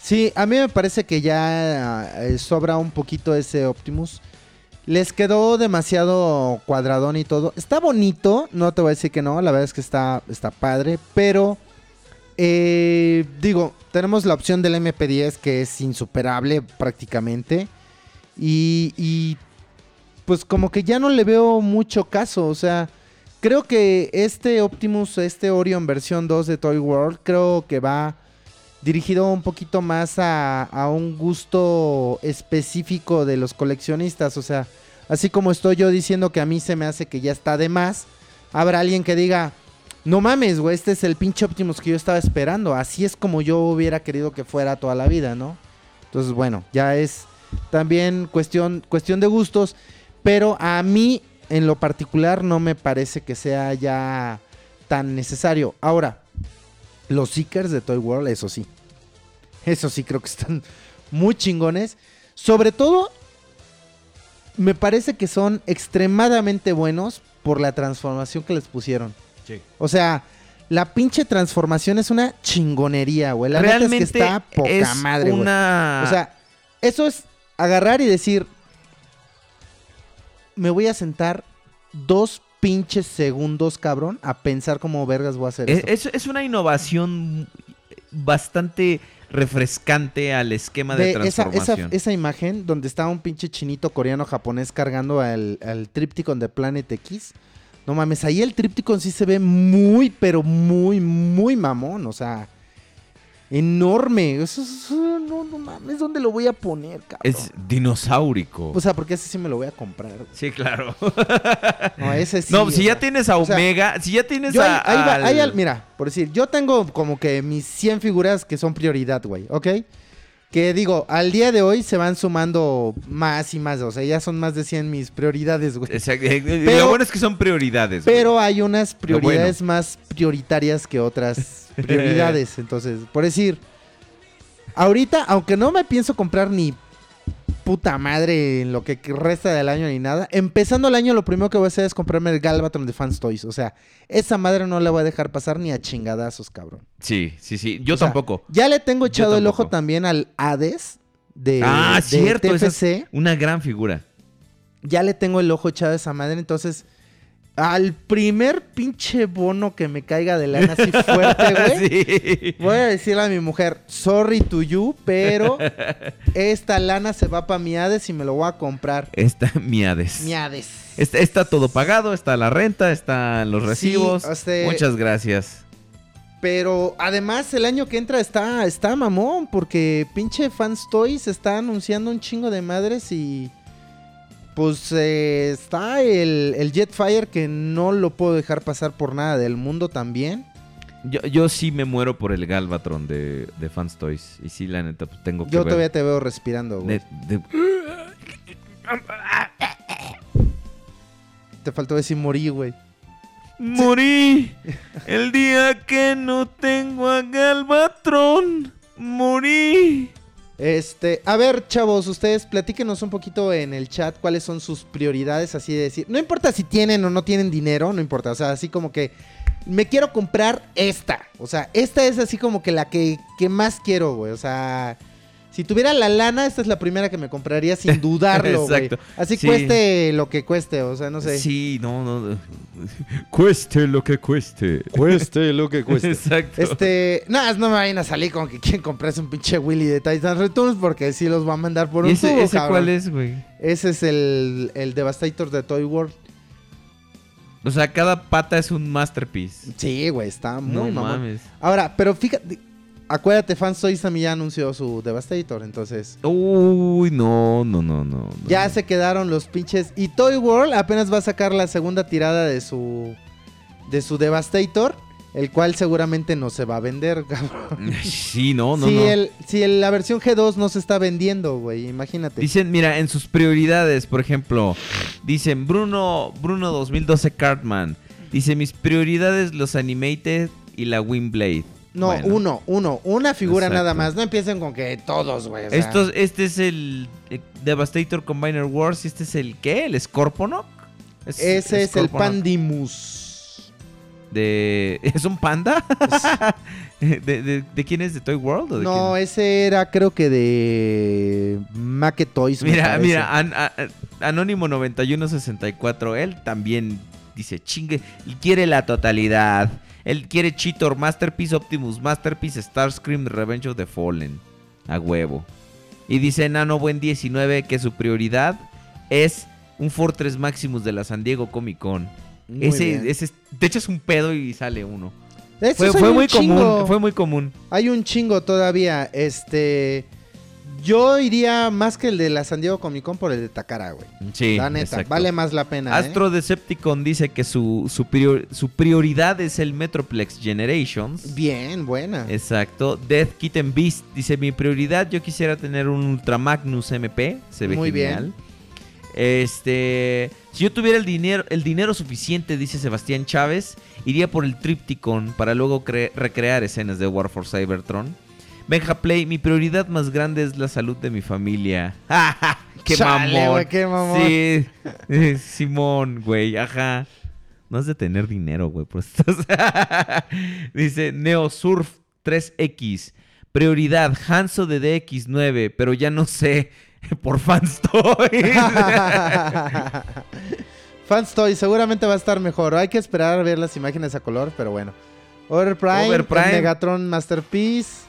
Sí, a mí me parece que ya eh, sobra un poquito ese Optimus. Les quedó demasiado cuadradón y todo. Está bonito, no te voy a decir que no, la verdad es que está, está padre, pero eh, digo, tenemos la opción del MP10 que es insuperable prácticamente. Y, y pues como que ya no le veo mucho caso, o sea, creo que este Optimus, este Orion versión 2 de Toy World, creo que va dirigido un poquito más a, un gusto específico de los coleccionistas. O sea, así como estoy yo diciendo que a mí se me hace que ya está de más, habrá alguien que diga, no mames, güey, este es el pinche Optimus que yo estaba esperando. Así es como yo hubiera querido que fuera toda la vida, ¿no? Entonces, bueno, ya es también cuestión, cuestión de gustos. Pero a mí, en lo particular, no me parece que sea ya tan necesario. Ahora, los Seekers de Toy World, eso sí. Eso sí, creo que están muy chingones. Sobre todo, me parece que son extremadamente buenos por la transformación que les pusieron. Sí. O sea, la pinche transformación es una chingonería, güey. La neta es Realmente que está poca es madre, güey. una... O sea, eso es agarrar y decir, me voy a sentar dos pinches segundos, cabrón, a pensar cómo vergas voy a hacer es, esto. es- es una innovación bastante refrescante al esquema de, De esa, esa, transformación. esa imagen donde está un pinche chinito coreano japonés cargando al, al Tripticon de Planet X. No mames, ahí el Tripticon sí se ve muy, pero muy, muy mamón. O sea, enorme. Eso, es- no, no mames, ¿dónde lo voy a poner, cabrón? Es dinosaurico. O sea, porque ese sí me lo voy a comprar. sí, claro. No, ese sí. no, si ya tienes a o sea, Omega, si ya tienes Yo a... ahí va- al- al- mira, por decir, yo tengo como que mis 100 figuras que son prioridad, güey, ¿ok? Que digo, al día de hoy se van sumando más y más, o sea, ya son más de 100 mis prioridades, güey. Exacto, Pero- lo bueno es que son prioridades. güey. Pero hay unas prioridades más prioritarias que otras prioridades. Entonces, por decir, ahorita, aunque no me pienso comprar ni puta madre en lo que resta del año ni nada, empezando el año lo primero que voy a hacer es comprarme el Galvatron de Fans Toys. O sea, esa madre no la voy a dejar pasar ni a chingadazos, cabrón. Sí, sí, sí. Yo O sea, tampoco. Ya le tengo echado el ojo también al Hades de, ah, de cierto. esa TFC. es una gran figura. Ya le tengo el ojo echado a esa madre, entonces... Al primer pinche bono que me caiga de lana así fuerte, güey. sí. Voy a decirle a mi mujer, sorry to you, pero esta lana se va para mi Hades y me lo voy a comprar. Está Miades. Mi Hades. Está, está todo pagado, está la renta, están los Sí, recibos. Muchas gracias. Pero además el año que entra está, está mamón, porque pinche Fans Toys está anunciando un chingo de madres y... Pues eh, está el, el Jetfire que no lo puedo dejar pasar por nada del mundo también. Yo, yo sí me muero por el Galvatron de, de Fans Toys. Y sí, la neta, pues, tengo que Yo ver. todavía te veo respirando, güey. De- de- Te faltó decir morí, güey. Morí el día que no tengo a Galvatron. Morí. Este, a ver, chavos, ustedes platíquenos un poquito en el chat cuáles son sus prioridades, así de decir. No importa si tienen o no tienen dinero, no importa. O sea, así como que me quiero comprar esta. O sea, esta es así como que la que, que más quiero, güey. O sea, si tuviera la lana, esta es la primera que me compraría sin dudarlo, güey. Exacto. Así Sí. cueste lo que cueste, o sea, no sé. Sí, no, no. Cueste lo que cueste. Cueste lo que Exacto. Este, nada, no me vayan a salir con que quieren comprarse un pinche Willy de Titan Returns porque sí los va a mandar por ¿Y un ese, tubo, ese cabrón. cuál es, güey? Ese es el, el Devastator de Toy World. O sea, cada pata es un masterpiece. Sí, güey, está muy no mamón. mames. Ahora, pero fíjate, acuérdate, Fans Toys también ya anunció su Devastator, entonces Uy, no, no, no, no. no. ya se quedaron los pinches. Y Toy World apenas va a sacar la segunda tirada de su de su Devastator, el cual seguramente no se va a vender, cabrón. Sí, no, no, si, no. El, si el- la versión G2 no se está vendiendo, güey, imagínate. Dicen, mira, en sus prioridades, por ejemplo, dicen Bruno, Bruno 2012 Cartman. Dice, mis prioridades, los animated y la Windblade. No, Bueno, uno, uno, una figura Exacto. nada más. No empiecen con que todos, güey. o sea. Estos, este es el eh, Devastator Combiner Wars. ¿Este es el qué? ¿El Scorponok? Ese es el. Pandimus. De... ¿Es un panda? ¿De, de, de quién es? ¿De Toy World? o de No, quién? ese era creo que de Make Toys. Mira, mira, An- a- Anónimo 9164, él también dice chingue y quiere la totalidad. Él quiere Cheetor, Masterpiece, Optimus, Masterpiece, Starscream, Revenge of the Fallen. A huevo. Y dice Nano Buen 19 que su prioridad es un Fortress Maximus de la San Diego Comic Con. Ese, ese, te echas un pedo y sale uno. Fue, fue muy chingo. común, fue muy común. Hay un chingo todavía. Este. Yo iría más que el de la San Diego Comic Con por el de Takara, güey. Sí, la neta, exacto. vale más la pena. ¿eh? Astro Decepticon dice que su, su, prior- su prioridad es el Metroplex Generations. Bien, buena. Exacto. Death Kitten Beast dice: Mi prioridad, yo quisiera tener un Ultra Magnus MP. Se ve Muy bien. genial. Este. Si yo tuviera el dinero, el dinero suficiente, dice Sebastián Chávez, iría por el Tripticon para luego cre- recrear escenas de War for Cybertron. Benja Play, mi prioridad más grande es la salud de mi familia. ¡Ja, ¡Qué Chale, mamón! güey, qué mamón. Sí, eh, Simón, güey, ajá. No has de tener dinero, güey. por esto. Dice Neo Surf 3X. Prioridad, Hanso de DX9, pero ya no sé. Por fans toys. Fans Toy, seguramente va a estar mejor. Hay que esperar a ver las imágenes a color, pero bueno. Overprime, Overprime. Megatron Masterpiece.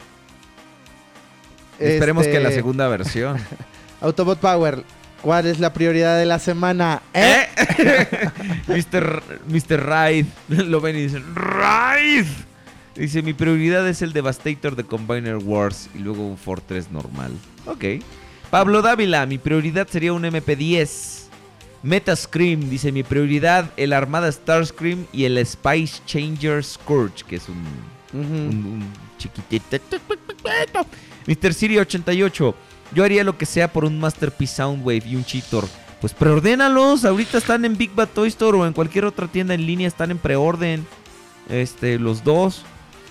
Esperemos Este, que la segunda versión. Autobot Power, ¿cuál es la prioridad de la semana? ¿Eh? Mr. Mr. Raid. Lo ven y dicen, ¡Raid! Dice, mi prioridad es el Devastator de Combiner Wars y luego un Fortress normal. Ok. Pablo Dávila, mi prioridad sería un MP10. Metascream, dice, mi prioridad el Armada Starscream y el Spice Changer Scourge, que es un, Ujú. un, un chiquitito. Mr. Siri 88. Yo haría lo que sea por un Masterpiece Soundwave y un Cheetor. Pues preordénalos. Ahorita están en Big Bad Toy Store o en cualquier otra tienda en línea. Están en preorden. Este, los dos.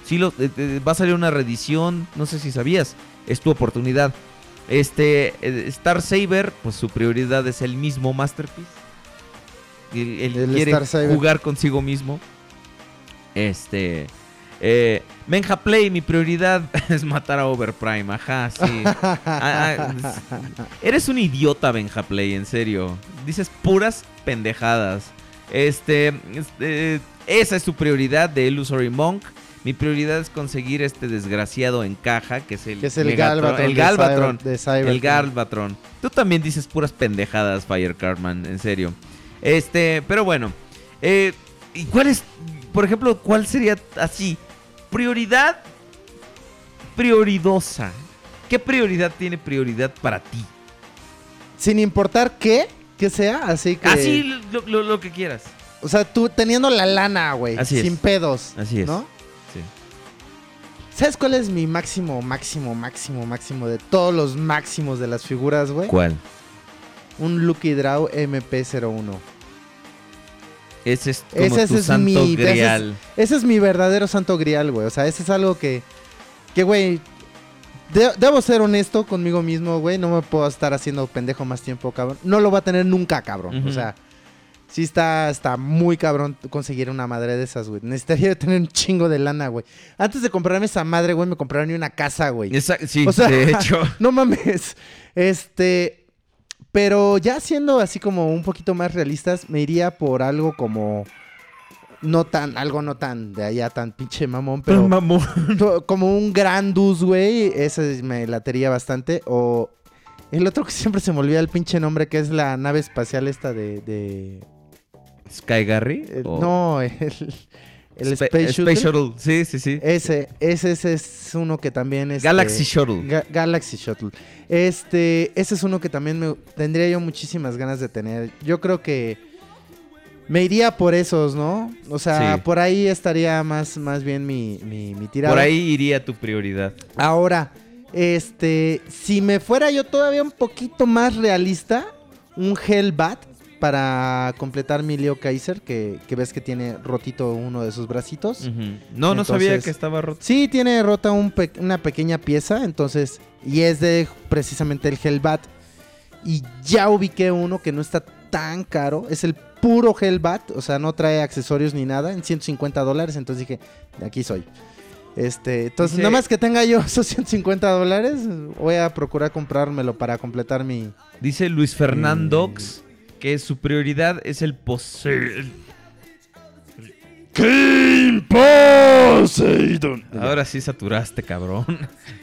Sí, los- eh, eh, va a salir una reedición. No sé si sabías. Es tu oportunidad. Este, eh, Star Saber, pues su prioridad es el mismo Masterpiece. Él, él El quiere jugar consigo mismo. Este. Eh, Menja Play, mi prioridad es matar a Overprime. Ajá, sí. Ah, ah, es- eres un idiota, Benja Play, en serio. Dices puras pendejadas. Este, este, esa es tu prioridad de Illusory Monk. Mi prioridad es conseguir este desgraciado en caja, que es el, Que es el Galvatron El de Galvatron. Cyber- de Cybertron. el Galvatron. Tú también dices puras pendejadas, Firecardman, en serio. Este, pero bueno. Eh, ¿Y cuál es, por ejemplo, cuál sería así? Prioridad prioridosa. ¿Qué prioridad tiene prioridad para ti? Sin importar qué, que sea, así que... Así lo, lo- lo que quieras. O sea, tú teniendo la lana, güey. Así es. Sin pedos. Así es. ¿No? Sí. ¿Sabes cuál es mi máximo, máximo, máximo, máximo de todos los máximos de las figuras, güey? ¿Cuál? Un Lucky Draw MP01. Ese es como Ese, tu ese es mi ese es- grial. Ese es, mi verdadero santo grial, güey. O sea, ese es algo que, que güey, de- debo ser honesto conmigo mismo, güey. No me puedo estar haciendo pendejo más tiempo, cabrón. No lo va a tener nunca, cabrón. O sea, sí está, está muy cabrón conseguir una madre de esas, güey. Necesitaría tener un chingo de lana, güey. Antes de comprarme esa madre, güey, me compraron una casa, güey. Esa- sí, O sea, de hecho. no mames. Este. Pero ya siendo así como un poquito más realistas, me iría por algo como. No tan, algo no tan de allá, tan pinche mamón, pero. mamón. como un Grandus, güey. Ese me latería bastante. O. El otro que siempre se me olvida el pinche nombre, que es la nave espacial esta de. de- Sky Garry. o- no, el. El Spa- Space, Shuttle. Shuttle. Sí, sí, sí. Ese, ese, ese es uno que también es. Galaxy Shuttle. Ga- Galaxy Shuttle. Este, ese es uno que también me tendría yo muchísimas ganas de tener. Yo creo que me iría por esos, ¿no? O sea, Sí. por ahí estaría más, más bien mi, mi, mi tirada. Por ahí iría tu prioridad. Ahora, este, si me fuera yo todavía un poquito más realista, un Hellbat para completar mi Leo Kaiser, que, que ves que tiene rotito uno de sus bracitos. No, no sabía que estaba roto. Sí, tiene rota un pe- una pequeña pieza, entonces, y es de precisamente el Hellbat. Y ya ubiqué uno que no está tan caro, es el puro Hellbat, o sea, no trae accesorios ni nada, en 150 dólares, entonces dije, de aquí soy. Este, entonces, Dice- nada más que tenga yo esos 150 dólares, voy a procurar comprármelo para completar mi... Dice Luis Fernandox. Que su prioridad es el pose... Ahora sí saturaste, cabrón.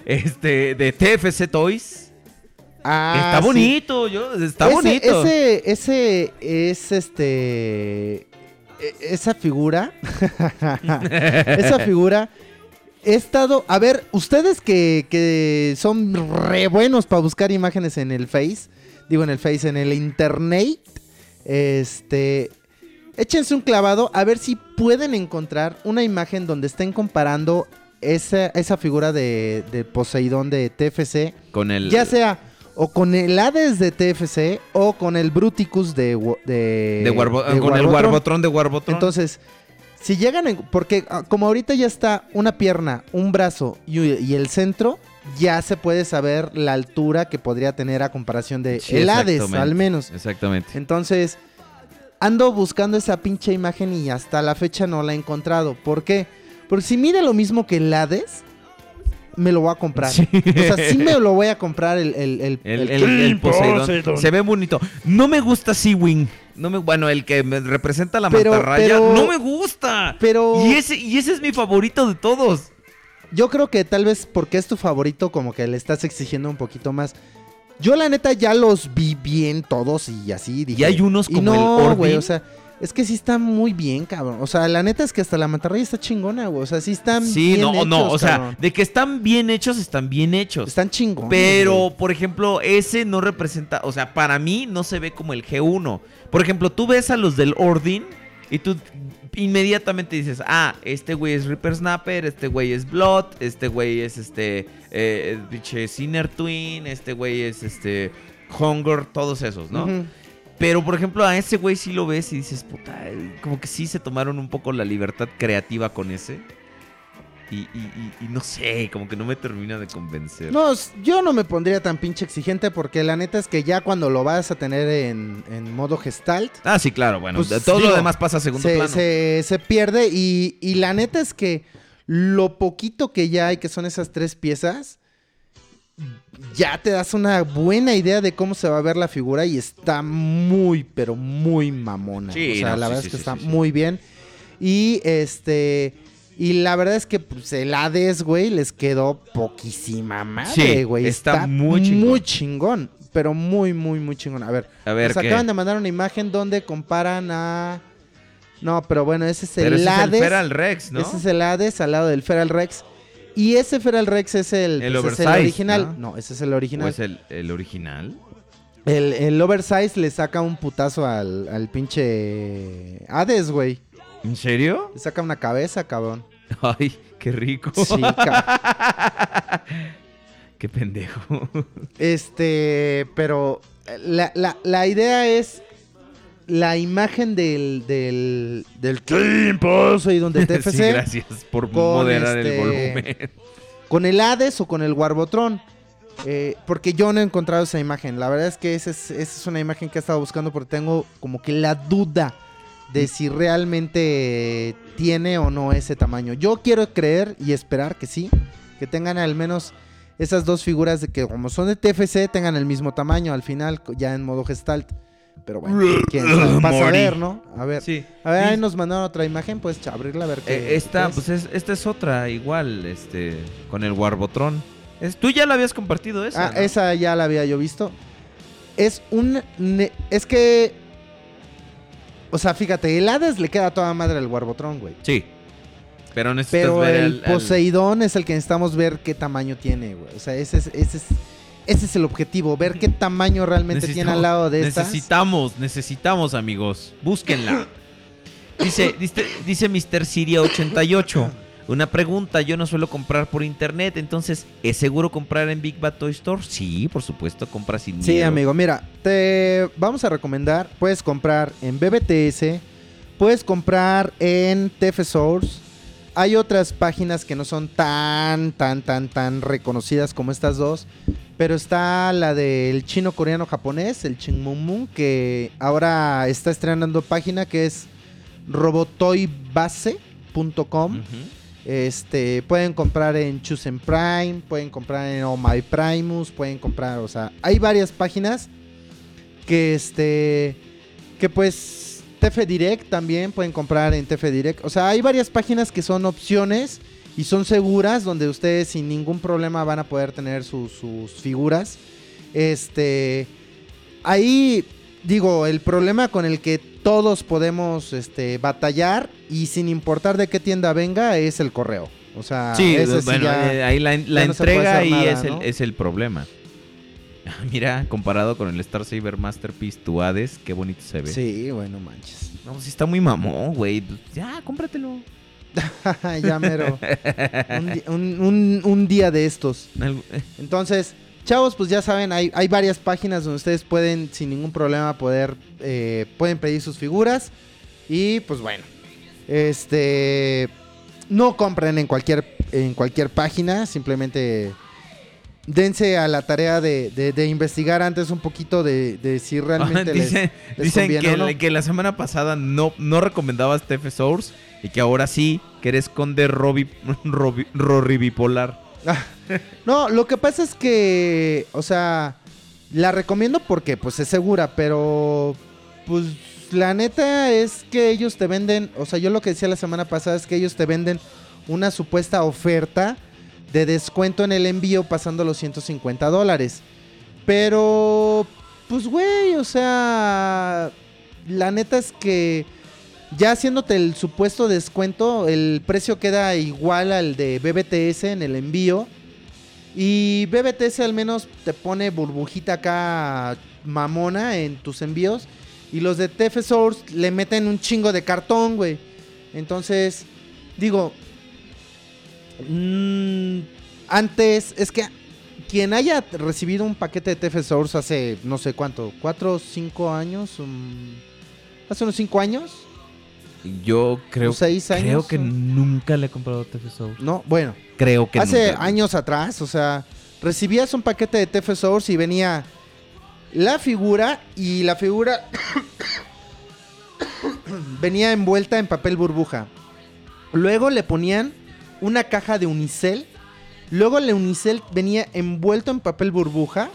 Este, de TFC Toys. Ah, está sí. bonito, yo, está ese, bonito. Ese, ese es este. e- Esa figura. esa figura he estado. A ver, ustedes que, que son re buenos para buscar imágenes en el Face, digo en el Face, en el Internet, este. Échense un clavado a ver si pueden encontrar una imagen donde estén comparando esa, esa figura de, de Poseidón de TFC, Con el. ya sea o con el Hades de TFC o con el Bruticus de, de, de Warbo- de con el Warbotron. De Warbotron. Entonces, si llegan, en- porque ah, como ahorita ya está una pierna, un brazo y, y el centro, ya se puede saber la altura que podría tener a comparación de Sí, el Hades, al menos. Exactamente. Entonces, ando buscando esa pinche imagen y hasta la fecha no la he encontrado. ¿Por qué? Porque si mide lo mismo que el Hades, me lo voy a comprar. Sí. O sea, sí me lo voy a comprar el, el, el, El, el- el- el Poseidón. Se ve bonito. No me gusta Seawing. No me, bueno, el que me representa la Pero- mantarraya. pero- no me gusta. pero- Y ese, y ese es mi favorito de todos. Yo creo que tal vez porque es tu favorito, como que le estás exigiendo un poquito más. Yo la neta ya los vi bien todos y así. Dije, Y hay unos y como no, el güey, o sea, es que sí está muy bien, cabrón. O sea, la neta es que hasta la mantarraya está chingona, güey. O sea, sí están Sí, bien no, hechos, no. O sea, de que están bien hechos, están bien hechos. están chingones. Pero, güey. por ejemplo, ese no representa, o sea, para mí no se ve como el G1. Por ejemplo, tú ves a los del Ordin y tú inmediatamente dices, ah, este güey es Reaper Snapper, este güey es Blood, este güey es este, eh, pinche Sinner Twin, este güey es este Hunger, todos esos, ¿no? Pero, por ejemplo, a ese güey sí lo ves y dices, puta, como que sí se tomaron un poco la libertad creativa con ese. Y, y- y- y no sé, como que no me termina de convencer. No, yo no me pondría tan pinche exigente porque la neta es que ya cuando lo vas a tener en, en modo gestalt, Ah, sí, claro, bueno. Pues, todo digo, lo demás pasa a segundo se, plano. se- se pierde y, y la neta es que lo poquito que ya hay, que son esas tres piezas, ya te das una buena idea de cómo se va a ver la figura y está muy, pero muy mamona. Sí, o sea, no, la sí, verdad sí, es que está muy bien. Y este... Y la verdad es que pues, el Hades, güey, les quedó poquísima madre, Sí, güey. está muy chingón. Muy chingón. Pero muy, muy, muy chingón. A ver, A ver, nos ¿qué? acaban de mandar una imagen donde comparan a. No, pero bueno, ese es Pero el ese es el Hades. Feral Rex, ¿no? Ese es el Hades al lado del Feral Rex. Y ese Feral Rex es el, El pues, es el original. ¿no? ¿no? ese es el ¿O original. es el, el original? El, el oversize le saca un putazo al, al pinche Hades, güey. ¿En serio? Le saca una cabeza, cabrón. Ay, qué rico. Sí, qué pendejo. Este, pero eh, la, la- la idea es la imagen del del del Team Poseidon de TFC sí, gracias por moderar el este- volumen. con el Hades o con el Warbotron. Eh, porque yo no he encontrado esa imagen. La verdad es que esa es, esa es una imagen que he estado buscando porque tengo como que la duda de si realmente tiene o no ese tamaño. Yo quiero creer y esperar que sí, que tengan al menos esas dos figuras de que como son de TFC tengan el mismo tamaño al final ya en modo gestalt. Pero bueno, quién. Vas a ver, ¿no? A ver. Sí. A ver, ahí nos mandaron otra imagen, pues abrirla a ver qué. Eh, esta, qué es. pues es, esta es otra, igual, este, con el Warbotron. Es, Tú ya la habías compartido esa. Ah, ¿no? esa ya la había yo visto. Es un. es que. O sea, fíjate, el Hades le queda a toda madre al Warbotron, güey. Sí. Pero Pero ver el al- Poseidón es el que necesitamos ver qué tamaño tiene, güey. O sea, ese es, ese es, ese es el objetivo, ver qué tamaño realmente tiene al lado de estas. Necesitamos, necesitamos, amigos. Búsquenla. Dice, dice, dice Mr. Siria 88. Una pregunta, yo no suelo comprar por internet, entonces, ¿es seguro comprar en Big Bad Toy Store? Sí, por supuesto, compra sin Sí, miedo. amigo, mira, te vamos a recomendar, puedes comprar en BBTS, puedes comprar en TF Source. Hay otras páginas que no son tan, tan, tan, tan reconocidas como estas dos. Pero está la del chino coreano japonés, el Chingmumun, que ahora está estrenando página que es robotoybase.com. Este, pueden comprar en Chosen Prime, pueden comprar en Oh My Primus, pueden comprar, o sea, hay varias páginas que este que pues TF Direct también pueden comprar en TF Direct. O sea, hay varias páginas que son opciones y son seguras donde ustedes sin ningún problema van a poder tener sus, sus figuras. Este ahí digo, el problema con el que todos podemos este, batallar y sin importar de qué tienda venga es el correo. O sea, Sí, ese sí bueno, ya- eh, ahí la, no entrega ahí es, ¿no? el, es el problema. Mira, comparado con el Star Saber Masterpiece Tuades, qué bonito se ve. Sí, bueno, manches. No, sí está muy mamón, güey. Ya, cómpratelo. ya mero. Un, un- un- un día de estos. Eh, Entonces, chavos, pues ya saben, hay, hay varias páginas donde ustedes pueden sin ningún problema poder eh, pueden pedir sus figuras y pues bueno, este no compren en cualquier en cualquier página, simplemente dense a la tarea de, de- de investigar antes un poquito de, de si realmente les, Dicen, les dicen conviene que, no. la- que la semana pasada no, no recomendabas TF Source y que ahora sí, que eres conde Robi, Robi- Rory bipolar. Ah, no, lo que pasa es que, o sea, la recomiendo porque pues es segura, pero pues la neta es que ellos te venden, o sea, yo lo que decía la semana pasada es que ellos te venden una supuesta oferta de descuento en el envío pasando los 150 dólares. Pero, pues güey, o sea, la neta es que ya haciéndote el supuesto descuento, el precio queda igual al de BBTS en el envío. Y BBTS al menos te pone burbujita acá mamona en tus envíos. Y los de TF Source le meten un chingo de cartón, güey. Entonces, digo, mm, antes, es que quien haya recibido un paquete de TF Source hace no sé cuánto, cuatro o cinco años, hace unos cinco años, Yo creo, ¿O seis años, creo que o? nunca le he comprado TF Source. no, bueno, Creo que hace nunca. años atrás, o sea, recibías un paquete de TF Source y venía la figura y la figura venía envuelta en papel burbuja. Luego le ponían una caja de unicel. Luego el unicel venía envuelto en papel burbuja.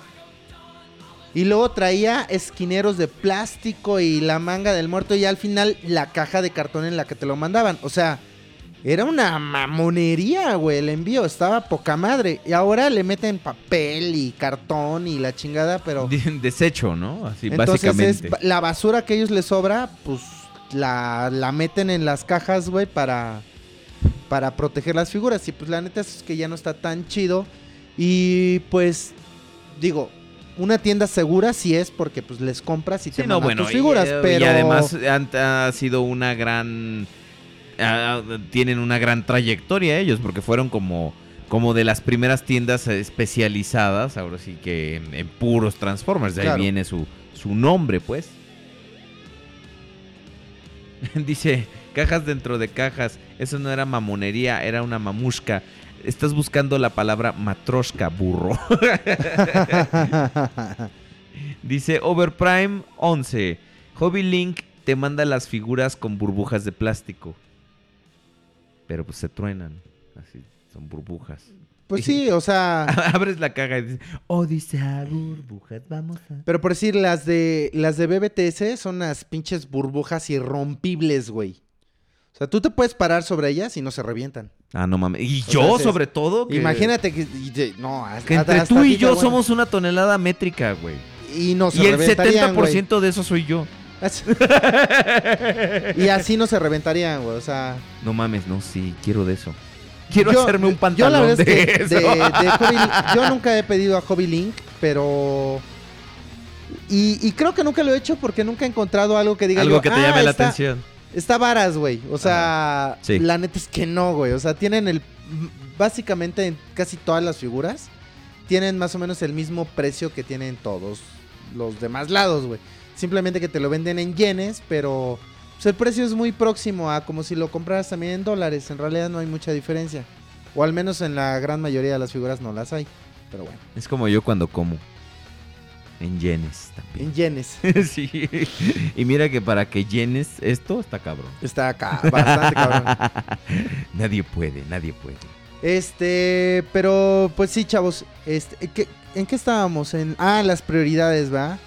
Y luego traía esquineros de plástico y la manga del muerto. Y al final la caja de cartón en la que te lo mandaban. O sea, era una mamonería, güey. El envío estaba poca madre. Y ahora le meten papel y cartón y la chingada, pero. De- Desecho, ¿no? Así, Entonces básicamente. es la basura que a ellos les sobra, pues la, la meten en las cajas, güey, para, para proteger las figuras. Y pues la neta es que ya no está tan chido. Y pues, digo, una tienda segura sí es porque pues les compras y te Sí, no, bueno, tus figuras. y, eh, pero y además han- ha sido una gran... tienen una gran trayectoria ellos, porque fueron como, como de las primeras tiendas especializadas, ahora sí que en, en puros Transformers, de ahí Claro. viene su, su nombre, pues. Dice, cajas dentro de cajas, eso no era mamonería, era una mamushka. Estás buscando la palabra matroshka, burro. Dice Overprime 11. Hobby Link te manda las figuras con burbujas de plástico. Pero pues se truenan. Así, son burbujas. pues sí, o sea. Abres la caja y dices, oh, dice ah, burbujas, vamos a... Pero por decir, las de las de BBTS son unas pinches burbujas irrompibles, güey. O sea, tú te puedes parar sobre ellas y no se revientan. Ah, no mames. Y O yo, sea, es- sobre todo, que, Imagínate que y no, hasta- que entre hasta tú y yo somos una tonelada métrica, güey. y Y el reventarían, güey. 70% de eso soy yo. y así no se reventarían, güey. O sea, No mames, no, sí, quiero de eso. Quiero yo- hacerme un yo pantalón la verdad de es que eso. de- de Hobby- yo nunca he pedido a Hobby Link, pero y, y creo que nunca lo he hecho porque nunca he encontrado algo que diga Algo yo, que te "Ah, llame la está- atención. Está varas, güey. O sea, Sí. la neta es que no, güey. O sea, tienen el. Básicamente en casi todas las figuras. Tienen más o menos el mismo precio que tienen todos los demás lados, güey. Simplemente que te lo venden en yenes, pero. Pues el precio es muy próximo a como si lo compraras también en dólares. En realidad no hay mucha diferencia. O al menos en la gran mayoría de las figuras no las hay. Pero bueno, Es como yo cuando como. En yenes también. en yenes. sí. Y mira que para que llenes esto está cabrón. Está acá, bastante cabrón. Nadie puede, nadie puede. Este, pero pues sí, chavos. Este, ¿qué- ¿En qué estábamos? En, ah, las prioridades, ¿va?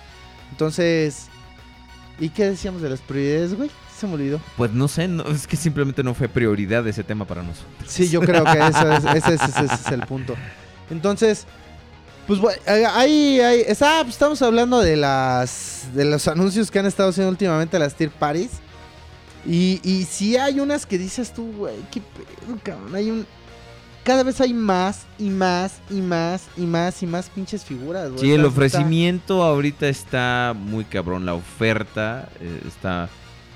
Entonces, ¿y qué decíamos de las prioridades, güey? Se me olvidó. Pues no sé, no, es que simplemente no fue prioridad ese tema para nosotros. Sí, yo creo que eso es, ese, es- ese es el punto. Entonces, pues bueno, ahí, ahí está, pues, estamos hablando de las de los anuncios que han estado haciendo últimamente las tier parties. Y, y sí hay unas que dices tú, güey, qué pedo, cabrón. Hay un cada vez hay más y más y más y más y más pinches figuras, güey. Sí, el Está- ofrecimiento ahorita está muy cabrón. La oferta eh, está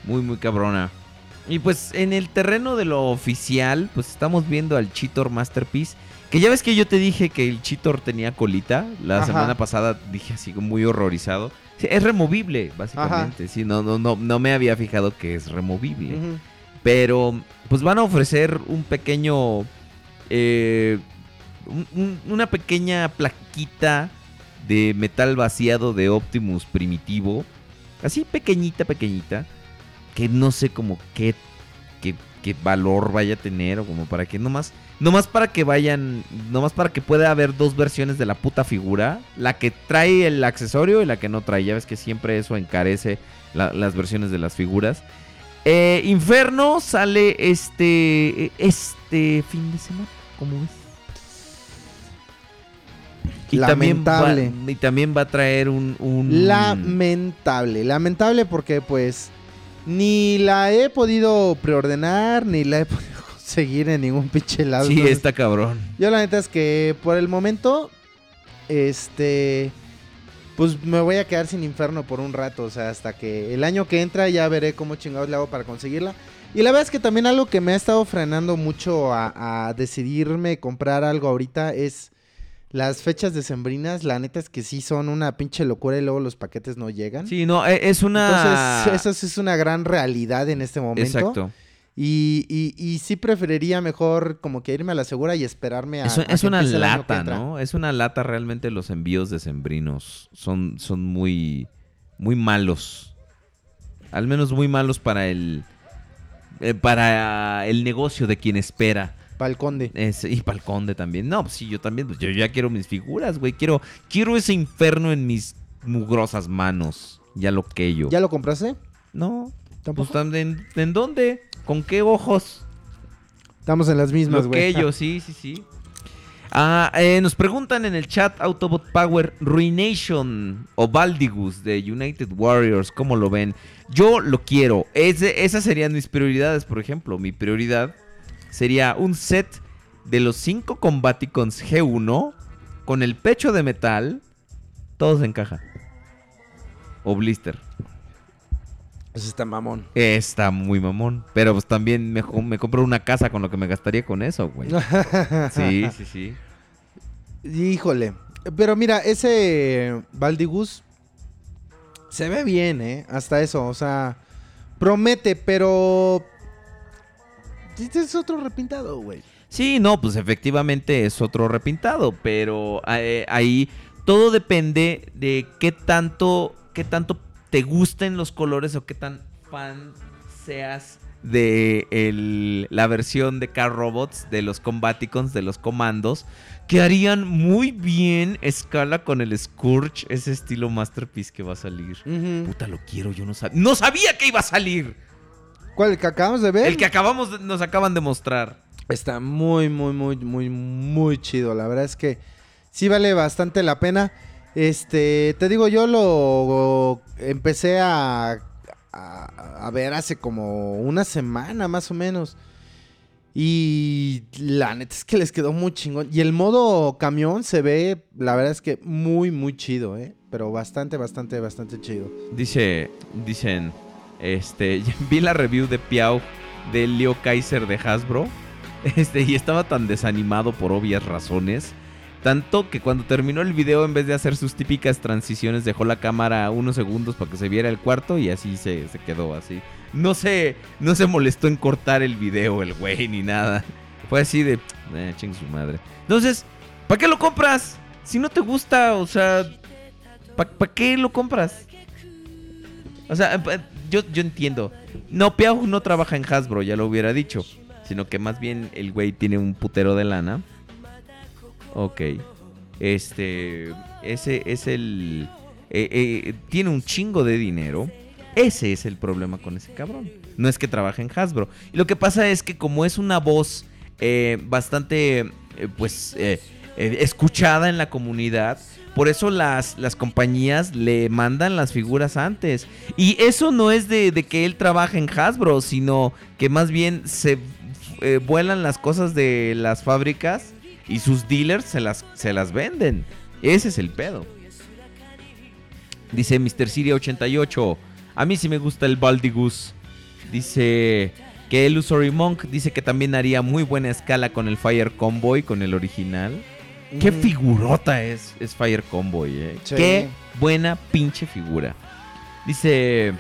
muy, muy cabrona. Y pues en el terreno de lo oficial, pues estamos viendo al Cheetor Masterpiece. Que ya ves que yo te dije que el Cheetor tenía colita. La Ajá. semana pasada dije así muy horrorizado. Sí, es removible, básicamente. Sí, no, no, no, no me había fijado que es removible. Pero pues van a ofrecer un pequeño... eh, un- un- una pequeña plaquita de metal vaciado de Optimus primitivo. Así pequeñita, pequeñita. Que no sé como qué, qué, qué valor vaya a tener o como para que nomás... Nomás para que vayan... Nomás para que pueda haber dos versiones de la puta figura. La que trae el accesorio y la que no trae. Ya ves que siempre eso encarece la- las versiones de las figuras. Eh, Inferno sale este este fin de semana, ¿cómo ves? Lamentable. También va, y también va a traer un... un- Lamentable, lamentable porque pues ni la he podido preordenar ni la he podido conseguir en ningún pinche lado. Sí, Entonces, está cabrón. Yo la neta es que por el momento, este, pues me voy a quedar sin inferno por un rato, o sea, hasta que el año que entra ya veré cómo chingados le hago para conseguirla. Y la verdad es que también algo que me ha estado frenando mucho a, a decidirme comprar algo ahorita es las fechas decembrinas. La neta es que sí son una pinche locura y luego los paquetes no llegan. Sí, no, e- es una... Entonces, eso es una gran realidad en este momento. Exacto. Y, y, y sí preferiría mejor como que irme a la segura y esperarme a. Es, a es que una lata. ¿no? Es una lata realmente los envíos decembrinos. Son, son muy, muy malos. Al menos muy malos para el... eh, para el negocio de quien espera. Para el conde. Es- y para el conde también. No, pues sí, yo también. Pues yo ya quiero mis figuras, güey. Quiero, quiero ese inferno en mis mugrosas manos. Ya lo que yo. ¿Ya lo compraste? No. ¿Tampoco? Pues, ¿en, ¿en dónde? ¿Con qué ojos? Estamos en las mismas, Lo güey. que yo, sí, sí, sí. Ah, eh, nos preguntan en el chat Autobot Power Ruination o Baldigus de United Warriors, ¿cómo lo ven? Yo lo quiero. Esas serían mis prioridades, por ejemplo. Mi prioridad sería un set de los 5 Combaticons G1 con el pecho de metal, todos en caja. O blister. Eso está mamón. Está muy mamón. Pero pues también me, me compro una casa con lo que me gastaría con eso, güey. Sí, sí, sí. Híjole. Pero mira, ese Baldigus se ve bien, ¿eh? Hasta eso, o sea, promete, pero... Este es otro repintado, güey. Sí, no, pues efectivamente es otro repintado, pero eh, ahí todo depende de qué tanto, qué tanto te gusten los colores o qué tan fan seas de el- la versión de Car Robots, de los Combaticons, de los comandos, que harían muy bien escala con el Scourge, ese estilo Masterpiece que va a salir. Puta, lo quiero, yo no sabía. ¡No sabía que iba a salir! ¿Cuál? ¿El que acabamos de ver? El que acabamos, de- nos acaban de mostrar. Está muy, muy, muy, muy, muy chido. La verdad es que sí vale bastante la pena. Este, te digo, yo lo empecé a, a, a ver hace como una semana más o menos. Y la neta es que les quedó muy chingón. Y el modo camión se ve, la verdad es que muy, muy chido, ¿eh? Pero bastante, bastante, bastante chido. Dice, dicen, este, vi la review de Piau de Leo Kaiser de Hasbro. Este, y estaba tan desanimado por obvias razones. Tanto que cuando terminó el video, en vez de hacer sus típicas transiciones, dejó la cámara unos segundos para que se viera el cuarto y así se, se quedó así. No se, no se molestó en cortar el video el güey ni nada. Fue así de, eh, ching su madre. Entonces, ¿para qué lo compras? Si no te gusta, o sea, ¿para qué lo compras? O sea, pa- yo, yo entiendo. No, Piau no trabaja en Hasbro, ya lo hubiera dicho. Sino que más bien el güey tiene un putero de lana. Ok. Este. Ese es el. eh, eh, tiene un chingo de dinero. Ese es el problema con ese cabrón. No es que trabaje en Hasbro. Y lo que pasa es que como es una voz eh, bastante, eh, pues, escuchada en la comunidad, por eso las, las compañías le mandan las figuras antes. Y eso no es de, de que él trabaje en Hasbro, sino que más bien se eh, vuelan las cosas de las fábricas y sus dealers se las, se las venden. Ese es el pedo. Dice Mr. Siria 88. A mí sí me gusta el Baldigus. Dice que Illusory Monk dice que también haría muy buena escala con el Fire Convoy, con el original. Qué figurota es, es Fire Convoy, eh. Sí. Qué buena pinche figura. Dice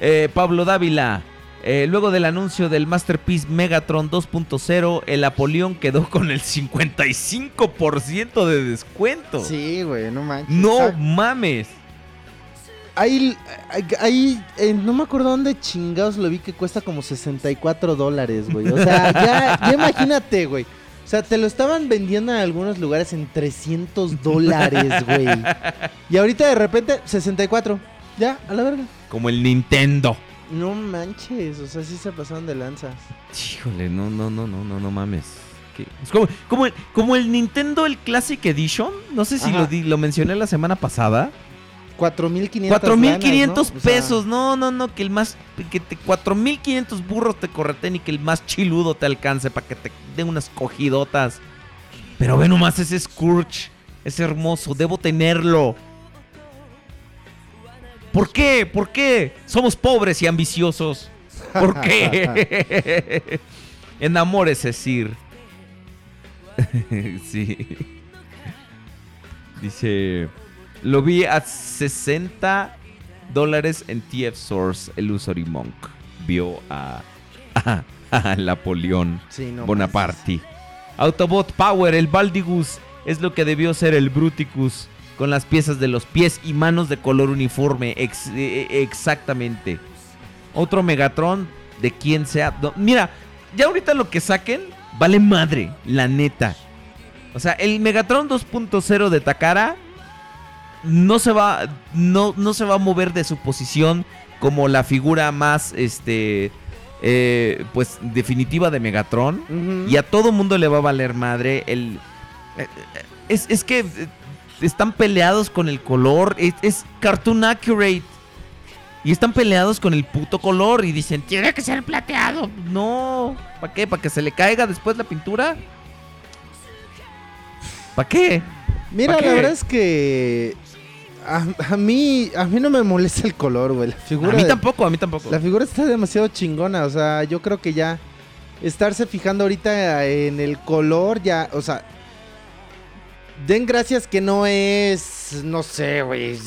eh, Pablo Dávila. eh, luego del anuncio del Masterpiece Megatron 2.0, el Apolión quedó con el 55% de descuento. Sí, güey, no manches. No Ah, mames. Ahí, ahí eh, no me acuerdo dónde chingados lo vi que cuesta como 64 dólares, güey. O sea, ya, ya imagínate, güey. O sea, te lo estaban vendiendo en algunos lugares en 300 dólares, güey. Y ahorita de repente, 64. Ya, a la verga. Como el Nintendo. No manches, o sea, sí se pasaron de lanzas. Híjole, no, no, no, no, no, no mames. ¿Qué? Es como, como, el, como el Nintendo, el Classic Edition. No sé si Ajá. lo, di- lo mencioné la semana pasada. 4500 4500 lanas, ¿no? O sea, pesos. No, no, no, que el más. Que te, 4500 burros te correten y que el más chiludo te alcance para que te dé unas cogidotas. Pero ve nomás ese Scourge. Es hermoso, debo tenerlo. ¿Por qué? ¿Por qué? Somos pobres y ambiciosos. ¿Por qué? Enamórese, Sir. sí. Dice. Lo vi a 60 dólares en TF Source, el Usory Monk. Vio a, a, a Napoleón Sí, no Bonaparte. Autobot Power, el Baldigus, es lo que debió ser el Bruticus. Con las piezas de los pies y manos de color uniforme. ex- eh, eh, exactamente. Otro Megatron de quien sea. no, mira, ya ahorita lo que saquen vale madre, la neta. O sea, el Megatron 2.0 de Takara no se va no, no se va a mover de su posición como la figura más este eh, pues definitiva de Megatron y a todo mundo le va a valer madre el eh, eh, es, es que están peleados con el color es, es cartoon accurate y están peleados con el puto color y dicen Tiene que ser plateado. no ¿para qué? ¿para que se le caiga después la pintura? ¿para qué? Mira, ¿Pa' la verdad es que a, a mí a mí no me molesta el color, güey. La figura a mí de- tampoco a mí tampoco La figura está demasiado chingona, o sea, yo creo que ya estarse fijando ahorita en el color ya, o sea, den gracias que no es, no sé, güey,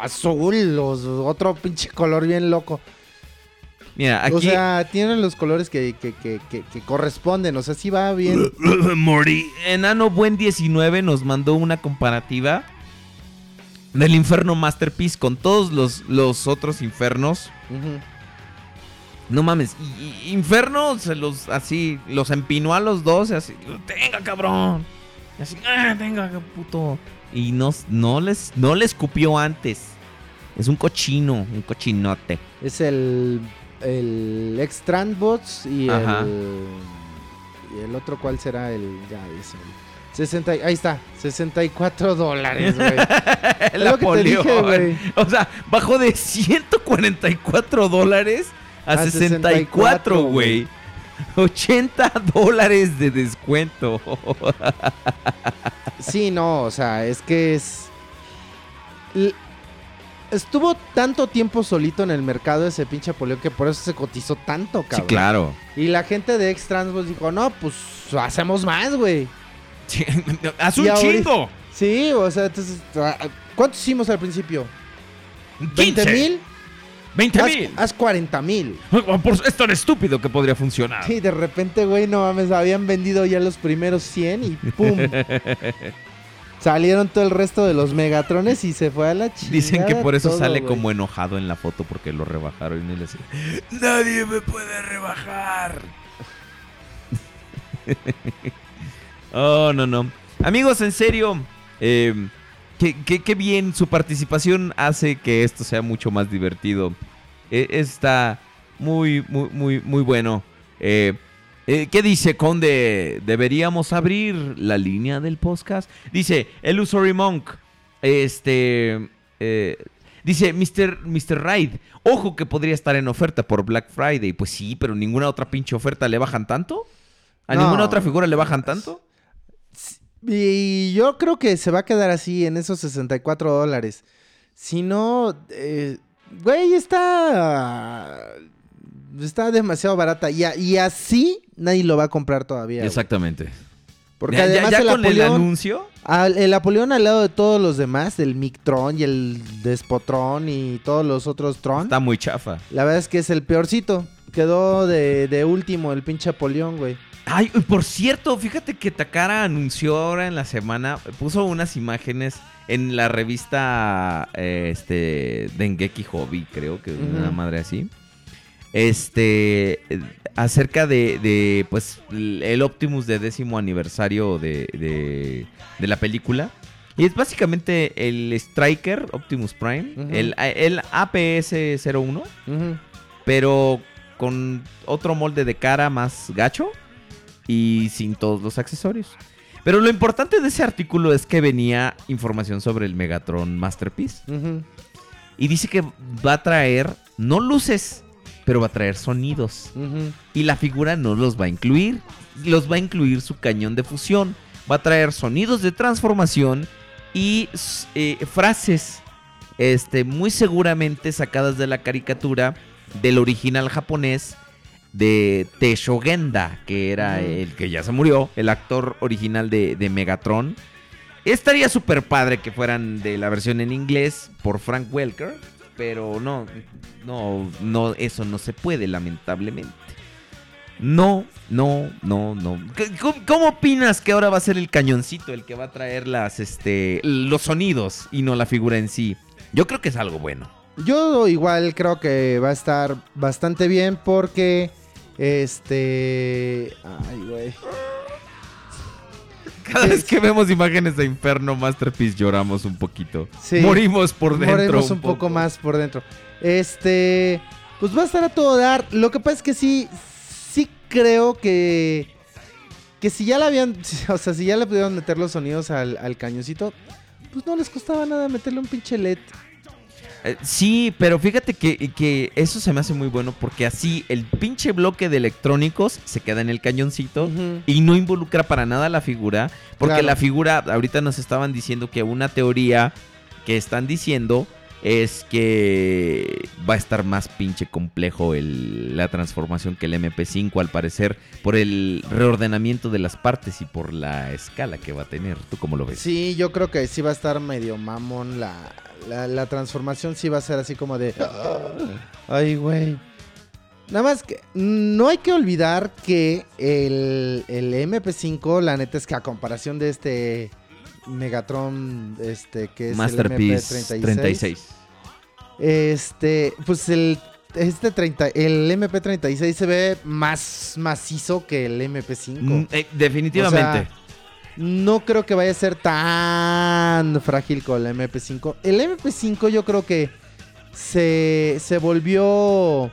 azul o otro pinche color bien loco. mira aquí O sea, tienen los colores que, que, que, que- que corresponden, o sea, sí va bien. Mori. Enano Buen 19 nos mandó una comparativa del Inferno Masterpiece con todos los, los otros infernos. No mames, y- y- Inferno se los así, los empinó a los dos, y así, tenga cabrón. Y así, ah, tenga puto. Y no, no les, no les escupió antes. Es un cochino, un cochinote. Es el, el Extrandbots y Ajá. el, y el otro, ¿cuál será? El, ya. 60, y- ahí está, 64 dólares, güey. Napoleón. güey. O sea, bajó de 144 dólares a, A 64, güey. 80 dólares de descuento. Sí, no, o sea, es que es. Estuvo tanto tiempo solito en el mercado ese pinche Apoleón que por eso se cotizó tanto, Sí, cabrón. claro. Y la gente de Extransbots dijo, no, pues hacemos más, güey. Haz un ahorita- chingo. Sí, o sea, entonces, ah, ¿cuántos hicimos al principio? 15 ¿20 mil? 20 Haz, mil. haz 40 mil. Por- Es tan estúpido que podría funcionar. Sí, de repente, güey, no mames, habían vendido ya los primeros 100 y ¡pum! Salieron todo el resto de los Megatrones y se fue a la chingada. Dicen que por eso todo, sale como enojado en la foto porque lo rebajaron y le dice, nadie me puede rebajar. oh, no, no. Amigos, en serio, eh, qué, qué- qué bien su participación hace que esto sea mucho más divertido. Eh, está muy, muy, muy, muy bueno. Eh, eh, ¿Qué dice Conde? ¿Deberíamos abrir la línea del podcast? Dice, Illusory Monk. Este. dice, Mr. Mr. Raid. Ojo que podría estar en oferta por Black Friday. Pues sí, pero ninguna otra pinche oferta le bajan tanto. ¿A No. ninguna otra figura le bajan tanto? Y yo creo que se va a quedar así en esos 64 dólares. Si no, eh, güey, está. Está demasiado barata. Y, a- y así nadie lo va a comprar todavía. güey. Exactamente. Porque Ya- además ya el, con el Apoleón, anuncio. al- el Apoleón al lado de todos los demás, el Mictron y el Despotron y todos los otros Tron, Está muy chafa. la verdad es que es el peorcito. Quedó de, de último el pinche Apoleón, güey. Ay, por cierto, fíjate que Takara anunció ahora en la semana, puso unas imágenes en la revista eh, este Dengeki Hobby, creo que Ujú. una madre así. Este acerca de, de, pues el Optimus de décimo aniversario de, de, de la película. Y es básicamente el Striker Optimus Prime, el, el APS-01, Ujú. pero con otro molde de cara más gacho y sin todos los accesorios. Pero lo importante de ese artículo es que venía información sobre el Megatron Masterpiece. Y dice que va a traer, no luces, pero va a traer sonidos. Y la figura no los va a incluir. Los va a incluir su cañón de fusión. Va a traer sonidos de transformación y eh, frases este, muy seguramente sacadas de la caricatura del original japonés de Teisho Genda, que era el que ya se murió, el actor original de, de Megatron. Estaría súper padre que fueran de la versión en inglés por Frank Welker, pero no, no, no, eso no se puede, lamentablemente. No, no, no, no. ¿Qué- ¿Cómo, cómo opinas que ahora va a ser el cañoncito el que va a traer las, este, los sonidos y no la figura en sí? Yo creo que es algo bueno. Yo igual creo que va a estar bastante bien porque este ay güey. Cada vez que vemos imágenes de Inferno Masterpiece lloramos un poquito. Sí. Morimos por dentro. Moremos un poco más por dentro. Este, pues va a estar a todo dar. Lo que pasa es que sí sí creo que que si ya la habían, o sea, si ya le pudieron meter los sonidos al, al cañoncito, pues no les costaba nada meterle un pinche LED. Eh, sí, pero fíjate que, que eso se me hace muy bueno porque así el pinche bloque de electrónicos se queda en el cañoncito y no involucra para nada la figura. Porque Claro. la figura, ahorita nos estaban diciendo que una teoría que están diciendo es que va a estar más pinche complejo el- la transformación que el MP5 al parecer por el reordenamiento de las partes y por la escala que va a tener. ¿Tú cómo lo ves? Sí, yo creo que sí va a estar medio mamón la, la, transformación, sí va a ser así como de... Ay, güey. Nada más que no hay que olvidar que el, el MP5, la neta es que a comparación de este Megatron, este que es Masterpiece el MP36, 36. este, pues el este 30, el MP36 se ve más macizo que el MP5. Mm, eh, definitivamente. O sea, no creo que vaya a ser tan frágil con el MP5. El MP5 yo creo que se, se volvió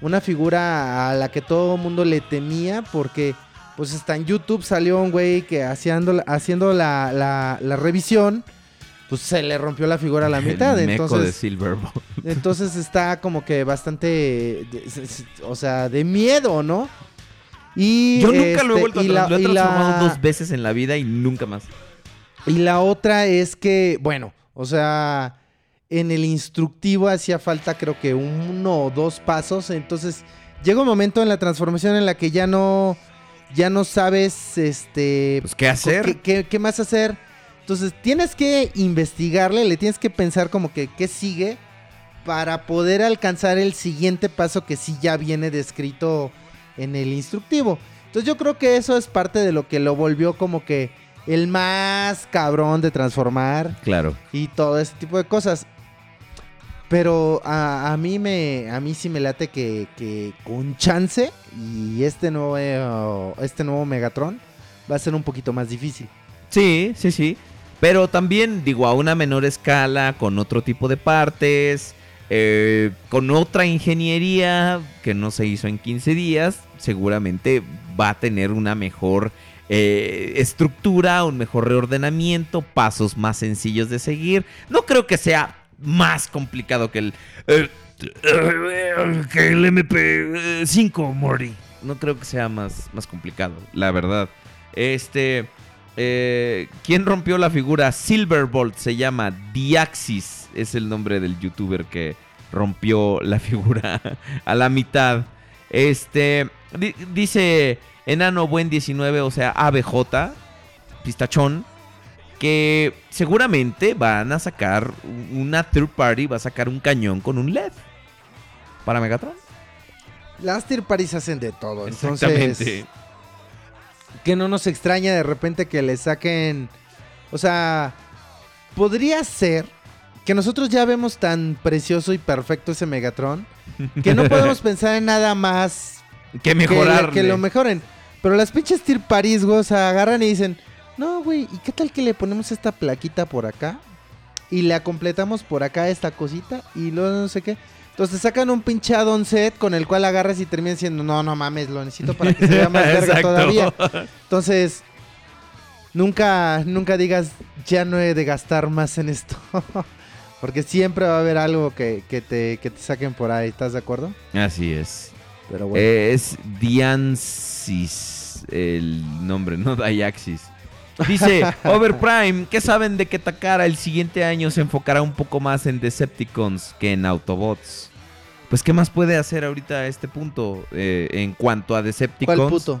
una figura a la que todo el mundo le temía porque pues hasta en YouTube salió un güey que haciendo, haciendo la, la- la revisión pues se le rompió la figura a la mitad. El meco de Entonces, Silverbolt. entonces está como que bastante, de- o sea, de miedo, ¿no? Y, Yo nunca lo he este, vuelto a y la- Lo he transformado dos veces en la vida y nunca más. Y la otra es que, bueno, o sea, en el instructivo hacía falta creo que uno o dos pasos. Entonces llega un momento en la transformación en la que ya no, ya no sabes, este, Pues, ¿qué hacer? ¿Qué, qué- qué más hacer? Entonces tienes que investigarle, le tienes que pensar como que qué sigue para poder alcanzar el siguiente paso que sí ya viene descrito en el instructivo. Entonces yo creo que eso es parte de lo que lo volvió como que el más cabrón de transformar Claro. y todo ese tipo de cosas. Pero a, mí me a mí sí me late que, con chance y este nuevo este nuevo Megatron va a ser un poquito más difícil. Sí, sí, sí. Pero también, digo, a una menor escala, con otro tipo de partes, eh, con otra ingeniería que no se hizo en 15 días, seguramente va a tener una mejor eh, estructura, un mejor reordenamiento, pasos más sencillos de seguir. No creo que sea más complicado que el... eh, que el MP5, Morty. no creo que sea más, más complicado, la verdad. Este, eh, ¿quién rompió la figura? Silverbolt se llama, Diaxis es el nombre del youtuber que rompió la figura a la mitad. Este, di- dice Enano Buen 19, o sea, ABJ, Pistachón, que seguramente van a sacar una third party, va a sacar un cañón con un LED para Megatron. Las tier parties hacen de todo. Entonces, que no nos extraña de repente que le saquen. O sea, podría ser que nosotros ya vemos tan precioso y perfecto ese Megatron que no podemos pensar en nada más Que mejorar. que lo mejoren. Pero las pinches tier parties, güey, o sea, agarran y dicen, no, güey, ¿y qué tal que le ponemos esta plaquita por acá? Y la completamos por acá esta cosita y luego no sé qué. Entonces sacan un pinche add-on set con el cual agarras y terminan diciendo, no, no mames, lo necesito para que se vea más verga todavía. Entonces, nunca, nunca digas, ya no he de gastar más en esto. Porque siempre va a haber algo que, que te, que te saquen por ahí, ¿estás de acuerdo? Así es. Pero bueno. Eh, es Diansis el nombre, no Diaxis. Dice Overprime, ¿qué saben de que Takara el siguiente año se enfocará un poco más en Decepticons que en Autobots? Pues, ¿qué más puede hacer ahorita a este punto eh, en cuanto a Decepticons? ¿Cuál puto?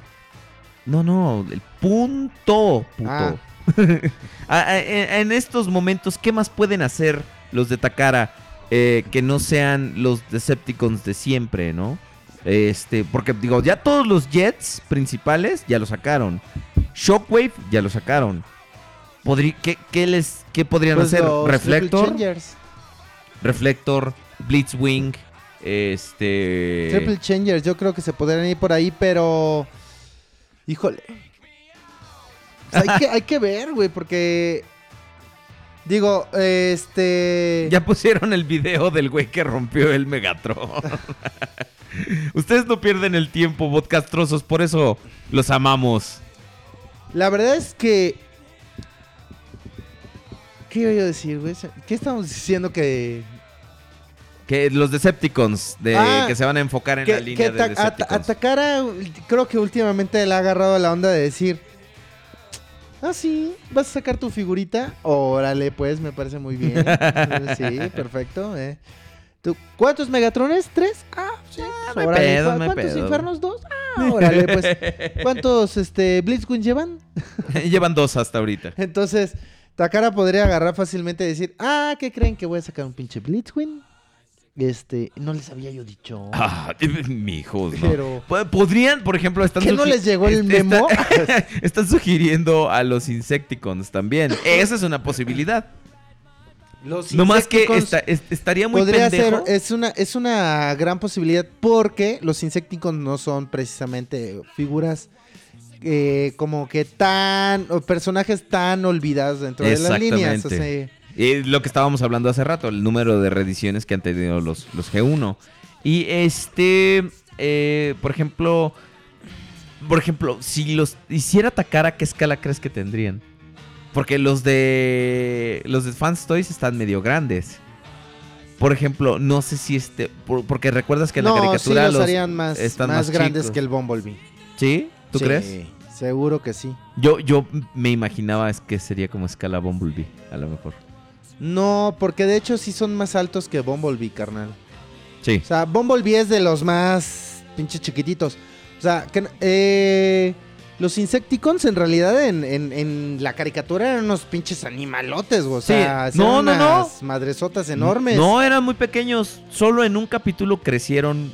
No, no, el punto, puto. Ah. En, en estos momentos, ¿qué más pueden hacer los de Takara eh, que no sean los Decepticons de siempre, no? Este, porque digo, ya todos los Jets principales ya lo sacaron. Shockwave ya lo sacaron. Podrí- ¿qué, qué les, ¿Qué podrían Pues hacer? Reflector. Reflector, Blitzwing, este... Triple Changers, yo creo que se podrían ir por ahí, pero. Híjole. O sea, hay, que, hay que ver, güey, porque. Digo, este. Ya pusieron el video del güey que rompió el Megatron. Ustedes no pierden el tiempo, podcastrosos, por eso los amamos. La verdad es que. ¿Qué iba yo a decir, güey? ¿Qué estamos diciendo que. Que los Decepticons, de, Ah, que se van a enfocar en que, la línea que de Decepticons. Atacara, creo que últimamente le ha agarrado la onda de decir. Ah, sí, vas a sacar tu figurita. Órale, pues, me parece muy bien. sí, perfecto. Eh. ¿Tú- ¿Cuántos Megatrones? ¿Tres? Ah, sí. hay órale. pedo, ¿Cu- no hay ¿Cuántos pedo. Infernos? ¿Dos? Ah, órale, pues. ¿Cuántos este, Blitzwing llevan? Llevan dos hasta ahorita. Entonces, Takara podría agarrar fácilmente y decir, ah, ¿qué creen que voy a sacar un pinche Blitzwing? Este, no les había yo dicho. Ah, mijos, ¿no? Pero- Po- Podrían, por ejemplo, están ¿Qué no les llegó el memo? está- están sugiriendo a los Insecticons también. Esa es una posibilidad. Los No más que Insecticons esta- es- estaría muy podría pendejo. ser, es una, es una gran posibilidad porque los Insecticons no son precisamente figuras eh, como que tan, o personajes tan olvidados dentro de las líneas. o sea, Eh, lo que estábamos hablando hace rato, el número de reediciones que han tenido los, los G1. Y este, eh, por ejemplo, por ejemplo, si los hiciera atacar, ¿a qué escala crees que tendrían? Porque los de los de Fans Toys están medio grandes. Por ejemplo, no sé si este, por- porque recuerdas que en la caricatura sí los, harían más, están más más grandes chicos. que el Bumblebee. ¿Sí? ¿Tú Sí, crees? Seguro que sí. Yo, yo me imaginaba que sería como escala Bumblebee, a lo mejor. No, porque de hecho sí son más altos que Bumblebee, carnal. Sí. O sea, Bumblebee es de los más pinches chiquititos. O sea, que, eh, los Insecticons en realidad en, en- en la caricatura eran unos pinches animalotes, güey. O Sí, sea, no, eran no, no. madresotas enormes. No, eran muy pequeños. Solo en un capítulo crecieron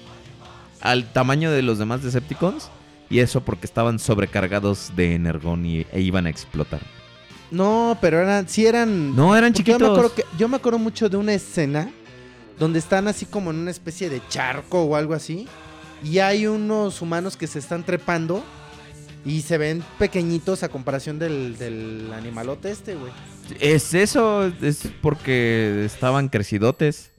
al tamaño de los demás Decepticons. Y eso porque estaban sobrecargados de energón y, e iban a explotar. No, pero eran, sí eran. No, eran porque Yo me, chiquitos. acuerdo que, yo me acuerdo mucho de una escena donde están así como en una especie de charco o algo así. Y hay unos humanos que se están trepando y se ven pequeñitos a comparación del, del animalote este, güey. Es eso, es porque estaban crecidotes.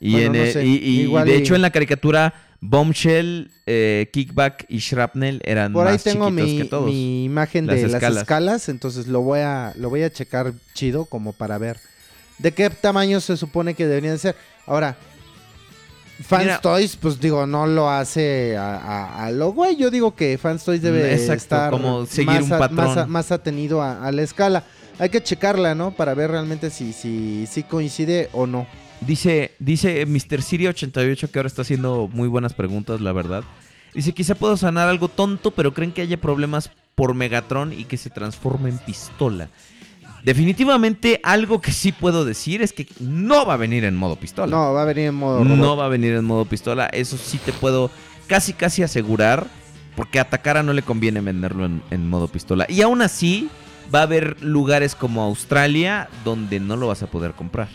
Y, Bueno, en no el- sé, y- y igual de hecho en la caricatura Bombshell, eh, Kickback y Shrapnel eran Por ahí más tengo chiquitos mi, que todos. mi imagen Las de las escalas. escalas, entonces lo voy a lo voy a checar chido como para ver de qué tamaño se supone que deberían ser. Ahora, Fans Mira- Toys, pues digo, no lo hace a, a- a lo güey. Yo digo que Fans Toys debe Exacto, estar como seguir más, un a- patrón. más, a- más atenido a, a la escala. Hay que checarla, ¿no? Para ver realmente si, si, si coincide o no. Dice, dice Mr. Siri88 que ahora está haciendo muy buenas preguntas, la verdad. Dice, quizá puedo sanar algo tonto, pero creen que haya problemas por Megatron y que se transforme en pistola. Definitivamente algo que sí puedo decir es que no va a venir en modo pistola. No, va a venir en modo robot. No va a venir en modo pistola. Eso sí te puedo casi casi asegurar. Porque a Takara no le conviene venderlo en, en modo pistola. Y aún así, va a haber lugares como Australia donde no lo vas a poder comprar.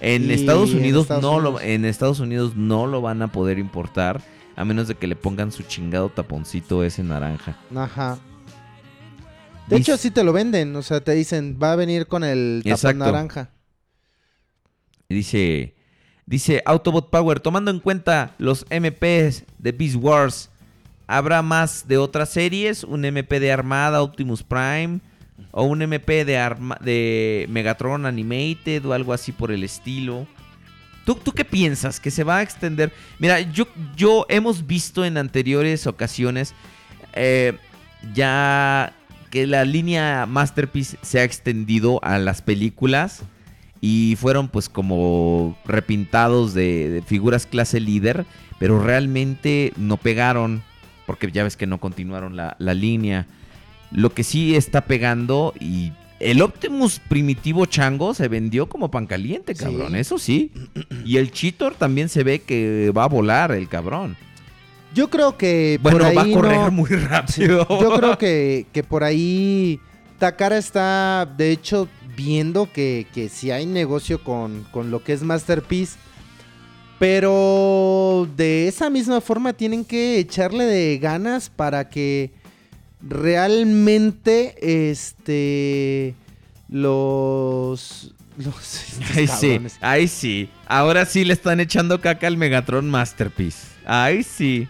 En Estados en Unidos Estados no lo en Estados Unidos no lo van a poder importar a menos de que le pongan su chingado taponcito ese naranja. Ajá. De hecho, sí te lo venden. O sea, te dicen, va a venir con el tapón naranja. Dice, dice Autobot Power, tomando en cuenta los MPs de Beast Wars, ¿habrá más de otras series? ¿Un MP de Armada, Optimus Prime? ¿O un MP de, Arma- de Megatron Animated o algo así por el estilo? ¿Tú, ¿Tú qué piensas? ¿Que se va a extender? Mira, yo, yo hemos visto en anteriores ocasiones eh, ya que la línea Masterpiece se ha extendido a las películas y fueron pues como repintados de, de figuras clase líder, pero realmente no pegaron porque ya ves que no continuaron la, la línea. Lo que sí está pegando y el Optimus primitivo chango se vendió como pan caliente, Sí. cabrón, eso sí. Y el Cheetor también se ve que va a volar el cabrón. Yo creo que Bueno, por ahí va a correr no- muy rápido. yo creo que, que por ahí Takara está, de hecho, viendo que, que si hay negocio con, con lo que es Masterpiece. Pero de esa misma forma tienen que echarle de ganas para que realmente este los los Ahí sí, ahí sí. Ahora sí le están echando caca al Megatron Masterpiece. Ahí sí.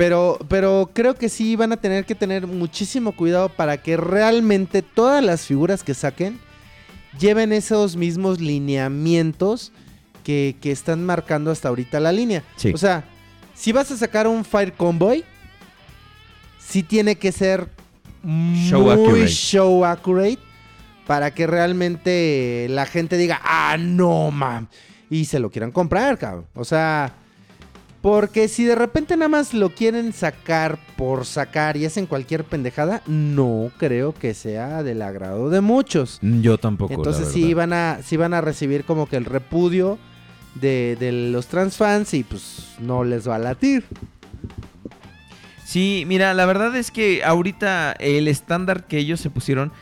Pero, pero creo que sí van a tener que tener muchísimo cuidado para que realmente todas las figuras que saquen lleven esos mismos lineamientos que, que están marcando hasta ahorita la línea. Sí. O sea, si vas a sacar un Fire Convoy, sí tiene que ser Show muy accurate. show accurate para que realmente la gente diga, ah, no, mam, y se lo quieran comprar, cabrón. O sea, porque si de repente nada más lo quieren sacar por sacar y hacen cualquier pendejada, no creo que sea del agrado de muchos. Yo tampoco. Entonces sí van a sí van a recibir como que el repudio de, de los transfans y pues no les va a latir. Sí, mira, la verdad es que ahorita el estándar que ellos se pusieron.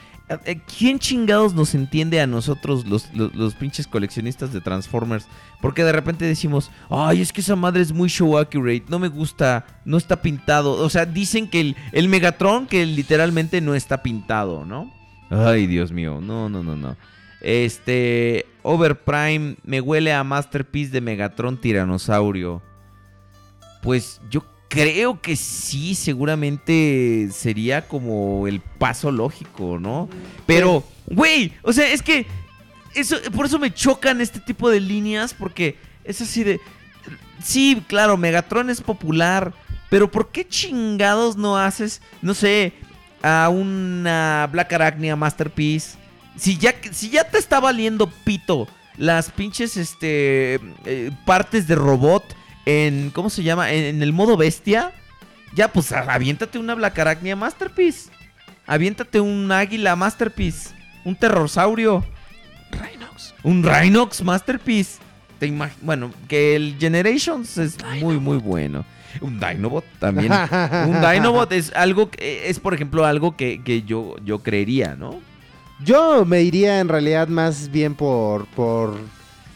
¿Quién chingados nos entiende a nosotros, los pinches coleccionistas de Transformers? Porque de repente decimos, ay, es que esa madre es muy show accurate, no me gusta, no está pintado. O sea, dicen que el, el Megatron, que literalmente no está pintado, ¿no? Ay, Dios mío, no, no, no, no. Este, Overprime, me huele a Masterpiece de Megatron Tiranosaurio. Pues yo creo que sí, seguramente sería como el paso lógico, ¿no? Pero, güey, o sea, es que eso, por eso me chocan este tipo de líneas, porque es así de... Sí, claro, Megatron es popular, pero ¿por qué chingados no haces, no sé, a una Black Arachnia Masterpiece? Si ya, si ya te está valiendo pito las pinches este, eh, partes de robot en, ¿cómo se llama? En, en el modo bestia, ya pues aviéntate una Black Arachnia Masterpiece. Aviéntate un águila Masterpiece. Un terrorsaurio. Rhinox. Un Rhinox Masterpiece. Te imag- bueno, que el Generations es muy, muy bueno. Un Dinobot también. un Dinobot es algo, que- es por ejemplo algo que, que yo, yo creería, ¿no? Yo me iría en realidad más bien por, por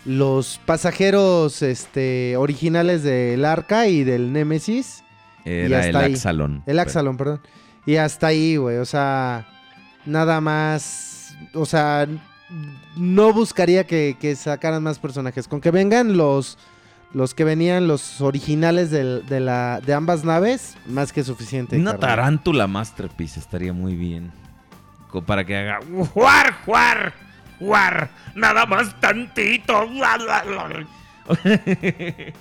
los pasajeros este, originales del Arca y del Nemesis. Era el hasta ahí. Axalon. El Axalon, perdón. Y hasta ahí, güey. O sea, nada más. O sea, no buscaría que, que sacaran más personajes. Con que vengan los. Los que venían, los originales de, la, de ambas naves, más que suficiente. Una tarántula Masterpiece estaría muy bien. Para que haga. ¡Juar, juar! ¡Juar! ¡Nada más tantito!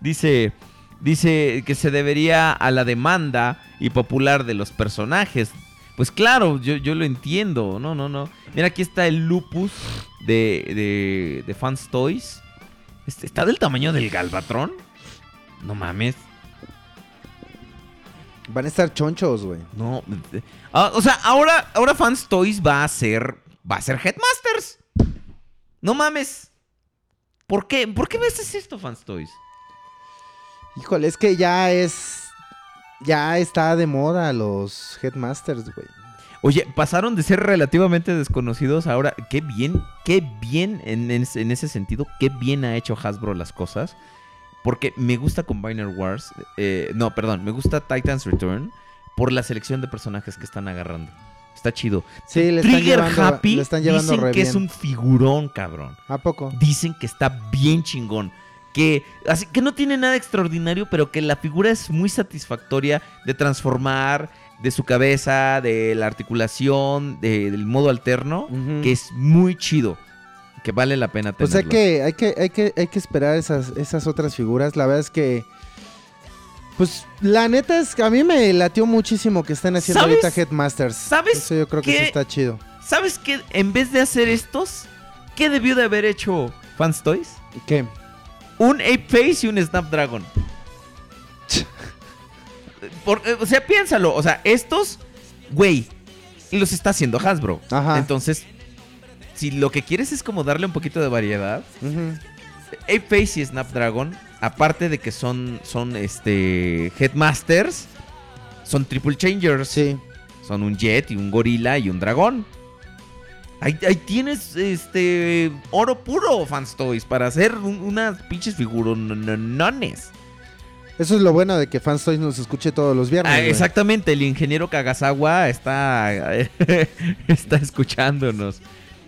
Dice, dice que se debería a la demanda y popular de los personajes. Pues claro, yo, yo lo entiendo. No, no, no. Mira, aquí está el lupus de, de, de Fans Toys. Este, ¿Está del tamaño del Galvatron? No mames. Van a estar chonchos, güey. No. ah, o sea, ahora, ahora Fans Toys va a ser. Va a ser Headmasters. No mames. ¿Por qué? ¿Por qué me haces esto, Fans Toys? Híjole, es que ya es. Ya está de moda los Headmasters, güey. Oye, pasaron de ser relativamente desconocidos ahora. Qué bien, qué bien en, en- en ese sentido, qué bien ha hecho Hasbro las cosas. Porque me gusta Combiner Wars. eh, no, perdón, me gusta Titans Return por la selección de personajes que están agarrando. Está chido. Sí, le están Trigger llevando, Happy le están llevando dicen re que es un figurón, cabrón. ¿A poco? Dicen que está bien chingón. Que, así, que no tiene nada extraordinario, pero que la figura es muy satisfactoria de transformar, de su cabeza, de la articulación, de- del modo alterno, que es muy chido. Que vale la pena Pues tenerlo. hay que, hay que, hay que, hay que esperar esas, esas otras figuras. La verdad es que. Pues la neta es que a mí me latió muchísimo que estén haciendo ¿Sabes? ahorita Headmasters. ¿Sabes Eso yo creo que sí está chido. ¿Sabes qué? En vez de hacer estos, ¿qué debió de haber hecho Fans Toys? ¿Qué? Un Ape Face y un Snapdragon. Por- eh, o sea, piénsalo. O sea, estos, güey, los está haciendo Hasbro. Ajá. Entonces, si lo que quieres es como darle un poquito de variedad. Ape Face y Snapdragon, aparte de que son, son este, Headmasters, son Triple Changers. Sí. Son un Jet y un Gorila y un Dragón. Ahí, ahí tienes este oro puro, Fans Toys, para hacer un- unas pinches figuronones. Eso es lo bueno de que Fans Toys nos escuche todos los viernes. Ah, exactamente, el ingeniero Kagasawa está, está escuchándonos.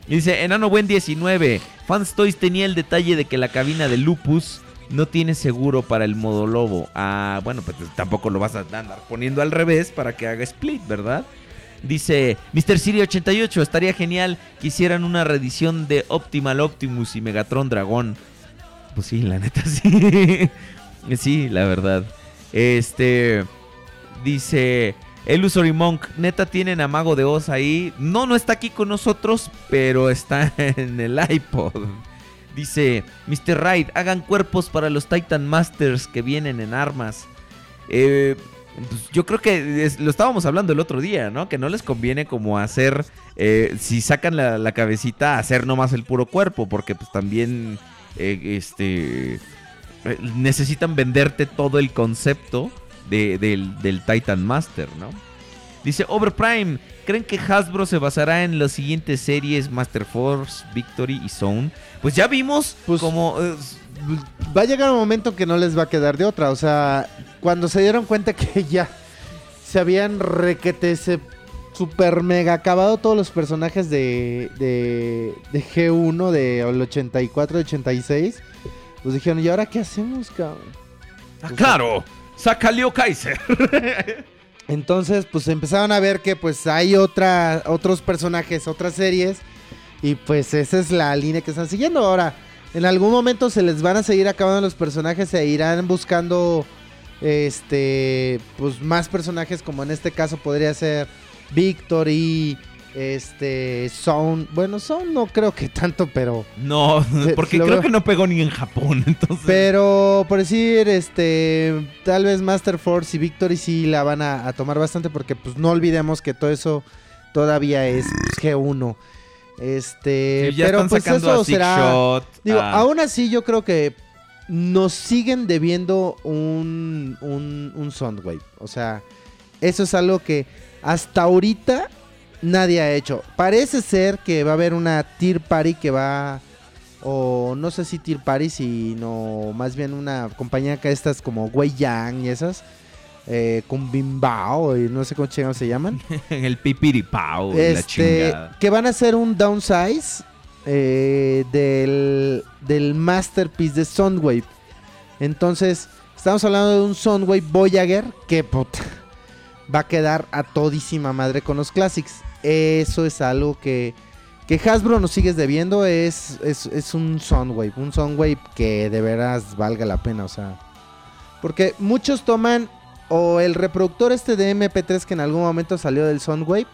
Y dice, Enano Buen 19, Fans Toys tenía el detalle de que la cabina de Lupus no tiene seguro para el modo lobo. Ah, bueno, pues tampoco lo vas a andar poniendo al revés para que haga split, ¿verdad? Dice Mr. Siri 88, estaría genial que hicieran una reedición de Optimal Optimus y Megatron Dragón. Pues sí, la neta sí. sí, la verdad. Este dice Illusory Monk, neta tienen a Mago de Oz ahí. No, no está aquí con nosotros, pero está en el iPod. Dice Mr. Raid, hagan cuerpos para los Titan Masters que vienen en armas. Eh, pues yo creo que lo estábamos hablando el otro día, ¿no? Que no les conviene como hacer, eh, si sacan la, la cabecita, hacer nomás el puro cuerpo, porque pues también, eh, este, eh, necesitan venderte todo el concepto de- del, del Titan Master, ¿no? Dice Overprime, ¿creen que Hasbro se basará en las siguientes series Master Force, Victory y Zone? Pues ya vimos Pues- como... eh, Va a llegar un momento que no les va a quedar de otra. O sea, cuando se dieron cuenta que ya se habían requete, se super mega acabado todos los personajes de, de, de G1 del 84, 86, pues dijeron, ¿y ahora qué hacemos, cabrón? ah, claro, saca Leo Kaiser. Entonces, pues empezaron a ver que pues hay otros personajes, otras series. Y pues esa es la línea que están siguiendo. Ahora, en algún momento se les van a seguir acabando los personajes e irán buscando este pues más personajes como en este caso podría ser Victory, este Sound, bueno, Sound no creo que tanto, pero No, porque creo veo. que no pegó ni en Japón, entonces... pero por decir este tal vez Master Force y Victory sí la van a, a tomar bastante porque pues no olvidemos que todo eso todavía es pues, G1. Este, Sí, ya pero están pues sacando eso será Shot, Digo, aún así yo creo que nos siguen debiendo un, un, un Soundwave. O sea, eso es algo que hasta ahorita nadie ha hecho. Parece ser que va a haber una Tier Party que va... O no sé si Tier Party, sino más bien una compañía que estas como Wei Yang y esas. Eh, con Bimbao y no sé cómo chingados se llaman en el pipiripao, la este, chingada. que van a hacer un downsize eh, del, del masterpiece de Soundwave. Entonces, estamos hablando de un Soundwave Voyager que puta, va a quedar a todísima madre con los classics. Eso es algo que, que Hasbro nos sigues debiendo es, es, es un Soundwave. Un Soundwave que de veras valga la pena. O sea, porque muchos toman o el reproductor este de MP3 que en algún momento salió del Soundwave.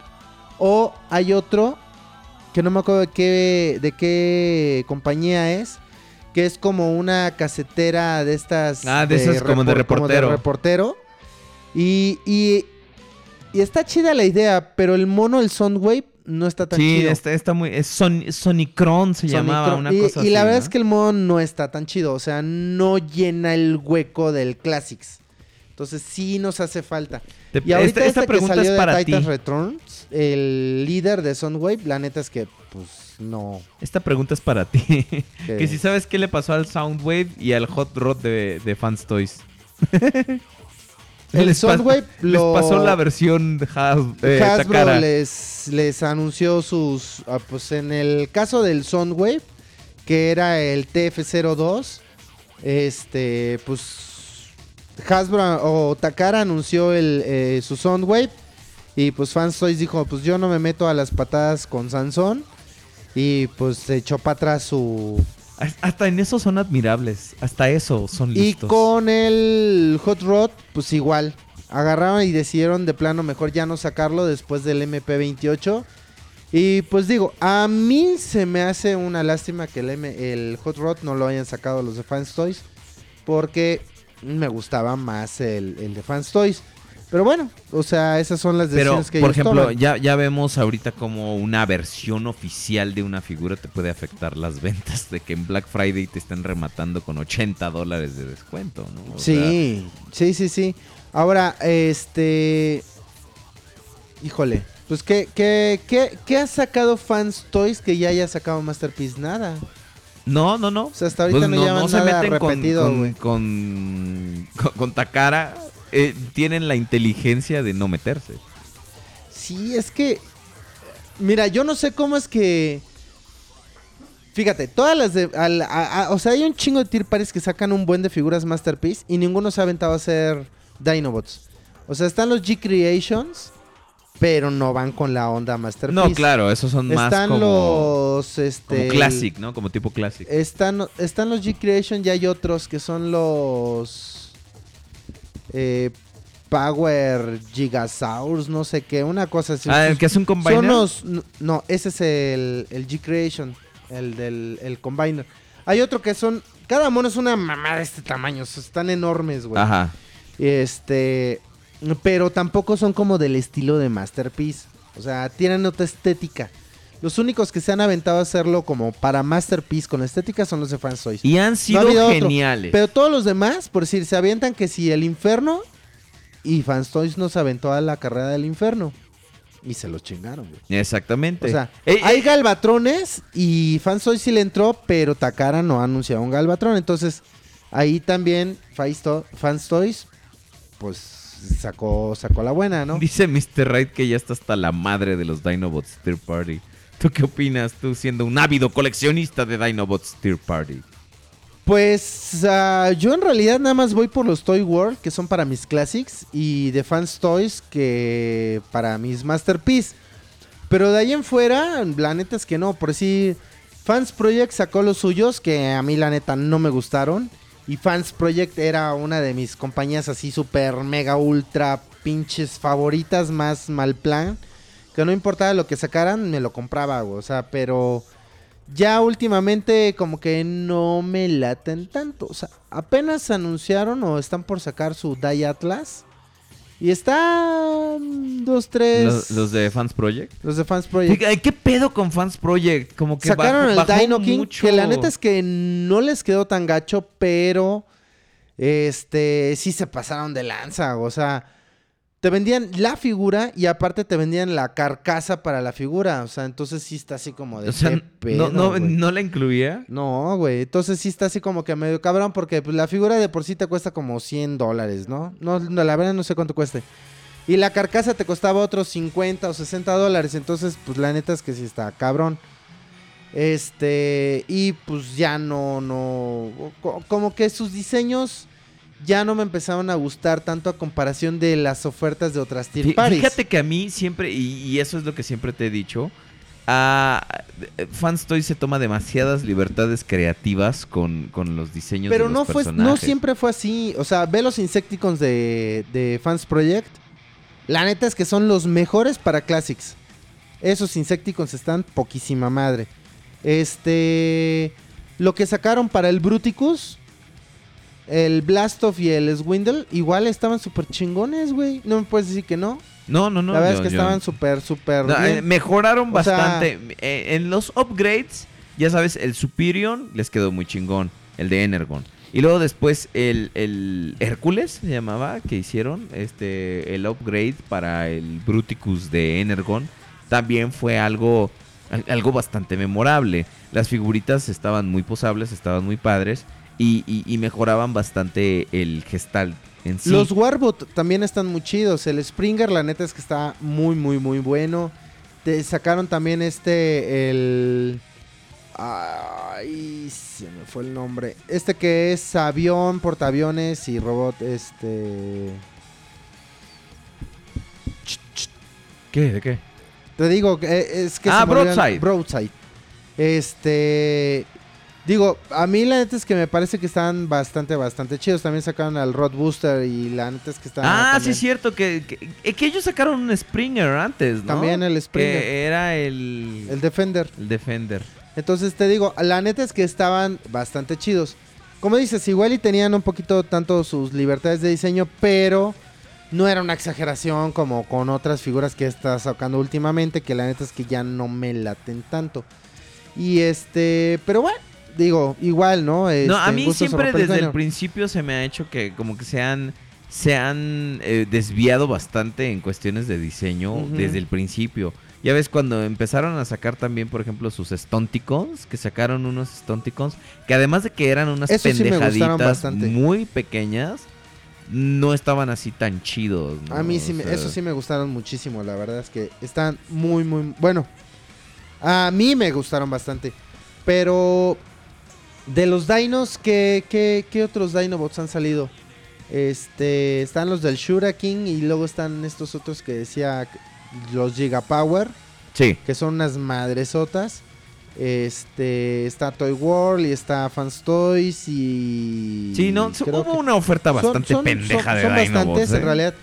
O hay otro que no me acuerdo de qué, de qué compañía es. Que es como una casetera de estas. Ah, de esas como de repor- reportero. reportero. Y, y, y está chida la idea, pero el mono, el Soundwave, no está tan Sí, chido. está, está muy. Es Son, Sonicron se llamaba, una y, cosa y así. la verdad ¿no? es que el modo no está tan chido. O sea, no llena el hueco del Classics. Entonces sí nos hace falta. Te- Y ahorita esta, esta pregunta que salió es para de ti. Titans Returns, el líder de Soundwave, la neta es que, pues, no. Esta pregunta es para ti. Que si sabes qué le pasó al Soundwave y al Hot Rod de, de Fans Toys. El Les pas- Soundwave lo- Les pasó la versión de Has, eh, Hasbro Takara. les, les anunció sus. ah, pues en el caso del Soundwave, que era el TF02, este, pues. Hasbro o Takara anunció el, eh, su Soundwave. Y pues Fans Toys dijo: Pues yo no me meto a las patadas con Sansón. Y pues se echó para atrás su. Hasta en eso son admirables. Hasta eso son Y listos. con el Hot Rod, pues igual. Agarraron y decidieron de plano mejor ya no sacarlo después del MP28. Y pues digo, a mí se me hace una lástima que el, M- el Hot Rod no lo hayan sacado los de Fans Toys. Porque me gustaba más el, el de Fans Toys. Pero bueno, o sea, esas son las Pero, decisiones que por ellos ejemplo, toman. ya, ya vemos ahorita como una versión oficial de una figura te puede afectar las ventas de que en Black Friday te estén rematando con 80 dólares de descuento, ¿no? O sea, Sí, sí, sí, sí. Ahora, este. Híjole. Pues, ¿qué, qué, qué, qué ha sacado Fans Toys que ya haya sacado Masterpiece? Nada. no, no, no. O sea, hasta ahorita no llevan nada repetido, con, con, con, con Takara. Eh, tienen la inteligencia de no meterse. Sí, es que. Mira, yo no sé cómo es que. Fíjate, todas las de. al- a- a- o sea, hay un chingo de tier pares que sacan un buen de figuras Masterpiece y ninguno se ha aventado a hacer Dinobots. O sea, están los G Creations, pero no van con la onda Masterpiece. No, claro, esos son más Están como, los. Este, como Classic, ¿no? Como tipo Classic. Están, están los G Creation y hay otros que son los. Eh, Power Gigasaurs, no sé qué, una cosa así. ah, el que es un combiner. Son los. No, ese es el, el G Creation, el del el Combiner. Hay otro que son. Cada mono es una mamá de este tamaño, están enormes, güey. Ajá. Este. Pero tampoco son como del estilo de Masterpiece. O sea, tienen otra estética. Los únicos que se han aventado a hacerlo como para Masterpiece con estética son los de Toys. Y han No ha sido otro. geniales. Pero todos los demás, por decir, se avientan que si el infierno. Y Fans Toys nos aventó a la carrera del infierno. Y se lo chingaron, güey. Exactamente. O sea, Eh, hay eh, Galvatrones y Fans Toys sí le entró, pero Takara no ha anunciado un Galvatron. Entonces, ahí también Fans To- Fans Toys, pues sacó, sacó la buena, ¿no? Dice Mr. Right que ya está hasta la madre de los Dinobots Third Party. ¿Tú qué opinas? Tú siendo un ávido coleccionista de Dinobots Third Party. Pues ah, yo en realidad nada más voy por los Toy World, que son para mis classics, y de Fans Toys, que para mis Masterpiece. Pero de ahí en fuera, la neta es que no, por si Fans Project sacó los suyos, que a mí la neta no me gustaron. Y Fans Project era una de mis compañías así super mega ultra pinches favoritas, más mal plan. Que no importaba lo que sacaran, me lo compraba, güey. O sea, pero ya últimamente como que no me laten tanto. O sea, apenas anunciaron o están por sacar su Die Atlas. Y están dos, tres... Los, los de Fans Project. los de Fans Project. ¿Qué pedo con Fans Project? Como que Sacaron bajó- el bajó Dino King, mucho. que la neta es que no les quedó tan gacho, pero este sí se pasaron de lanza, o sea, te vendían la figura y aparte te vendían la carcasa para la figura, o sea, entonces sí está así como de O sea, no, pedo, no, güey. no la incluía. No, güey. Entonces sí está así como que medio cabrón porque pues, la figura de por sí te cuesta como 100 dólares, ¿no? No, no, la verdad no sé cuánto cueste. Y la carcasa te costaba otros 50 o 60 dólares. Entonces, pues la neta es que sí está cabrón. Este, y pues ya no, no, co- como que sus diseños ya no me empezaron a gustar tanto a comparación de las ofertas de otras tier parties. Fíjate que a mí siempre, y, y eso es lo que siempre te he dicho, ah, eh, Fans Toys se toma demasiadas libertades creativas con, con los diseños Pero de no los fue, no personajes. siempre fue así. O sea, ve los Insecticons de, de Fans Project. La neta es que son los mejores para Classics. Esos Insecticons están poquísima madre. Este. Lo que sacaron para el Bruticus. El Blastoff y el Swindle. Igual estaban súper chingones, güey. No me puedes decir que no. No, no, no. La verdad yo- es que yo- estaban súper, súper. No, eh, mejoraron O sea- bastante. Eh, en los upgrades, ya sabes, el Superior les quedó muy chingón. El de Energon. Y luego después el, el Hércules se llamaba, que hicieron. Este, el upgrade para el Bruticus de Energon. También fue algo, al- algo bastante memorable. Las figuritas estaban muy posables, estaban muy padres. Y, y- y mejoraban bastante el gestal en sí. Los Warbot también están muy chidos. El Springer, la neta es que está muy, muy, muy bueno. Te sacaron también este, el... Ay, se me fue el nombre. Este que es avión, portaaviones y robot, este... ¿Qué? ¿De qué? Te digo, eh, es que... Ah, Broadside. Broadside. Este... Digo, a mí la neta es que me parece que están bastante, bastante chidos. También sacaron al Rod Booster y la neta es que están... Ah, sí es cierto que, que, eh, que ellos sacaron un Springer antes, ¿no? También el Springer. Que era el, El Defender. el Defender. Entonces te digo, la neta es que estaban bastante chidos. Como dices, igual y tenían un poquito tanto sus libertades de diseño, pero no era una exageración como con otras figuras que estás sacando últimamente, que la neta es que ya no me laten tanto. Y este, pero bueno, digo, igual, ¿no? no, Este, a mí gustos siempre desde el principio se me ha hecho que como que se han, se han eh, desviado bastante en cuestiones de diseño desde el principio. Ya ves cuando empezaron a sacar también, por ejemplo, sus Stonticons, que sacaron unos Stonticons, que además de que eran unas Eso pendejaditas muy pequeñas, no estaban así tan chidos. ¿no? A mí sí, me- eso sí me gustaron muchísimo, la verdad es que están muy, muy... Bueno, a mí me gustaron bastante. Pero de los dinos, ¿qué, qué, qué otros Dinobots han salido? Este, están los del Shura King y luego están estos otros que decía los Gigapower, Sí. que son unas madresotas. Este, está Toy World y está Fans Toys y... Sí, no, hubo una oferta son- bastante son- pendeja son- de son Dinobots, bastantes ¿eh? en realidad.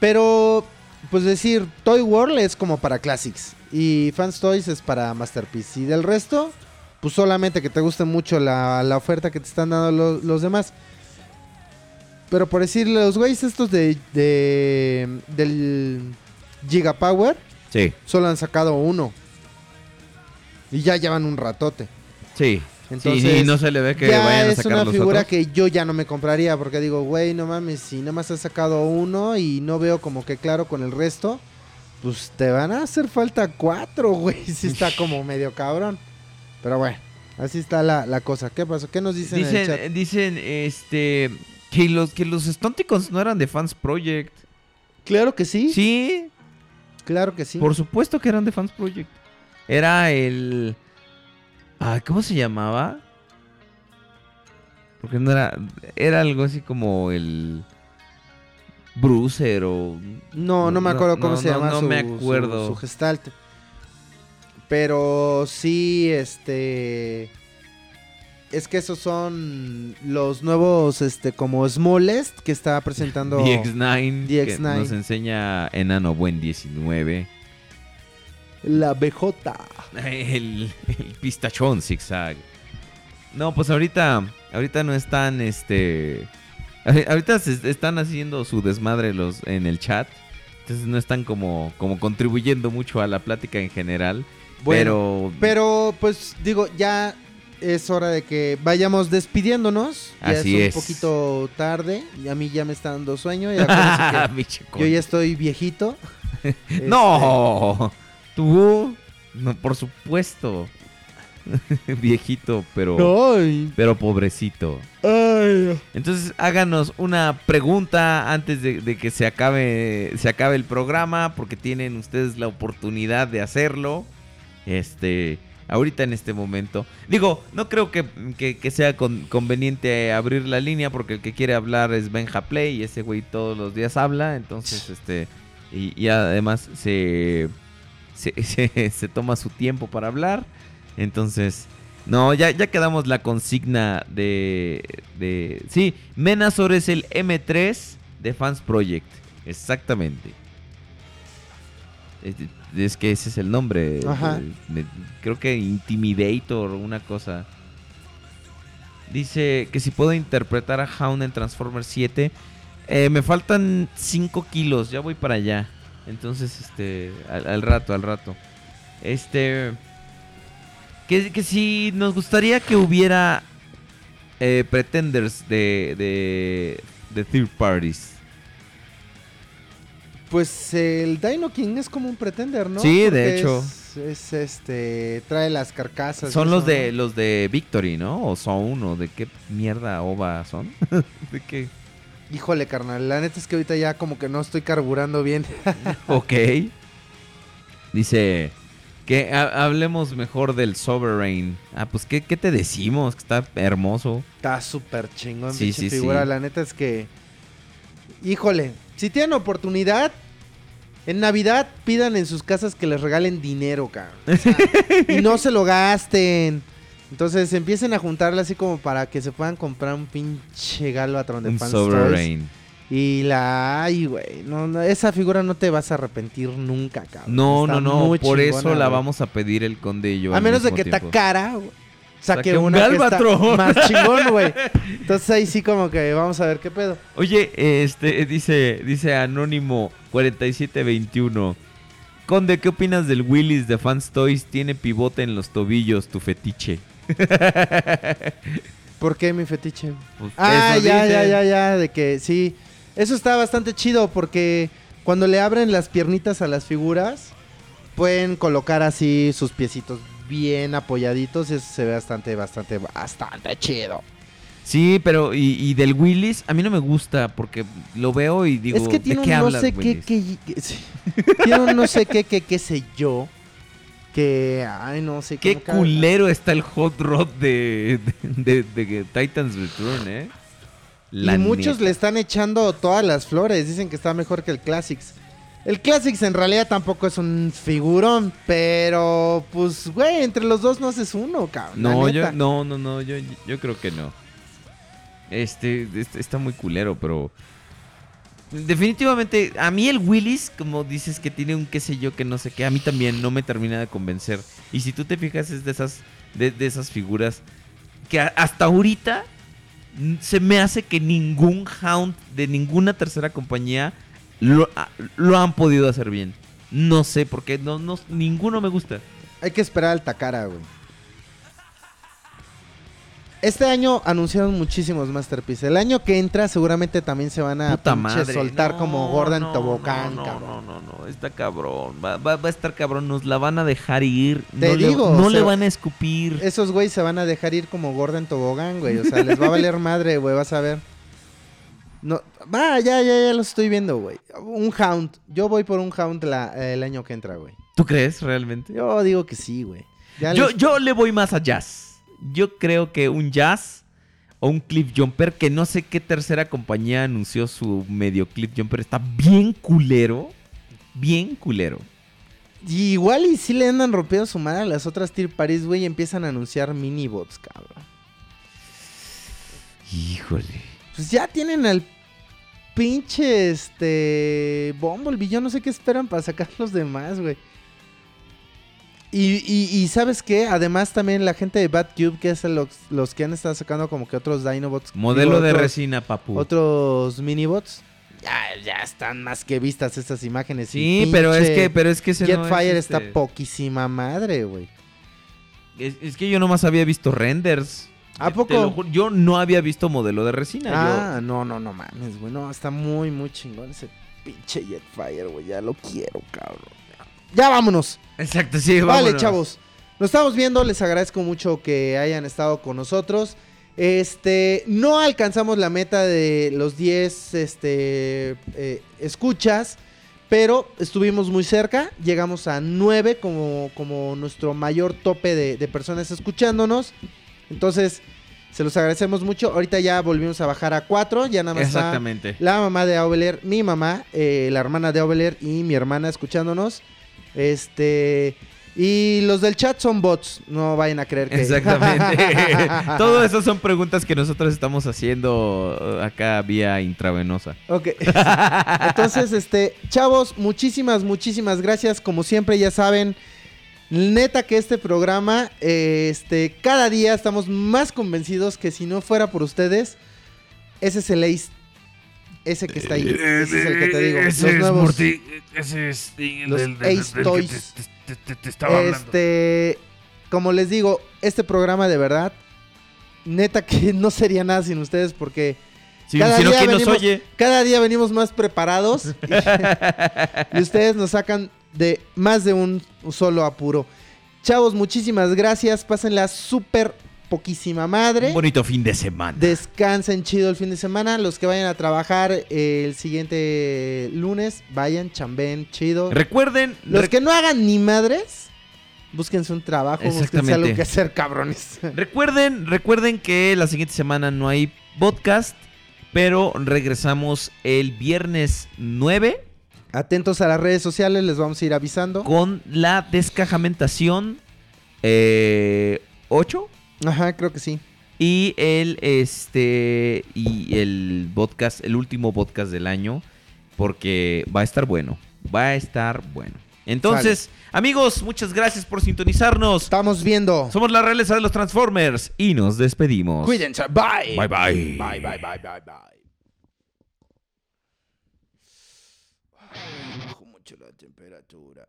Pero, pues decir, Toy World es como para Classics. Y Fans Toys es para Masterpiece. Y del resto, pues solamente que te guste mucho la, la oferta que te están dando lo- los demás. Pero por decir, los güeyes estos de, de del Gigapower Sí, solo han sacado uno. Y ya llevan un ratote. sí. Entonces, sí, y no se le ve que ya vayan a es sacar una los figura otros. que yo ya no me compraría porque digo, güey, no mames, si nada más has sacado uno y no veo como que claro con el resto, pues te van a hacer falta cuatro, güey. Si está como medio cabrón. Pero bueno, así está la, la cosa. ¿Qué pasó? ¿Qué nos dicen, en el chat? Dicen, dicen, este, que los, que los Stonticons no eran de Fans Project. Claro que sí, Sí, claro que sí. por supuesto que eran de Fans Project. Era el... Ay, ¿cómo se llamaba? Porque no era... Era algo así como el... Bruiser o... No, no me acuerdo cómo no, se no, llama no su, me su- acuerdo. su gestalt. Pero sí, este... Es que esos son los nuevos, este, como Smallest que está presentando... DX9, que DX9. nos enseña Enano Buen 19. La BJ. El, el pistachón zigzag. No, pues ahorita, ahorita no están, este, ahori- ahorita se están haciendo su desmadre los en el chat, entonces no están como, como contribuyendo mucho a la plática en general. Bueno, pero, Pero, pues, digo, ya es hora de que vayamos despidiéndonos. Ya Así es es. un poquito tarde. y A mí ya me está dando sueño. Y acuérdense que yo ya estoy viejito. Este, no, tú, no, por supuesto, viejito, pero, Ay, pero pobrecito. ay. Entonces háganos una pregunta antes de, de que se acabe, se acabe el programa, porque tienen ustedes la oportunidad de hacerlo. Este, ahorita en este momento. Digo, no creo que, que- que sea con- conveniente abrir la línea, porque el que quiere hablar es Benja Play y ese güey todos los días habla. Entonces, este, y, y además se, se, se- se toma su tiempo para hablar. Entonces, no, ya, ya quedamos la consigna de, de... Sí, Menazor es el M3 de Fans Project. Exactamente. Es, es que ese es el nombre. Ajá. creo que Intimidator, una cosa. Dice que si puedo interpretar a Hound en Transformers 7. Eh, me faltan 5 kilos, ya voy para allá. Entonces, este, al, al rato, al rato. Este, que, que si nos gustaría que hubiera eh, pretenders de, de, de third parties. Pues el Dino King es como un pretender, ¿no? Sí, de hecho. Es, es, este. Trae las carcasas. Son los eso, de ¿no? los de Victory, ¿no? O son o de qué mierda ova son. ¿De qué? Híjole, carnal. La neta es que ahorita ya como que no estoy carburando bien. Ok. Dice que ha- hablemos mejor del Sovereign. Ah, pues ¿qué, qué te decimos? Que está hermoso. Está súper chingón, Sí, sí, figura. sí. La neta es que. Híjole, si tienen oportunidad, en Navidad pidan en sus casas que les regalen dinero, cabrón. O sea, y no se lo gasten. Entonces empiecen a juntarle así como para que se puedan comprar un pinche Galvatron de Un. Sovereign. Y la. Ay, güey. No, no, esa figura no te vas a arrepentir nunca, cabrón. No, Está no, no. Por eso la vamos a pedir el conde y yo. A menos de que está cara, güey, Saque un una que está Galvatron. más chingón, güey. Entonces ahí sí como que vamos a ver qué pedo. Oye, este dice dice Anónimo 4721. Conde, ¿qué opinas del Willis de Fans Toys? Tiene pivote en los tobillos, tu fetiche. ¿Por qué mi fetiche? Pues, Ah, ya, dice. ya, ya, ya, de que sí. Eso está bastante chido porque cuando le abren las piernitas a las figuras, pueden colocar así sus piecitos bien apoyaditos y eso se ve bastante, bastante, bastante chido. Sí, pero y, y del Willis a mí no me gusta porque lo veo y digo, es que tiene ¿de un qué no hablas, sé qué, Willis? que, que- sí. tiene un no sé qué, que, qué sé yo, que, ay, no sé. Qué que- culero está el hot rod de, de, de- de Titans Return, ¿eh? La y muchos neta. le están echando todas las flores. Dicen que está mejor que el Classics. El Classics en realidad tampoco es un figurón. Pero, pues, güey, entre los dos no haces uno, cabrón. No, yo, no, no, no, yo, yo creo que no. Este, este está muy culero, pero. Definitivamente, a mí el Willis, como dices que tiene un qué sé yo que no sé qué, a mí también no me termina de convencer. Y si tú te fijas, es de esas, de, de esas figuras que a- hasta ahorita se me hace que ningún Hound de ninguna tercera compañía lo, a- lo han podido hacer bien. No sé, porque no, no, ninguno me gusta. Hay que esperar al Takara, güey. Este año anunciaron muchísimos Masterpiece. El año que entra seguramente también se van a pinche soltar No, como Gordon no, Tobogán, no, cabrón. No, no, no, está cabrón. Va, va- va a estar cabrón. Nos la van a dejar ir. Te no digo, le, no o le van a escupir. Esos güeyes se van a dejar ir como Gordon Tobogán, güey. O sea, les va a valer madre, güey. Vas a ver. No, va, ya, ya, ya lo estoy viendo, güey. Un Hound. Yo voy por un Hound la- el año que entra, güey. ¿Tú crees realmente? Yo digo que sí, güey. Yo, les- yo le voy más a Jazz. Yo creo que un Jazz o un Cliff Jumper, que no sé qué tercera compañía anunció su medio Cliff Jumper, está bien culero. Bien culero. Y igual y sí le andan rompiendo su madre a las otras Tier Paris, güey, y empiezan a anunciar minibots, cabrón. Híjole. Pues ya tienen al pinche este Bumblebee. Yo no sé qué esperan para sacar los demás, güey. Y, y- y ¿sabes qué? Además también la gente de Bad Cube, que es los, los que han estado sacando como que otros Dinobots. Modelo de otros- resina, papu. Otros minibots. Ya, ya están más que vistas estas imágenes. Sí, pero es que, pero es que ese no es, Jetfire está este, poquísima madre, güey. Es, es que yo nomás había visto renders. ¿A Te poco? lo juro, yo no había visto modelo de resina. Ah, no, no, no mames, güey. No, está muy, muy chingón ese pinche Jetfire, güey. Ya lo quiero, cabrón. Ya vámonos. Exacto, sí, Vale, vámonos. chavos. Nos estamos viendo. Les agradezco mucho que hayan estado con nosotros. Este, no alcanzamos la meta de los 10 este, eh, escuchas, pero estuvimos muy cerca. Llegamos a 9 como, como nuestro mayor tope de, de personas escuchándonos. Entonces, se los agradecemos mucho. Ahorita ya volvimos a bajar a 4. Ya nada más está Exactamente. la mamá de Aubeler, mi mamá, eh, la hermana de Aubeler y mi hermana escuchándonos. Este. Y los del chat son bots. No vayan a creer que. Exactamente. Todo eso son preguntas que nosotros estamos haciendo acá vía intravenosa. Ok. Entonces, este, chavos, muchísimas, muchísimas gracias. Como siempre, ya saben, neta que este programa, eh, este, cada día estamos más convencidos que si no fuera por ustedes, ese es el ace. Ese que está ahí. Ese es el que te digo. Los nuevos. ese es el Los del, del- Ace del que Toys. te, te- te- te estaba hablando. Este, como les digo, este programa de verdad, neta que no sería nada sin ustedes porque Si, Cada día ¿quién nos venimos- oye? cada día venimos más preparados y, y ustedes nos sacan de más de un solo apuro. Chavos, muchísimas gracias. Pásenla súper poquísima madre. Un bonito fin de semana. Descansen chido el fin de semana. Los que vayan a trabajar eh, el siguiente lunes, vayan, chamben chido. Recuerden, Los rec- que no hagan ni madres, búsquense un trabajo, búsquense algo que hacer, cabrones. recuerden, recuerden que la siguiente semana no hay podcast, pero regresamos el viernes 9 Atentos a las redes sociales, les vamos a ir avisando. con la descajamentación eh, 8 Ajá, creo que sí. y el este y el podcast, el último podcast del año, porque va a estar bueno, va a estar bueno. Entonces, amigos, muchas gracias por sintonizarnos. Estamos viendo. Somos la realeza de los Transformers y nos despedimos. Cuídense. Bye. Bye bye. Bye, bye, bye, bye, bye. Bajó mucho la temperatura.